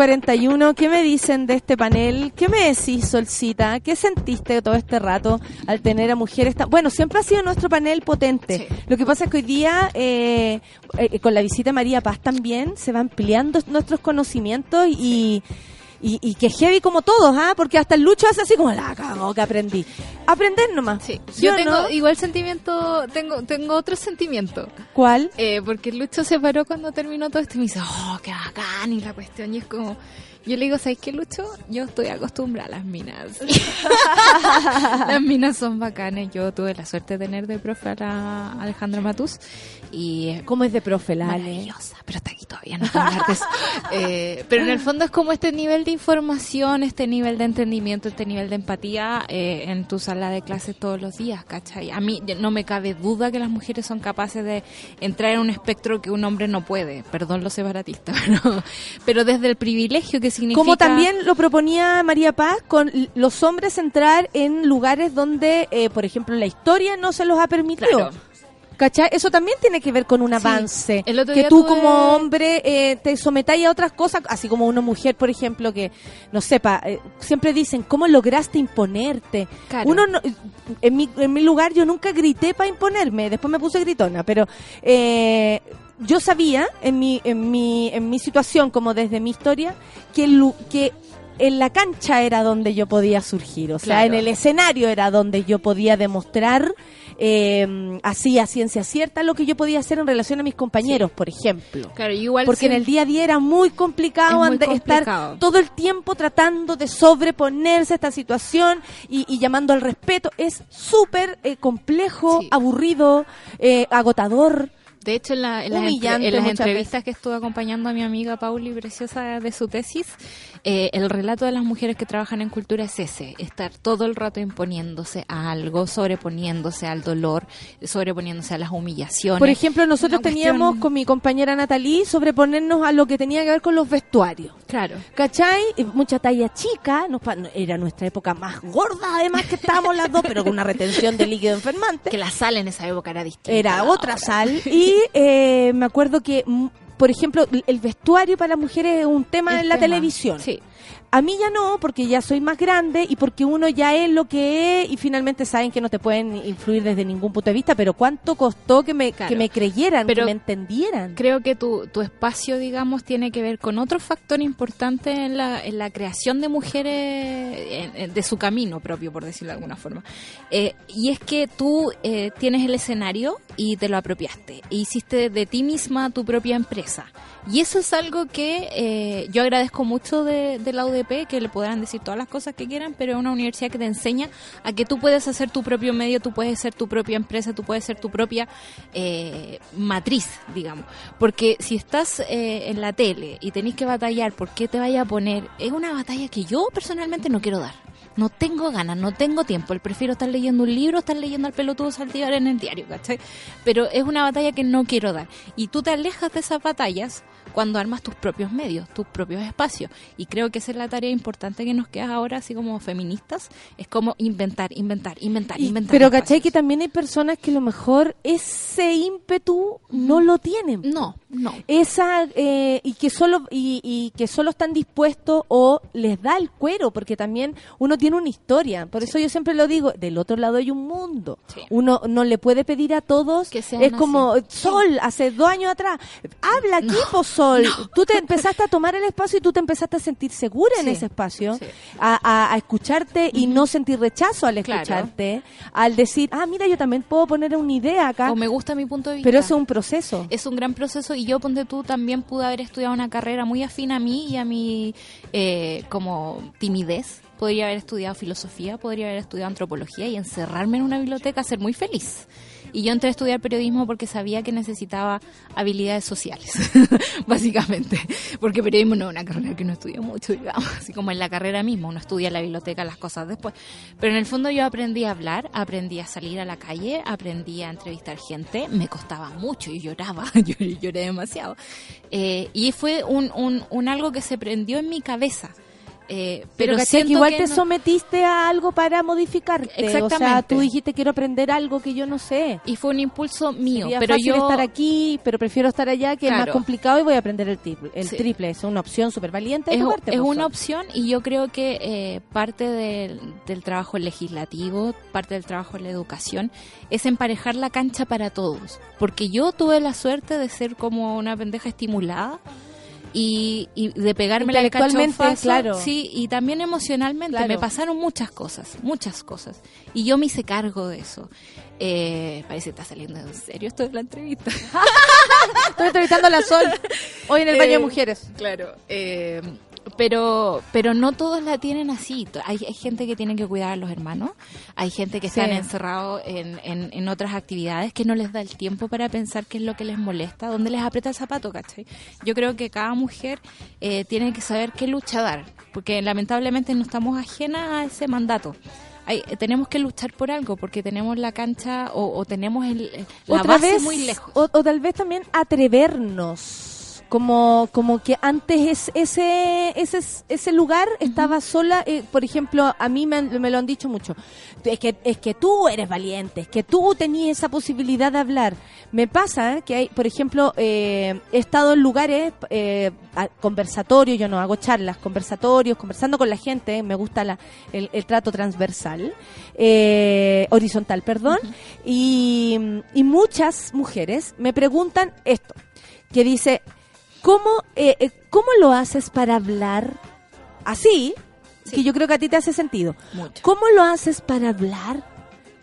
S1: 41, ¿qué me dicen de este panel? ¿Qué me decís, Solcita? ¿Qué sentiste todo este rato al tener a mujeres tan... Bueno, siempre ha sido nuestro panel potente. Lo que pasa es que hoy día, eh, eh, con la visita de María Paz también, se van ampliando nuestros conocimientos y... Y, y que heavy como todos, ¿ah? Porque hasta el Lucho hace así como la cago que aprendí. Aprender nomás.
S3: Sí.
S1: ¿Sí
S3: Yo tengo
S1: no?
S3: igual sentimiento, tengo tengo otro sentimiento.
S1: ¿Cuál?
S3: Eh, porque Lucho se paró cuando terminó todo esto y me dice, oh, qué bacán, y la cuestión, y es como, yo le digo, ¿sabes qué, Lucho? Yo estoy acostumbrada a las minas. [laughs] [laughs] las minas son bacanes, yo tuve la suerte de tener de profe a la Alejandra Matus, y...
S1: ¿Cómo es de profe, la?
S3: Maravillosa, pero hasta aquí todavía no puedo hablar de eso. [laughs] Eh, pero en el fondo es como este nivel de información, este nivel de entendimiento, este nivel de empatía eh, en tu sala de clases todos los días, ¿cachai? A mí no me cabe duda que las mujeres son capaces de entrar en un espectro que un hombre no puede, perdón los separatistas, pero, pero desde el privilegio que significa...
S1: Como también lo proponía María Paz, con los hombres entrar en lugares donde, eh, por ejemplo, la historia no se los ha permitido.
S3: Claro.
S1: ¿Cachai? Eso también tiene que ver con un avance. Que tú
S3: tuve-
S1: como hombre eh, te sometáis a otras cosas, así como una mujer, por ejemplo, que no sepa, eh, siempre dicen, ¿cómo lograste imponerte?
S3: Claro.
S1: Uno no- en, mi, en mi lugar yo nunca grité para imponerme, después me puse gritona, pero eh, yo sabía en mi, en, mi, en mi situación, como desde mi historia, que, el que en la cancha era donde yo podía surgir, o sea,
S3: Claro.
S1: en el escenario era donde yo podía demostrar eh, así a ciencia cierta lo que yo podía hacer en relación a mis compañeros, por ejemplo.
S3: Claro, yo igual
S1: Porque en el día a día era muy complicado
S3: Es muy
S1: ande-
S3: complicado.
S1: estar todo el tiempo tratando de sobreponerse a esta situación y, y llamando al respeto. Es súper eh, complejo,
S3: Sí.
S1: aburrido, eh, agotador.
S3: De hecho, en, la- en las, en las entrevistas que estuve acompañando a mi amiga Pauli Preciosa de su tesis, eh, el relato de las mujeres que trabajan en cultura es ese, estar todo el rato imponiéndose a algo, sobreponiéndose al dolor, sobreponiéndose a las humillaciones.
S1: Por ejemplo, nosotros
S3: Una
S1: teníamos
S3: cuestión-
S1: con mi compañera Natalie sobreponernos a lo que tenía que ver con los vestuarios.
S3: Claro.
S1: ¿Cachai? Mucha talla chica, nos era nuestra época más gorda, además que estábamos las dos, pero con una retención de líquido enfermante.
S3: Que la sal en esa época era distinta.
S1: Era otra
S3: ahora.
S1: sal. Y [laughs] eh, me acuerdo que, mm, por ejemplo, el vestuario para las mujeres es un tema
S3: El
S1: en la
S3: tema,
S1: televisión.
S3: Sí.
S1: A mí ya no, porque ya soy más grande y porque uno ya es lo que es y finalmente saben que no te pueden influir desde ningún punto de vista, pero cuánto costó que me,
S3: Claro.
S1: que me creyeran,
S3: Pero
S1: que me entendieran.
S3: Creo que tu, tu espacio, digamos, tiene que ver con otro factor importante en la, en la creación de mujeres, en- de su camino propio, por decirlo de alguna forma. Eh, y es que tú eh, tienes el escenario y te lo apropiaste. E hiciste de ti misma tu propia empresa. Y eso es algo que eh, yo agradezco mucho de, de la Que le podrán decir todas las cosas que quieran, pero es una universidad que te enseña a que tú puedes hacer tu propio medio, tú puedes ser tu propia empresa, tú puedes ser tu propia eh, matriz, digamos. Porque si estás eh, en la tele y tenés que batallar por qué te vaya a poner, es una batalla que yo personalmente no quiero dar. No tengo ganas, no tengo tiempo. Prefiero estar leyendo un libro, estar leyendo al pelotudo Saldívar en el diario, ¿cachai? Pero es una batalla que no quiero dar. Y tú te alejas de esas batallas cuando armas tus propios medios, tus propios espacios. Y creo que esa es la tarea importante que nos queda ahora, así como feministas, es como inventar, inventar, inventar,
S1: Y-
S3: inventar.
S1: pero
S3: espacios.
S1: ¿cachai? Que también hay personas que a lo mejor ese ímpetu no lo tienen.
S3: No, no.
S1: esa eh, y que solo y, y que solo están dispuestos o les da el cuero porque también uno tiene una historia. Por eso yo siempre lo digo del otro lado hay un mundo.
S3: Sí.
S1: uno no le puede pedir a todos
S3: Que sean
S1: es como
S3: así.
S1: Sol hace dos años atrás habla aquí po, Sol tú te empezaste a tomar el espacio y tú te empezaste a sentir segura en ese espacio a, a- a escucharte y no sentir rechazo al
S3: Claro.
S1: escucharte al decir ah mira yo también puedo poner una idea acá
S3: O me gusta mi punto de vista.
S1: pero eso es un proceso.
S3: Es un gran proceso y yo ponte tú también pude haber estudiado una carrera muy afín a mí y a mi eh, como timidez. Podría haber estudiado filosofía podría haber estudiado antropología y encerrarme en una biblioteca ser muy feliz y yo entré a estudiar periodismo porque sabía que necesitaba habilidades sociales, [laughs] básicamente. Porque periodismo no es una carrera que uno estudia mucho, digamos. [laughs] Así como en la carrera misma, uno estudia en la biblioteca las cosas después. Pero en el fondo yo aprendí a hablar, aprendí a salir a la calle, aprendí a entrevistar gente. Me costaba mucho, [laughs] yo lloraba, lloré demasiado. Eh, y fue un, un, un algo que se prendió en mi cabeza. Eh,
S1: Pero,
S3: pero
S1: ¿cachai?
S3: siento
S1: que igual
S3: que
S1: te
S3: no-
S1: sometiste a algo para modificarte. O sea,
S3: Exactamente.
S1: tú dijiste quiero aprender algo que yo no sé.
S3: Y fue un impulso mío.
S1: Sería
S3: pero
S1: fácil
S3: yo
S1: estar aquí, pero prefiero estar allá, que es más complicado y voy a aprender el triple. El
S3: Sí.
S1: triple es una opción súper valiente
S3: es,
S1: parte,
S3: es
S1: pues,
S3: una opción y yo creo que eh, parte del, del trabajo legislativo, parte del trabajo en la educación, es emparejar la cancha para todos. Porque yo tuve la suerte de ser como una pendeja estimulada y, y de pegarme la cachofazo,
S1: claro.
S3: sí, y también emocionalmente.
S1: Claro.
S3: Me pasaron muchas cosas, muchas cosas. Y yo me hice cargo de eso. Eh, parece que está saliendo en serio esto de la entrevista. [laughs]
S1: Estoy entrevistando a la Sol hoy en el baño de
S3: Eh,
S1: mujeres.
S3: Claro, eh, pero pero no todos la tienen así. Hay, hay gente que tiene que cuidar a los hermanos, hay gente que
S1: Sí.
S3: están encerrados en, en, en otras actividades que no les da el tiempo para pensar qué es lo que les molesta, dónde les aprieta el zapato, ¿cachai? Yo creo que cada mujer eh, tiene que saber qué lucha dar, porque lamentablemente no estamos ajenas a ese mandato. Hay- tenemos que luchar por algo porque tenemos la cancha o, o tenemos el, la
S1: Otra
S3: base
S1: vez,
S3: muy lejos.
S1: O, o tal vez también atrevernos. Como, como que antes es, ese, ese, ese lugar estaba sola, eh, por ejemplo, a mí me, me lo han dicho mucho, es que, es que tú eres valiente, es que tú tenías esa posibilidad de hablar. Me pasa eh, que hay, por ejemplo, eh, he estado en lugares, eh, conversatorios, yo no hago charlas, conversatorios, conversando con la gente, me gusta la, el, el trato transversal, eh, horizontal, perdón, y, y muchas mujeres me preguntan esto, que dice, ¿cómo, eh, eh, ¿cómo lo haces para hablar así? Que yo creo que a ti te hace sentido.
S3: Mucho.
S1: ¿Cómo lo haces para hablar?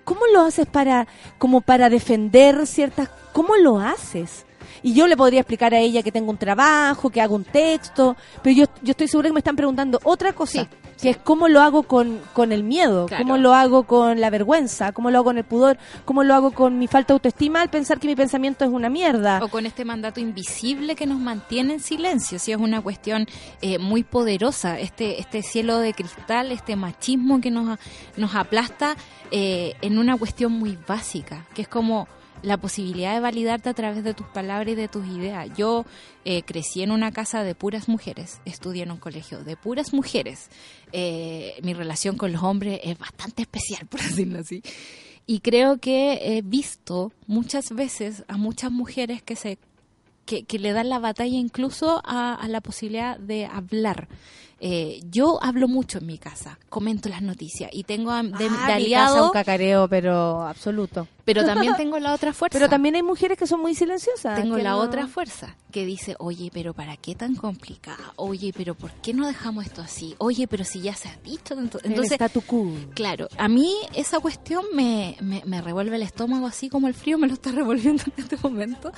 S1: ¿Cómo lo haces para, como para defender ciertas, cómo lo haces? Y yo le podría explicar a ella que tengo un trabajo, que hago un texto, pero yo, yo estoy segura que me están preguntando otra cosa,
S3: Sí,
S1: que es cómo lo hago con, con el miedo,
S3: Claro.
S1: cómo lo hago con la vergüenza, cómo lo hago con el pudor, cómo lo hago con mi falta de autoestima al pensar que mi pensamiento es una mierda.
S3: O con este mandato invisible que nos mantiene en silencio, si es una cuestión eh, muy poderosa, este este cielo de cristal, este machismo que nos, nos aplasta eh, en una cuestión muy básica, que es como la posibilidad de validarte a través de tus palabras y de tus ideas. Yo eh, crecí en una casa de puras mujeres, estudié en un colegio de puras mujeres. Eh, mi relación con los hombres es bastante especial, por [laughs] decirlo así. Y creo que he visto muchas veces a muchas mujeres que se que, que le dan la batalla incluso a, a la posibilidad de hablar. Eh, yo hablo mucho en mi casa, comento las noticias y tengo a- de,
S1: Ah,
S3: de
S1: mi casa
S3: aliado,
S1: un cacareo, pero absoluto.
S3: pero también [laughs] tengo la otra fuerza.
S1: Pero también hay mujeres que son muy silenciosas.
S3: Tengo la
S1: no-
S3: otra fuerza que dice, oye, pero ¿para qué tan complicada? Oye, pero ¿por qué no dejamos esto así? Oye, pero si ya se ha dicho.
S1: El
S3: Entonces,
S1: statu quo.
S3: claro, a mí esa cuestión me, me, me revuelve el estómago así como el frío me lo está [laughs] revolviendo en este momento.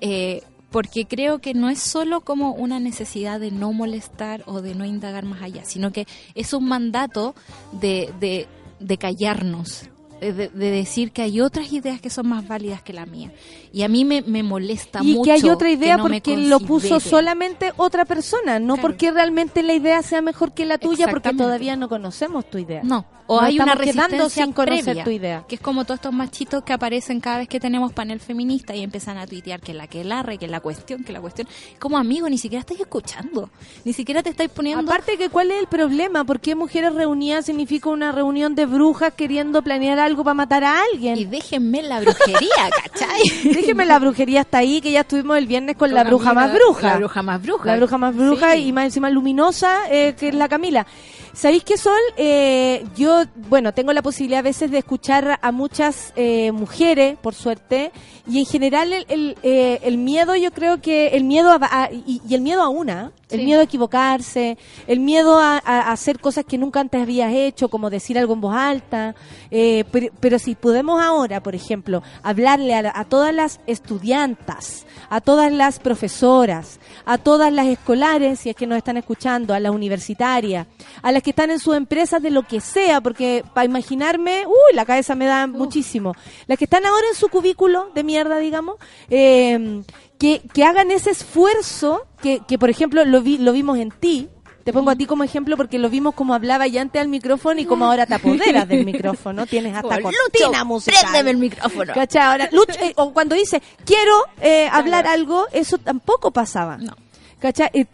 S3: Eh, porque creo que no es solo como una necesidad de no molestar o de no indagar más allá, sino que es un mandato de, de, de callarnos, de, de- de decir que hay otras ideas que son más válidas que la mía. Y a mí me, me molesta
S1: Y
S3: mucho.
S1: que hay otra idea
S3: no
S1: porque lo puso solamente otra persona, no
S3: Claro.
S1: porque realmente la idea sea mejor que la tuya, porque todavía no conocemos tu idea.
S3: No, o hay una resistencia
S1: sin conocer
S3: previa,
S1: tu idea.
S3: que es como todos estos machitos que aparecen cada vez que tenemos panel feminista y empiezan a tuitear que la que la re, que la cuestión, que la cuestión. Como amigo, ni siquiera estáis escuchando, ni siquiera te estáis poniendo...
S1: Aparte que cuál es el problema, ¿por qué mujeres reunidas significa una reunión de brujas queriendo planear algo para matar a alguien?
S3: y déjenme la brujería, [laughs] ¿cachai?
S1: Déjeme la brujería hasta ahí, que ya estuvimos el viernes con,
S3: Con
S1: la
S3: la
S1: bruja
S3: amiga-
S1: más bruja.
S3: la bruja más bruja.
S1: La bruja más bruja
S3: Sí.
S1: y más encima luminosa, eh, que es la Camila. ¿Sabéis qué, Sol? Eh, yo, bueno, tengo la posibilidad a veces de escuchar a muchas eh, mujeres, por suerte, y en general el, el, eh, el miedo, yo creo que el miedo a, a- y, y el miedo a una, el
S3: Sí.
S1: miedo a equivocarse, el miedo a, a- hacer cosas que nunca antes habías hecho, como decir algo en voz alta, eh, pero, pero si podemos ahora, por ejemplo, hablarle a, a todas las estudiantas, a todas las profesoras, a todas las escolares, si es que nos están escuchando, a las universitarias, a las que están en sus empresas de lo que sea, porque para imaginarme, uy, la cabeza me da muchísimo. Las que están ahora en su cubículo de mierda, digamos, eh, que, que hagan ese esfuerzo, que, que por ejemplo lo, vi, lo vimos en ti, te pongo a ti como ejemplo porque lo vimos como hablaba ya antes al micrófono y como ahora te apoderas del micrófono. [laughs] Tienes hasta
S3: Como,
S1: cortina musical.
S3: préndeme el micrófono.
S1: ¿Cachai? Ahora, Lucho, eh, o cuando dice, quiero eh, hablar algo, eso tampoco pasaba.
S3: No.
S1: ¿Cachai? Eh,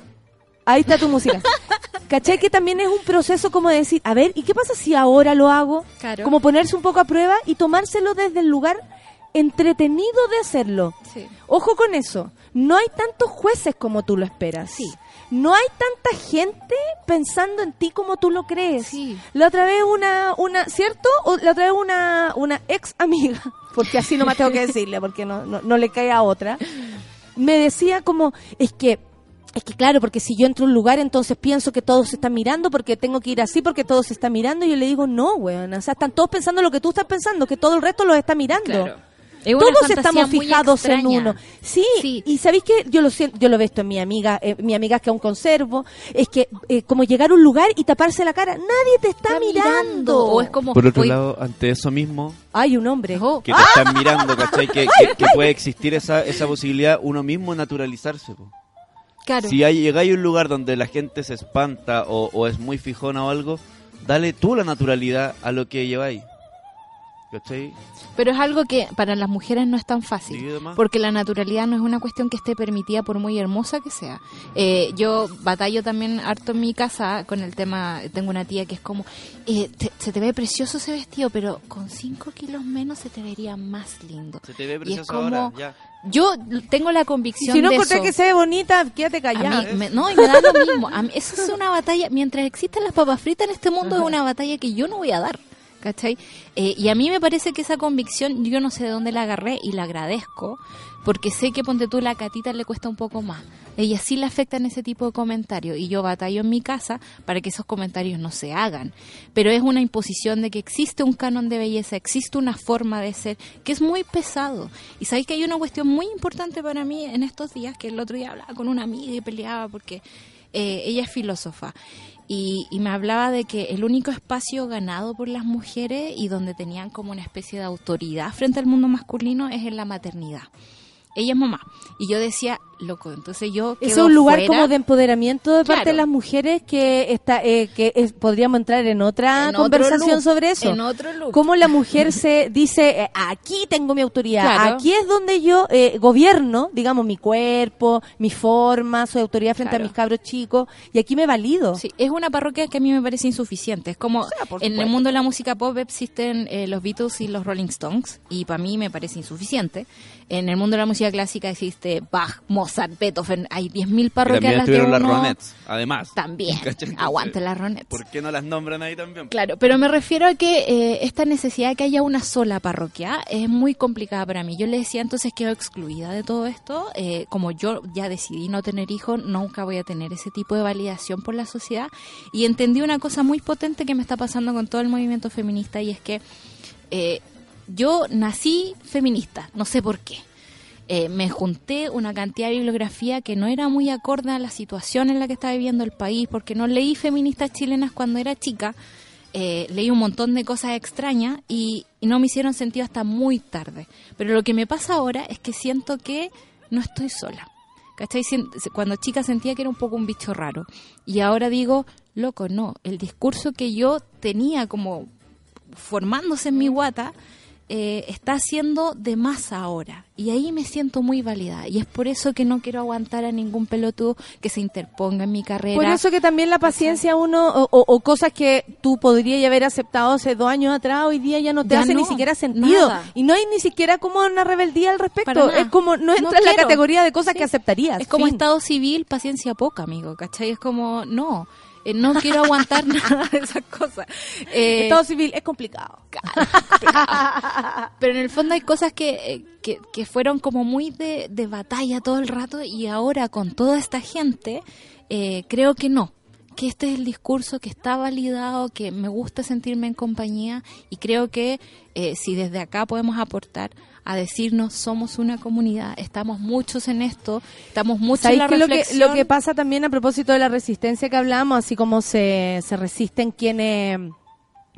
S1: ahí está tu música. [laughs] ¿Cachai? Que también es un proceso como de decir, a ver, ¿y qué pasa si ahora lo hago?
S3: Claro.
S1: Como ponerse un poco a prueba y tomárselo desde el lugar entretenido de hacerlo.
S3: Sí.
S1: Ojo con eso. No hay tantos jueces como tú lo esperas.
S3: Sí.
S1: No hay tanta gente pensando en ti como tú lo crees.
S3: Sí.
S1: La otra vez una, una, ¿cierto? O la otra vez una, una ex amiga, [laughs] porque así no me tengo que decirle, porque no, no, no le cae a otra, me decía como, es que, es que claro, porque si yo entro a un lugar, entonces pienso que todos se están mirando, porque tengo que ir así, porque todos se están mirando, y yo le digo, no, weón, o sea, están todos pensando lo que tú estás pensando, que todo el resto los está mirando.
S3: Claro. Es
S1: Todos estamos fijados en uno. Sí,
S3: Sí.
S1: y sabéis que yo lo siento, yo lo veo esto en mi amiga, eh, mi amiga que aún conservo, es que eh, como llegar a un lugar y taparse la cara, nadie te está,
S3: Está
S1: mirando.
S3: O es como...
S12: Por otro
S3: hoy-
S12: lado, ante eso mismo,
S1: Hay un hombre.
S3: Oh,
S12: que te están [laughs] mirando, ¿cachai? Que, que- que puede existir esa, esa posibilidad, uno mismo naturalizarse. po. Si hay, llegáis a un lugar donde la gente se espanta o, o es muy fijona o algo, dale tú la naturalidad a lo que lleváis. ¿Cachai?
S3: Pero es algo que para las mujeres no es tan fácil. Porque la naturalidad no es una cuestión que esté permitida por muy hermosa que sea. Eh, yo batallo también harto en mi casa con el tema, tengo una tía que es como, eh, te- se te ve precioso ese vestido, pero con 5 kilos menos se te vería más lindo.
S12: Se te ve
S3: Y es
S12: precioso
S3: como-
S12: ahora, ya.
S3: Yo tengo la convicción
S1: si no
S3: de eso.
S1: que se ve bonita, quédate
S3: A
S1: callada.
S3: mí, me- no, y me da lo mismo. A mí- eso es una batalla. Mientras existan las papas fritas en este mundo, es una batalla que yo no voy a dar. ¿Cachai? Eh, y a mí me parece que esa convicción, yo no sé de dónde la agarré y la agradezco, porque sé que ponte tú la catita le cuesta un poco más. Ella sí le afectan ese tipo de comentarios y yo batallo en mi casa para que esos comentarios no se hagan. Pero es una imposición de que existe un canon de belleza, existe una forma de ser que es muy pesado. Y sabéis que hay una cuestión muy importante para mí en estos días, que el otro día hablaba con una amiga y peleaba porque eh, ella es filósofa. Y, me hablaba de que el único espacio ganado por las mujeres y donde tenían como una especie de autoridad frente al mundo masculino es en la maternidad. Ella es mamá. Y yo decía, loco, entonces yo...
S1: Es un lugar
S3: fuera.
S1: como de empoderamiento de parte de las mujeres que está eh, que es- podríamos entrar en otra
S3: En
S1: conversación sobre eso.
S3: en otro loop.
S1: Cómo la mujer se dice, eh, aquí tengo mi autoridad,
S3: Claro.
S1: aquí es donde yo eh, gobierno, digamos, mi cuerpo, mi forma, soy autoridad frente
S3: Claro.
S1: a mis cabros chicos, y aquí me valido.
S3: Sí, es una parroquia que a mí me parece insuficiente. Es como en el mundo de la música pop existen eh, los Beatles y los Rolling Stones, y para mí me parece insuficiente. En el mundo de la música clásica existe Bach, Mozart, Beethoven. Hay 10.000
S12: Que
S3: parroquias
S12: también
S3: en las
S12: las
S3: uno...
S12: Ronettes, además.
S3: También. [laughs] Aguante las Ronettes.
S12: ¿Por qué no las nombran ahí también?
S3: Claro, pero me refiero a que eh, esta necesidad de que haya una sola parroquia es muy complicada para mí. Yo le decía entonces quedo excluida de todo esto. Eh, como yo ya decidí no tener hijos, nunca voy a tener ese tipo de validación por la sociedad. Y entendí una cosa muy potente que me está pasando con todo el movimiento feminista y es que eh, yo nací feminista, no sé por qué. Eh, me junté una cantidad de bibliografía que no era muy acorde a la situación en la que estaba viviendo el país, porque no leí feministas chilenas cuando era chica, eh, leí un montón de cosas extrañas y, y no me hicieron sentido hasta muy tarde. Pero lo que me pasa ahora es que siento que no estoy sola. ¿Cachai? Cuando chica sentía que era un poco un bicho raro. Y ahora digo, loco, no. El discurso que yo tenía como formándose en mi guata eh, está siendo de más ahora. Y ahí me siento muy válida. Y es por eso que no quiero aguantar a ningún pelotudo que se interponga en mi carrera.
S1: Por eso que también la paciencia uno, o, o- o cosas que tú podrías haber aceptado hace dos años atrás, hoy día ya no te
S3: Ya
S1: hace ni siquiera sentido.
S3: nada.
S1: Y no hay ni siquiera como una rebeldía al respecto. Es como, no entra
S3: No
S1: en la categoría de cosas
S3: Sí.
S1: que aceptarías.
S3: Es como
S1: Fin.
S3: estado civil, paciencia poca, amigo, ¿cachai? Es como, no, eh, no quiero aguantar [laughs] nada de esas cosas. Eh,
S1: Estado civil es complicado.
S3: Pero en el fondo hay cosas que, eh, que, que fueron como muy de, de batalla todo el rato y ahora con toda esta gente eh, creo que no. Que este es el discurso que está validado, que me gusta sentirme en compañía y creo que eh, si desde acá podemos aportar a decirnos somos una comunidad, estamos muchos en esto, estamos muchos en
S1: ¿Sabéis
S3: la
S1: qué lo que, lo que pasa también a propósito de la resistencia que hablamos, así como se, se resisten quienes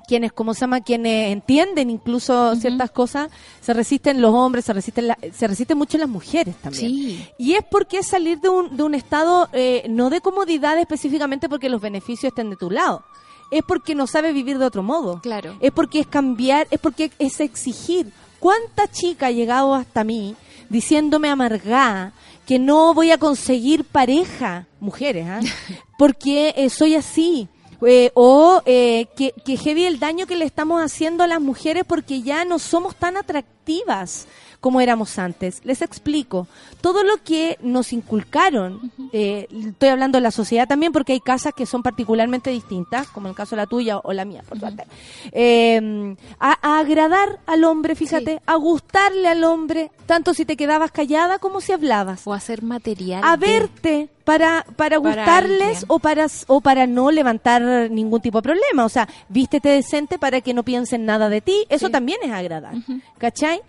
S1: quienes, ¿cómo se llama? Quienes entienden incluso ciertas cosas, se resisten los hombres, se resisten, la- se resisten mucho las mujeres también.
S3: Sí.
S1: Y es porque es salir de un, de un estado, eh, no de comodidad específicamente porque los beneficios estén de tu lado, es porque no sabe vivir de otro modo.
S3: Claro.
S1: Es porque es cambiar, es porque es exigir. ¿Cuánta chica ha llegado hasta mí diciéndome amargada que no voy a conseguir pareja, mujeres, ¿ah? [laughs] porque eh, soy así? Eh, o eh, que, que heavy el daño que le estamos haciendo a las mujeres porque ya no somos tan atractivas como éramos antes. Les explico. Todo lo que nos inculcaron, eh, estoy hablando de la sociedad también porque hay casas que son particularmente distintas, como el caso de la tuya o la mía, por suerte. Eh, a, a agradar al hombre, fíjate, a gustarle al hombre, tanto si te quedabas callada como si hablabas.
S3: O hacer material.
S1: A
S3: de-
S1: verte para, para
S3: Para
S1: gustarles
S3: alguien.
S1: o para, o para no levantar ningún tipo de problema. O sea, vístete decente para que no piensen nada de ti. Eso
S3: Sí.
S1: también es agradar. ¿Cachai?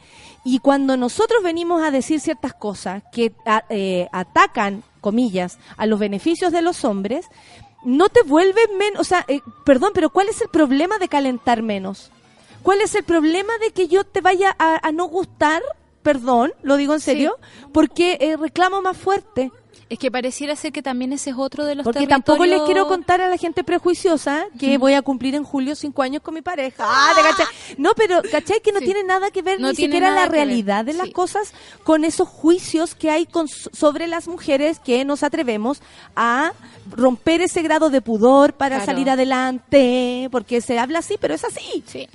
S1: Y cuando nosotros venimos a decir ciertas cosas que a- eh, atacan, comillas, a los beneficios de los hombres, no te vuelves menos, o sea, eh, perdón, pero ¿cuál es el problema de calentar menos? ¿Cuál es el problema de que yo te vaya a, a no gustar? Perdón, lo digo en serio, porque eh, reclamo más fuerte.
S3: Es que pareciera ser que también ese es otro de los
S1: Porque tampoco les
S3: territorios-
S1: quiero contar a la gente prejuiciosa que voy a cumplir en julio cinco años con mi pareja. Ah, ¿te cachai? No, pero ¿cachai? Que no
S3: Sí.
S1: tiene nada que ver
S3: No
S1: ni siquiera la realidad de las
S3: Sí.
S1: cosas con esos juicios que hay con, sobre las mujeres que nos atrevemos a romper ese grado de pudor para
S3: Claro.
S1: salir adelante, porque se habla así, pero es así.
S3: Sí.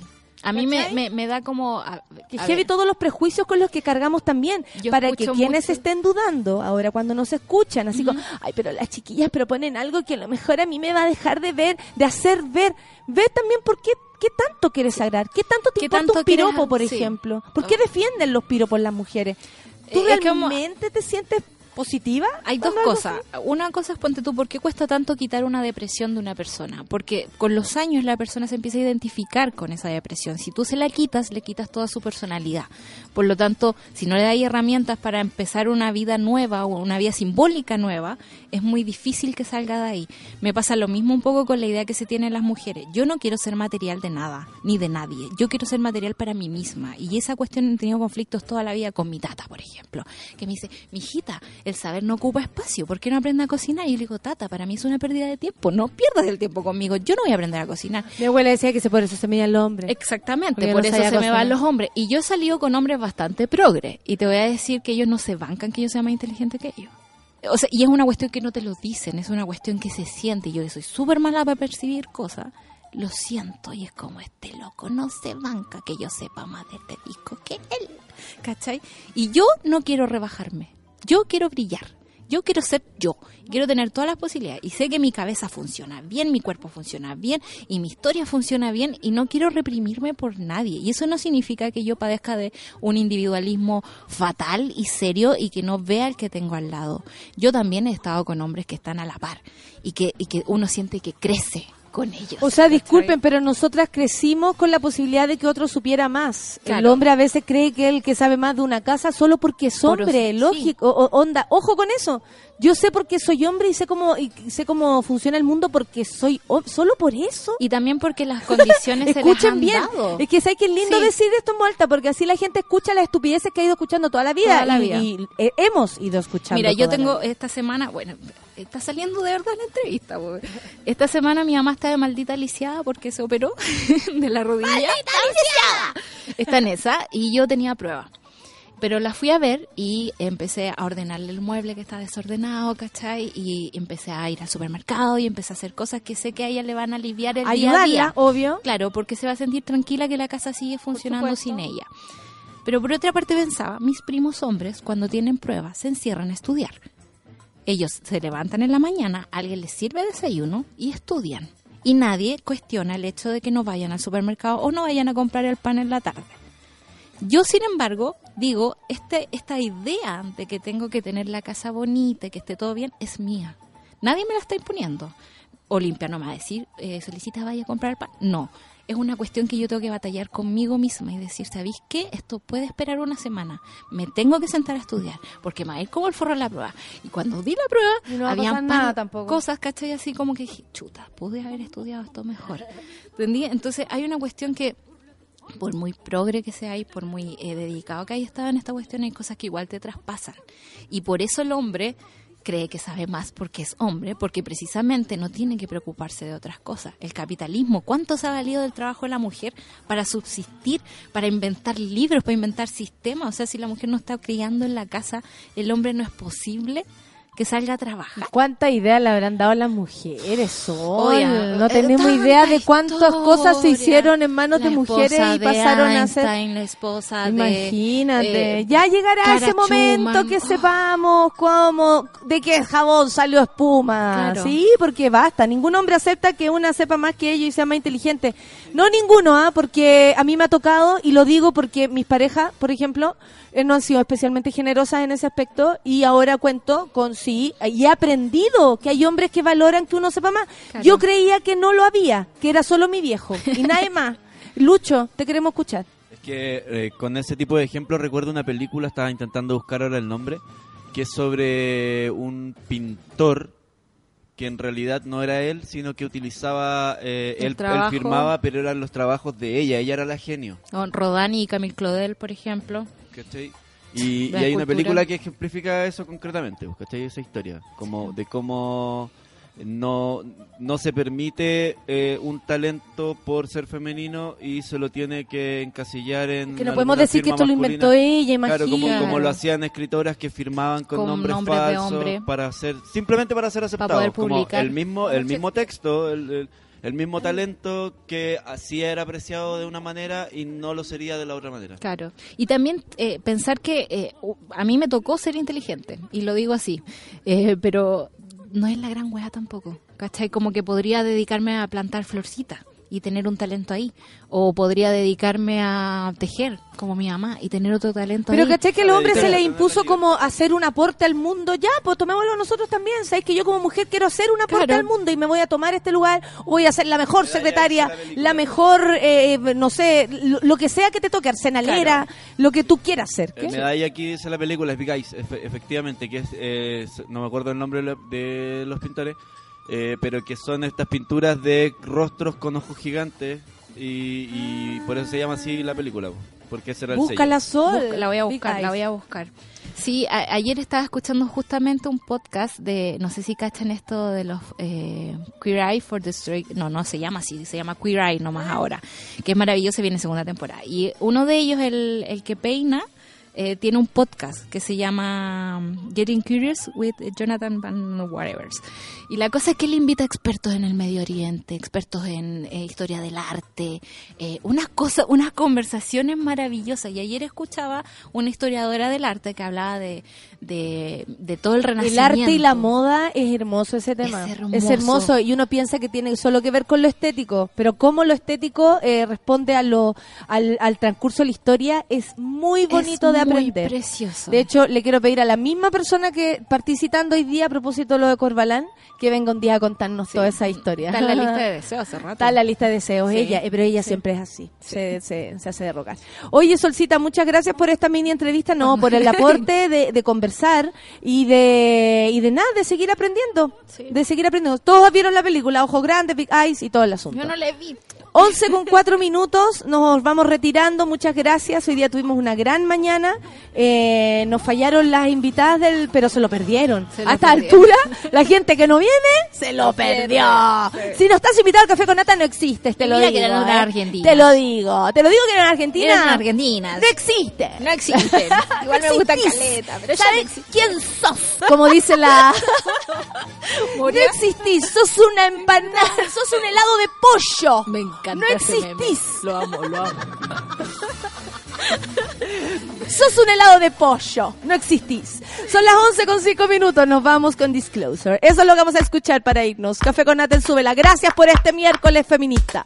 S3: A mí me, me, me da como... a-
S1: Que
S3: a
S1: heavy
S3: ver,
S1: todos los prejuicios con los que cargamos también,
S3: Yo
S1: para que quienes
S3: mucho-
S1: estén dudando, ahora cuando nos escuchan, así como, ay, pero las chiquillas proponen algo que a lo mejor a mí me va a dejar de ver, de hacer ver. Ve también por qué, qué tanto quieres agradar, qué tanto te
S3: ¿Qué
S1: importa
S3: tanto
S1: un piropo,
S3: quieres-
S1: por
S3: sí.
S1: ejemplo. ¿Por qué defienden los piropos las mujeres? ¿Tú
S3: Eh, como-
S1: realmente te sientes positiva?
S3: Hay dos cosas. Una cosa es, ponte tú, ¿por qué cuesta tanto quitar una depresión de una persona? Porque con los años la persona se empieza a identificar con esa depresión. Si tú se la quitas, le quitas toda su personalidad. Por lo tanto, si no le das herramientas para empezar una vida nueva o una vida simbólica nueva, es muy difícil que salga de ahí. Me pasa lo mismo un poco con la idea que se tienen las mujeres. Yo no quiero ser material de nada, ni de nadie. Yo quiero ser material para mí misma. Y esa cuestión he tenido conflictos toda la vida con mi tata, por ejemplo, que me dice, mijita, el saber no ocupa espacio, ¿por qué no aprende a cocinar? Y yo le digo, tata, para mí es una pérdida de tiempo, no pierdas el tiempo conmigo, yo no voy a aprender a cocinar.
S1: Mi abuela decía que se por eso se el hombre.
S3: Exactamente, por
S1: no
S3: eso se me van los hombres. Y yo he salido con hombres bastante progres. Y te voy a decir que ellos no se bancan que yo sea más inteligente que ellos. O sea, y es una cuestión que no te lo dicen, es una cuestión que se siente. Yo soy súper mala para percibir cosas, lo siento. Y es como este loco no se banca que yo sepa más de este disco que él. ¿Cachai? Y yo no quiero rebajarme. Yo quiero brillar. Yo quiero ser yo. Quiero tener todas las posibilidades. Y sé que mi cabeza funciona bien, mi cuerpo funciona bien y mi historia funciona bien y no quiero reprimirme por nadie. Y eso no significa que yo padezca de un individualismo fatal y serio y que no vea el que tengo al lado. Yo también he estado con hombres que están a la par y que, y que uno siente que crece con ellos.
S1: O sea,
S3: ¿cachai?
S1: disculpen, pero nosotras crecimos con la posibilidad de que otro supiera más. El hombre a veces cree que es el que sabe más de una casa solo porque es hombre, lógico, o- o- onda, ojo con eso. Yo sé por qué soy hombre y sé cómo y sé cómo funciona el mundo porque soy solo por eso.
S3: Y también porque las condiciones se les
S1: Escuchen
S3: han
S1: bien.
S3: dado.
S1: Es que sabes que es lindo
S3: Sí.
S1: decir esto en voz alta porque así la gente escucha las estupideces que ha ido escuchando toda la vida.
S3: Toda la vida.
S1: y, eh, hemos ido escuchando.
S3: Mira, yo tengo esta semana, bueno, está saliendo de verdad la entrevista. Esta semana mi mamá está de maldita lisiada porque se operó [laughs] de la rodilla. ¡Maldita lisiada! Está en esa y yo tenía prueba. Pero la fui a ver y empecé a ordenarle el mueble que está desordenado, ¿cachai? Y empecé a ir al supermercado y empecé a hacer cosas que sé que a ella le van a aliviar el día a
S1: Ayudarla,
S3: día.
S1: obvio.
S3: Claro, porque se va a sentir tranquila que la casa sigue funcionando sin ella. Pero por otra parte pensaba, mis primos hombres cuando tienen pruebas se encierran a estudiar. Ellos se levantan en la mañana, alguien les sirve desayuno y estudian. Y nadie cuestiona el hecho de que no vayan al supermercado o no vayan a comprar el pan en la tarde. Yo, sin embargo, digo, este, esta idea de que tengo que tener la casa bonita y que esté todo bien es mía. Nadie me la está imponiendo. Olimpia no me va a decir, eh, solicita vaya a comprar pan. No, es una cuestión que yo tengo que batallar conmigo misma y decir, ¿sabéis qué? Esto puede esperar una semana. Me tengo que sentar a estudiar porque me va a ir como el forro en la prueba. Y cuando di la prueba,
S1: no a
S3: par-
S1: nada tampoco.
S3: cosas, ¿cachai? Así como que dije, chuta, pude haber estudiado esto mejor. ¿Entendí? Entonces hay una cuestión que por muy progre que sea y por muy eh, dedicado que haya estado en esta cuestión, hay cosas que igual te traspasan. Y por eso el hombre cree que sabe más porque es hombre, porque precisamente no tiene que preocuparse de otras cosas. El capitalismo, ¿cuánto se ha valido del trabajo de la mujer para subsistir, para inventar libros, para inventar sistemas? O sea, si la mujer no está criando en la casa, el hombre no es posible que salga a trabajar.
S1: ¿Cuánta idea le habrán dado las mujeres? Sol?
S3: Oye,
S1: no
S3: eh,
S1: tenemos idea de cuántas cosas se hicieron en manos de mujeres y
S3: de
S1: pasaron a ser...
S3: La esposa.
S1: Imagínate,
S3: eh,
S1: ya llegará ese momento que sepamos cómo, de qué jabón salió espuma.
S3: Claro.
S1: Sí, porque basta, ningún hombre acepta que una sepa más que ellos y sea más inteligente. No ninguno, ¿ah? porque a mí me ha tocado y lo digo porque mis parejas, por ejemplo, eh, no han sido especialmente generosas en ese aspecto y ahora cuento con sí y he aprendido que hay hombres que valoran que uno sepa más.
S3: Claro.
S1: Yo creía que no lo había, que era solo mi viejo y nadie [laughs] más. Lucho, te queremos escuchar.
S12: Es que eh, con ese tipo de ejemplos recuerdo una película, estaba intentando buscar ahora el nombre, que es sobre un pintor que en realidad no era él, sino que utilizaba, eh, él, firmaba, pero eran los trabajos de ella, ella era la genio.
S3: o Rodani y Camille Claudel, por ejemplo.
S12: ¿cachai? Y, y hay una película que ejemplifica eso concretamente, ¿cachai? Esa historia, como de cómo no, no se permite eh, un talento por ser femenino y se lo tiene que encasillar en
S1: Que no podemos decir que esto lo inventó ella,
S12: Claro, como,
S1: imagínate.
S12: como lo hacían escritoras que firmaban con,
S3: Con
S12: nombres,
S3: nombres de
S12: falsos
S3: hombre.
S12: para ser simplemente para ser aceptados,
S3: poder
S12: como el mismo el mismo texto, el, el- el mismo talento que así era apreciado de una manera y no lo sería de la otra manera.
S3: Claro. Y también eh, pensar que eh, a mí me tocó ser inteligente, y lo digo así, eh, pero no es la gran wea tampoco, ¿cachai? Como que podría dedicarme a plantar florcitas y tener un talento ahí, o podría dedicarme a tejer, como mi mamá, y tener otro talento
S1: Pero
S3: ahí.
S1: caché que al hombre se le impuso como hacer un aporte al mundo. Ya, pues tomémoslo nosotros también. Sabes que yo como mujer quiero hacer un aporte
S3: Claro.
S1: al mundo y me voy a tomar este lugar, voy a ser la mejor secretaria,
S12: la
S1: mejor, eh, no sé, lo, lo que sea que te toque, arsenalera, lo que tú quieras.
S12: El
S1: ¿Qué?
S12: medalla aquí dice la película, es Big Eyes, efe- efectivamente, que es, eh, no me acuerdo el nombre de los pintores, eh, pero que son estas pinturas de rostros con ojos gigantes y, y por eso se llama así la película, po, porque ese era el sello.
S1: Búscala sol.
S3: Busca- la voy a buscar, la voy a buscar. Sí, a- ayer estaba escuchando justamente un podcast de, no sé si cachan esto de los eh, Queer Eye for the Straight, no, no se llama así, se llama Queer Eye nomás ahora, que es maravilloso, viene segunda temporada. Y uno de ellos, el, el que peina, eh, tiene un podcast que se llama um, Getting Curious with Jonathan Van Whatever. Y la cosa es que él invita a expertos en el Medio Oriente, expertos en eh, historia del arte, eh, unas cosas, unas conversaciones maravillosas. Y ayer escuchaba una historiadora del arte que hablaba de, de, de todo el
S1: El
S3: renacimiento.
S1: arte y la moda es hermoso ese tema.
S3: Es
S1: Es
S3: hermoso.
S1: y uno piensa que tiene solo que ver con lo estético, pero cómo lo estético eh, responde a lo, al, al transcurso de la historia es muy bonito
S3: Es
S1: de
S3: muy
S1: aprender.
S3: precioso.
S1: De hecho, le quiero pedir a la misma persona que participando hoy día a propósito de lo de Corbalán, que venga un día a contarnos toda esa historia.
S3: Está en la lista de [laughs] deseos hace rato.
S1: Está en la lista de deseos
S3: Sí.
S1: ella, eh, pero ella siempre es así, se, se, se hace derrocar. Oye, Solcita, muchas gracias por esta mini entrevista, no, por el [laughs] aporte de, de conversar y de, y de nada, de seguir aprendiendo, de seguir aprendiendo. Todos vieron la película, Ojo Grande, Big Eyes y todo el asunto.
S3: Yo no le vi.
S1: 11 con 4 minutos, nos vamos retirando, muchas gracias. Hoy día tuvimos una gran mañana. Eh, nos fallaron las invitadas del, pero se lo perdieron.
S3: Se lo
S1: A esta
S3: perdieron.
S1: altura, la gente que no viene se lo perdió. Si no estás invitado al café con nata, no existes, te lo
S3: mira
S1: digo.
S3: que eran
S1: ¿eh?
S3: unas argentinas.
S1: Te lo digo, te lo digo que eran argentinas.
S3: Eran argentinas.
S1: No existe.
S3: No existen. Igual me gusta caleta, pero no
S1: ¿Sabes quién sos? Como dice la... [laughs] no existís, sos una empanada, sos un helado de pollo.
S3: Me encanta
S1: No
S3: ese meme.
S1: existís.
S3: Lo amo, lo amo. [laughs]
S1: Sos un helado de pollo. No existís. Son las 11 con 5 minutos. Nos vamos con Disclosure. Eso es lo que vamos a escuchar para irnos. Café con Natel Súbela. Gracias por este miércoles feminista.